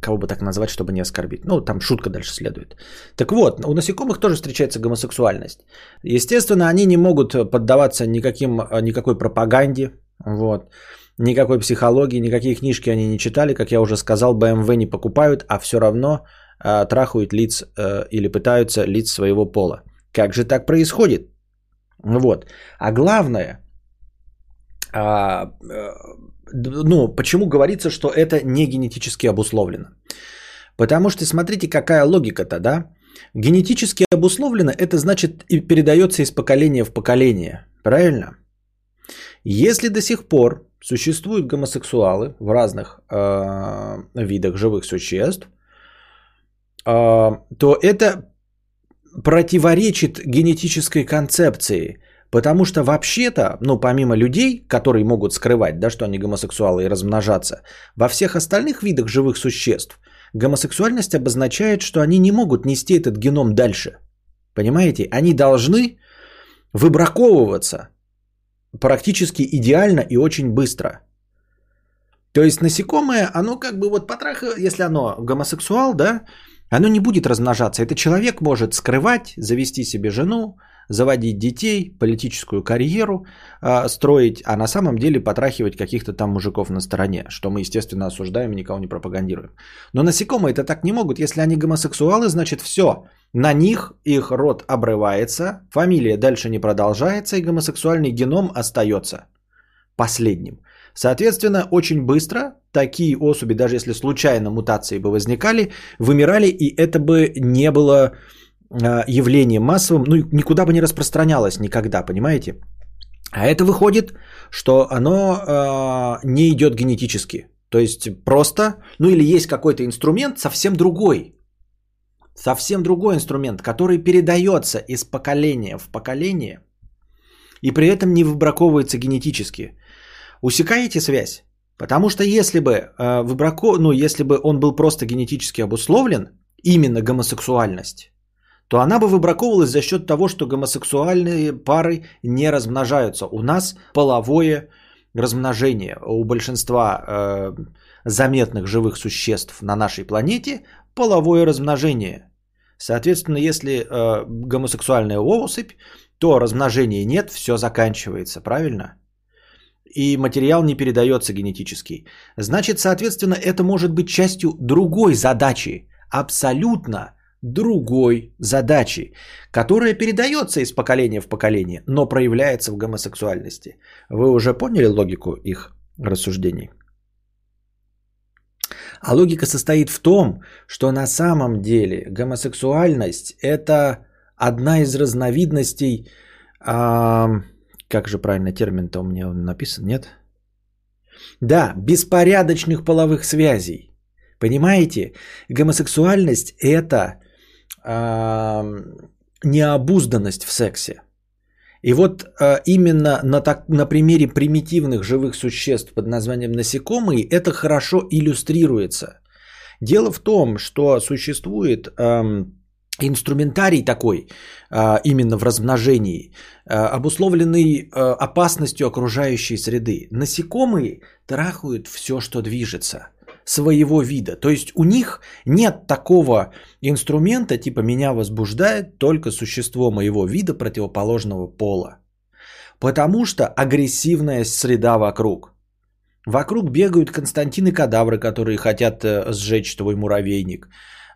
кого бы так назвать, чтобы не оскорбить. Ну, там шутка дальше следует. Так вот, у насекомых тоже встречается гомосексуальность. Естественно, они не могут поддаваться никаким, никакой пропаганде, вот, никакой психологии, никакие книжки они не читали. Как я уже сказал, BMW не покупают, а все равно э, трахают лиц э, или пытаются лиц своего пола. Как же так происходит? Вот. А главное, а, э, ну, почему говорится, что это не генетически обусловлено? Потому что смотрите, какая логика-то, да? Генетически обусловлено, это значит и передается из поколения в поколение. Правильно? Если до сих пор существуют гомосексуалы в разных э, видах живых существ, э, то это противоречит генетической концепции – Потому что вообще-то, ну, помимо людей, которые могут скрывать, да, что они гомосексуалы и размножаться, во всех остальных видах живых существ гомосексуальность обозначает, что они не могут нести этот геном дальше. Понимаете? Они должны выбраковываться практически идеально и очень быстро. То есть насекомое, оно как бы вот потраха, если оно гомосексуал, да, оно не будет размножаться. Это человек может скрывать, завести себе жену, заводить детей, политическую карьеру э, строить, а на самом деле потрахивать каких-то там мужиков на стороне, что мы, естественно, осуждаем и никого не пропагандируем. Но насекомые это так не могут. Если они гомосексуалы, значит все. На них их род обрывается, фамилия дальше не продолжается, и гомосексуальный геном остается последним. Соответственно, очень быстро такие особи, даже если случайно мутации бы возникали, вымирали, и это бы не было Э, явлением массовым, ну, никуда бы не распространялось никогда, понимаете? А это выходит, что оно э, не идет генетически. То есть просто, ну или есть какой-то инструмент совсем другой. Совсем другой инструмент, который передается из поколения в поколение и при этом не выбраковывается генетически. Усекаете связь? Потому что если бы, э, выбрако... ну, если бы он был просто генетически обусловлен, именно гомосексуальность, то она бы выбраковывалась за счет того, что гомосексуальные пары не размножаются. У нас половое размножение. У большинства э, заметных живых существ на нашей планете половое размножение. Соответственно, если э, гомосексуальная особь, то размножения нет, все заканчивается, правильно? И материал не передается генетически. Значит, соответственно, это может быть частью другой задачи, абсолютно другой задачи, которая передается из поколения в поколение, но проявляется в гомосексуальности. Вы уже поняли логику их рассуждений? А логика состоит в том, что на самом деле гомосексуальность это одна из разновидностей, а, как же правильно термин-то у меня написан, нет? Да, беспорядочных половых связей. Понимаете, гомосексуальность это необузданность в сексе. И вот э, именно на, так, на примере примитивных живых существ под названием насекомые это хорошо иллюстрируется. Дело в том, что существует э, инструментарий такой, э, именно в размножении, э, обусловленный э, опасностью окружающей среды. Насекомые трахают все, что движется – своего вида. То есть у них нет такого инструмента, типа меня возбуждает только существо моего вида противоположного пола. Потому что агрессивная среда вокруг. Вокруг бегают Константины кадавры, которые хотят э, сжечь твой муравейник.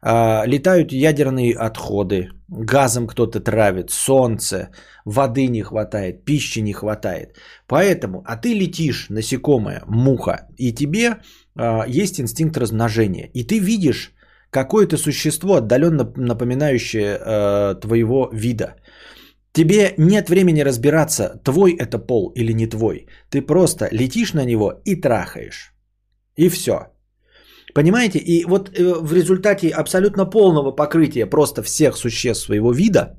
А, летают ядерные отходы, газом кто-то травит, солнце, воды не хватает, пищи не хватает. Поэтому, а ты летишь, насекомое, муха, и тебе а, есть инстинкт размножения. И ты видишь какое-то существо, отдаленно напоминающее э, твоего вида. Тебе нет времени разбираться, твой это пол или не твой. Ты просто летишь на него и трахаешь. И все. Понимаете? И вот э, в результате абсолютно полного покрытия просто всех существ своего вида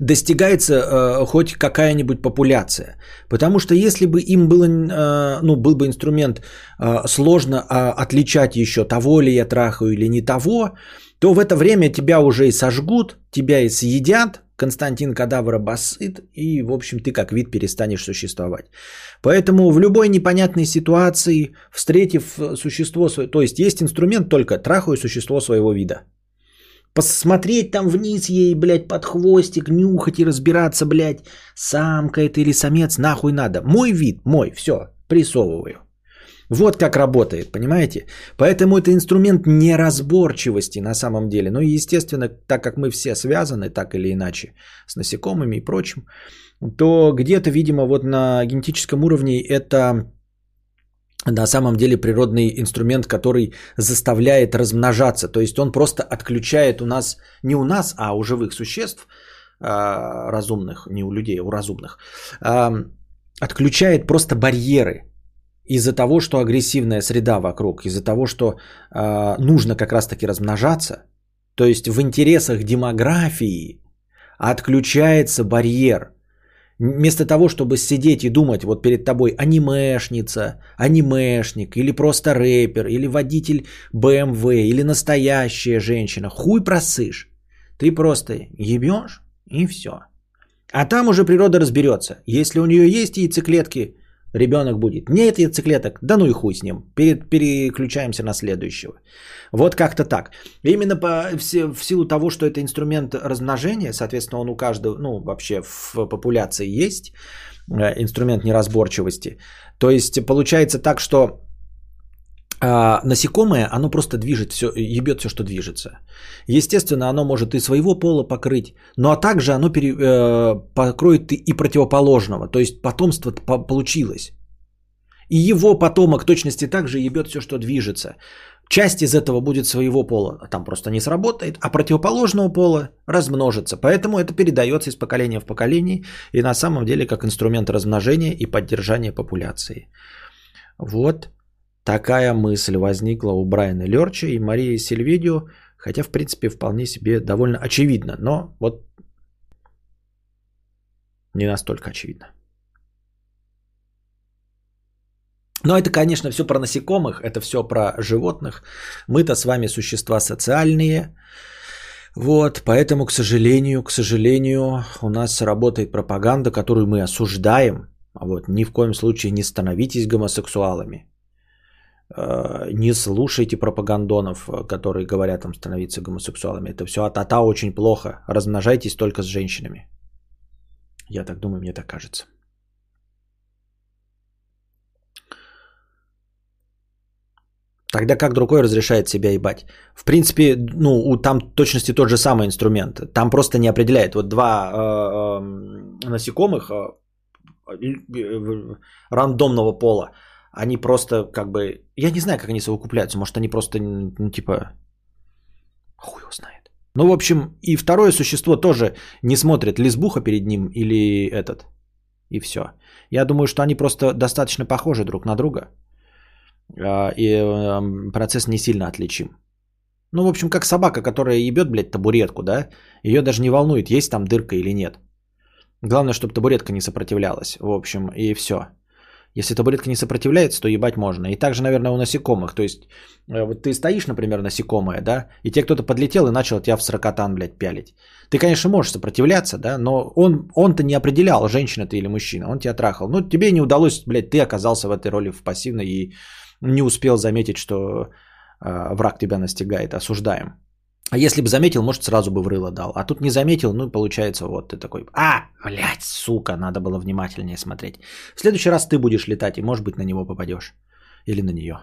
достигается э, хоть какая-нибудь популяция. Потому что если бы им было, э, ну, был бы инструмент э, сложно э, отличать еще того ли я трахаю или не того, то в это время тебя уже и сожгут, тебя и съедят, Константин Кадавра басыт, и, в общем, ты как вид перестанешь существовать. Поэтому в любой непонятной ситуации, встретив существо, то есть есть инструмент только трахаю существо своего вида. Посмотреть там вниз ей, блядь, под хвостик, нюхать и разбираться, блядь, самка это или самец, нахуй надо. Мой вид, мой, все, прессовываю. Вот как работает, понимаете? Поэтому это инструмент неразборчивости на самом деле. Ну и естественно, так как мы все связаны так или иначе с насекомыми и прочим, то где-то, видимо, вот на генетическом уровне это на самом деле природный инструмент, который заставляет размножаться. То есть он просто отключает у нас, не у нас, а у живых существ а, разумных, не у людей, а у разумных, а, отключает просто барьеры из-за того, что агрессивная среда вокруг, из-за того, что э, нужно как раз-таки размножаться, то есть в интересах демографии отключается барьер. Вместо того, чтобы сидеть и думать вот перед тобой анимешница, анимешник, или просто рэпер, или водитель BMW, или настоящая женщина, хуй просышь. Ты просто ебешь и все. А там уже природа разберется. Если у нее есть яйцеклетки, ребенок будет. Нет яйцеклеток, да ну и хуй с ним. Переключаемся на следующего. Вот как-то так. Именно по, в, в силу того, что это инструмент размножения, соответственно, он у каждого, ну, вообще в популяции есть э, инструмент неразборчивости. То есть получается так, что а, насекомое, оно просто движет все, ебет все, что движется. Естественно, оно может и своего пола покрыть, но а также оно пере, э, покроет и противоположного. То есть потомство получилось. И его потомок точности также ебет все, что движется. Часть из этого будет своего пола, а там просто не сработает, а противоположного пола размножится. Поэтому это передается из поколения в поколение и на самом деле как инструмент размножения и поддержания популяции. Вот такая мысль возникла у Брайана Лерча и Марии Сильвидио, хотя в принципе вполне себе довольно очевидно, но вот не настолько очевидно. Но это, конечно, все про насекомых, это все про животных. Мы-то с вами существа социальные. Вот, поэтому, к сожалению, к сожалению, у нас работает пропаганда, которую мы осуждаем. Вот, ни в коем случае не становитесь гомосексуалами. Э, не слушайте пропагандонов, которые говорят там становиться гомосексуалами. Это все от-ата очень плохо. Размножайтесь только с женщинами. Я так думаю, мне так кажется. Тогда как другой разрешает себя ебать? В принципе, ну, там точности тот же самый инструмент. Там просто не определяет. Вот два э, э, насекомых э, э, рандомного пола, они просто как бы... Я не знаю, как они совокупляются. Может, они просто, ну, типа... Хуй его знает. Ну, в общем, и второе существо тоже не смотрит, лесбуха перед ним или этот. И все. Я думаю, что они просто достаточно похожи друг на друга. А, и эм, процесс не сильно отличим. Ну, в общем, как собака, которая ебет, блядь, табуретку, да? Ее даже не волнует, есть там дырка или нет. Главное, чтобы табуретка не сопротивлялась, в общем, и все. Если табуретка не сопротивляется, то ебать можно. И также, наверное, у насекомых. То есть, э, вот ты стоишь, например, насекомое, да, и тебе кто-то подлетел и начал тебя в сорокотан, блядь, пялить. Ты, конечно, можешь сопротивляться, да, но он, он-то не определял, женщина ты или мужчина, он тебя трахал. Ну, тебе не удалось, блядь, ты оказался в этой роли в пассивной и не успел заметить, что э, враг тебя настигает, осуждаем. А если бы заметил, может, сразу бы в рыло дал. А тут не заметил, ну, получается, вот ты такой, а, блядь, сука, надо было внимательнее смотреть. В следующий раз ты будешь летать, и, может быть, на него попадешь. Или на нее.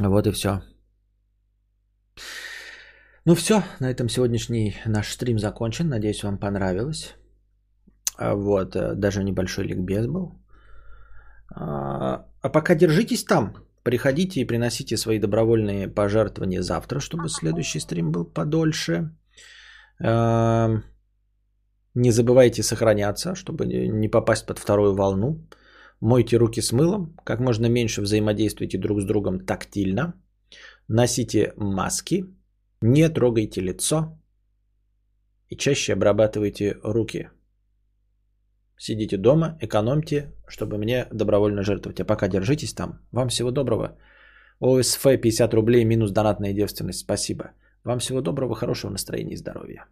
Вот и все. Ну все, на этом сегодняшний наш стрим закончен. Надеюсь, вам понравилось. А вот, э, даже небольшой ликбез был. А, а пока держитесь там, Приходите и приносите свои добровольные пожертвования завтра, чтобы следующий стрим был подольше. Эм, не забывайте сохраняться, чтобы не попасть под вторую волну. Мойте руки с мылом, как можно меньше взаимодействуйте друг с другом тактильно. Носите маски, не трогайте лицо и чаще обрабатывайте руки. Сидите дома, экономьте, чтобы мне добровольно жертвовать. А пока держитесь там. Вам всего доброго. ОСФ 50 рублей минус донатная девственность. Спасибо. Вам всего доброго, хорошего настроения и здоровья.